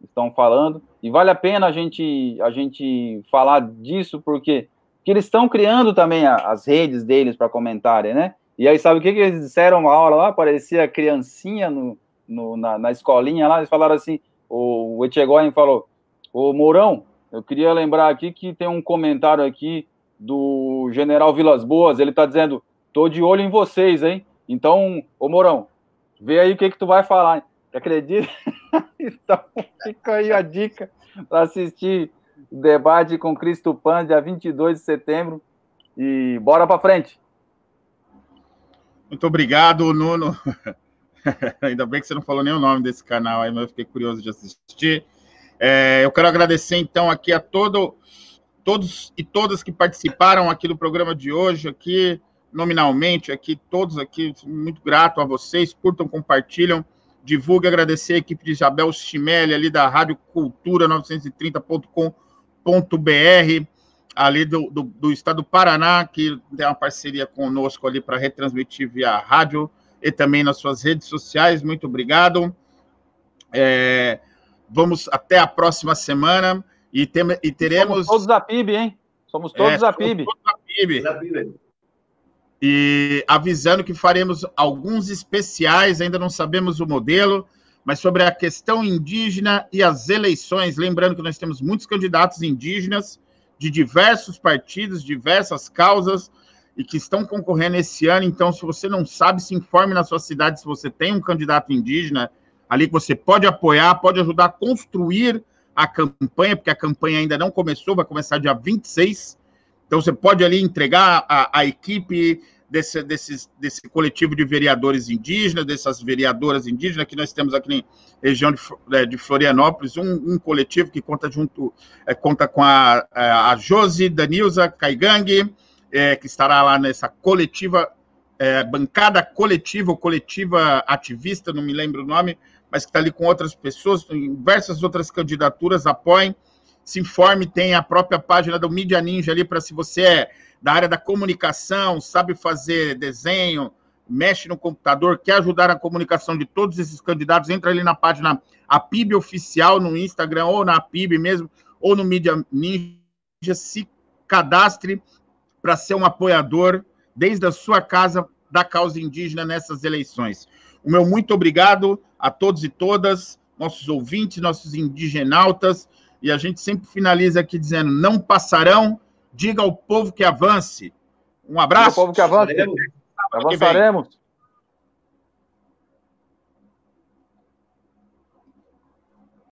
estão falando. E vale a pena a gente, a gente falar disso, porque, porque eles estão criando também a, as redes deles para comentarem, né? E aí, sabe o que, que eles disseram uma hora lá? Parecia criancinha no, no na, na, escolinha lá. Eles falaram assim: o, o Etchegoyen falou, Ô Mourão, eu queria lembrar aqui que tem um comentário aqui do General Vilas Boas. Ele está dizendo: tô de olho em vocês, hein? Então, ô Mourão, vê aí o que, que tu vai falar. Acredita? então, fica aí a dica para assistir o debate com Cristo Pan, dia 22 de setembro. E bora para frente. Muito obrigado, Nuno. Ainda bem que você não falou nem o nome desse canal aí, mas eu fiquei curioso de assistir. É, eu quero agradecer, então, aqui a todo, todos e todas que participaram aqui do programa de hoje, aqui, nominalmente, aqui, todos aqui, muito grato a vocês, curtam, compartilham, divulgue, agradecer a equipe de Isabel Chimelli, ali da Rádio Cultura 930.com.br, ali do, do, do, estado do Paraná, que tem uma parceria conosco ali para retransmitir via rádio e também nas suas redes sociais. Muito obrigado. É, Vamos até a próxima semana e, tem, e teremos. Somos todos da PIB, hein? Somos todos é, da PIB. Todos da PIB. E avisando que faremos alguns especiais, ainda não sabemos o modelo, mas sobre a questão indígena e as eleições. Lembrando que nós temos muitos candidatos indígenas de diversos partidos, diversas causas, e que estão concorrendo esse ano. Então, se você não sabe, se informe na sua cidade se você tem um candidato indígena ali que você pode apoiar, pode ajudar a construir a campanha, porque a campanha ainda não começou, vai começar dia 26. Então você pode ali entregar a, a equipe desse, desse, desse coletivo de vereadores indígenas, dessas vereadoras indígenas, que nós temos aqui na região de, é, de Florianópolis, um, um, coletivo que conta junto, é, conta com a, é, a Josi Danilza Caigang, é, que estará lá nessa coletiva, é, bancada coletiva ou coletiva ativista, não me lembro o nome, mas que está ali com outras pessoas, diversas outras candidaturas, apoiem, se informe, tem a própria página do Media Ninja ali para se você é da área da comunicação, sabe fazer desenho, mexe no computador, quer ajudar na comunicação de todos esses candidatos, entra ali na página a PIB oficial no Instagram ou na PIB mesmo, ou no Media Ninja, se cadastre para ser um apoiador desde a sua casa da causa indígena nessas eleições. O meu muito obrigado a todos e todas, nossos ouvintes, nossos indigenautas, e a gente sempre finaliza aqui dizendo: não passarão, diga ao povo que avance. Um abraço. Diga ao povo que avance. Avançaremos.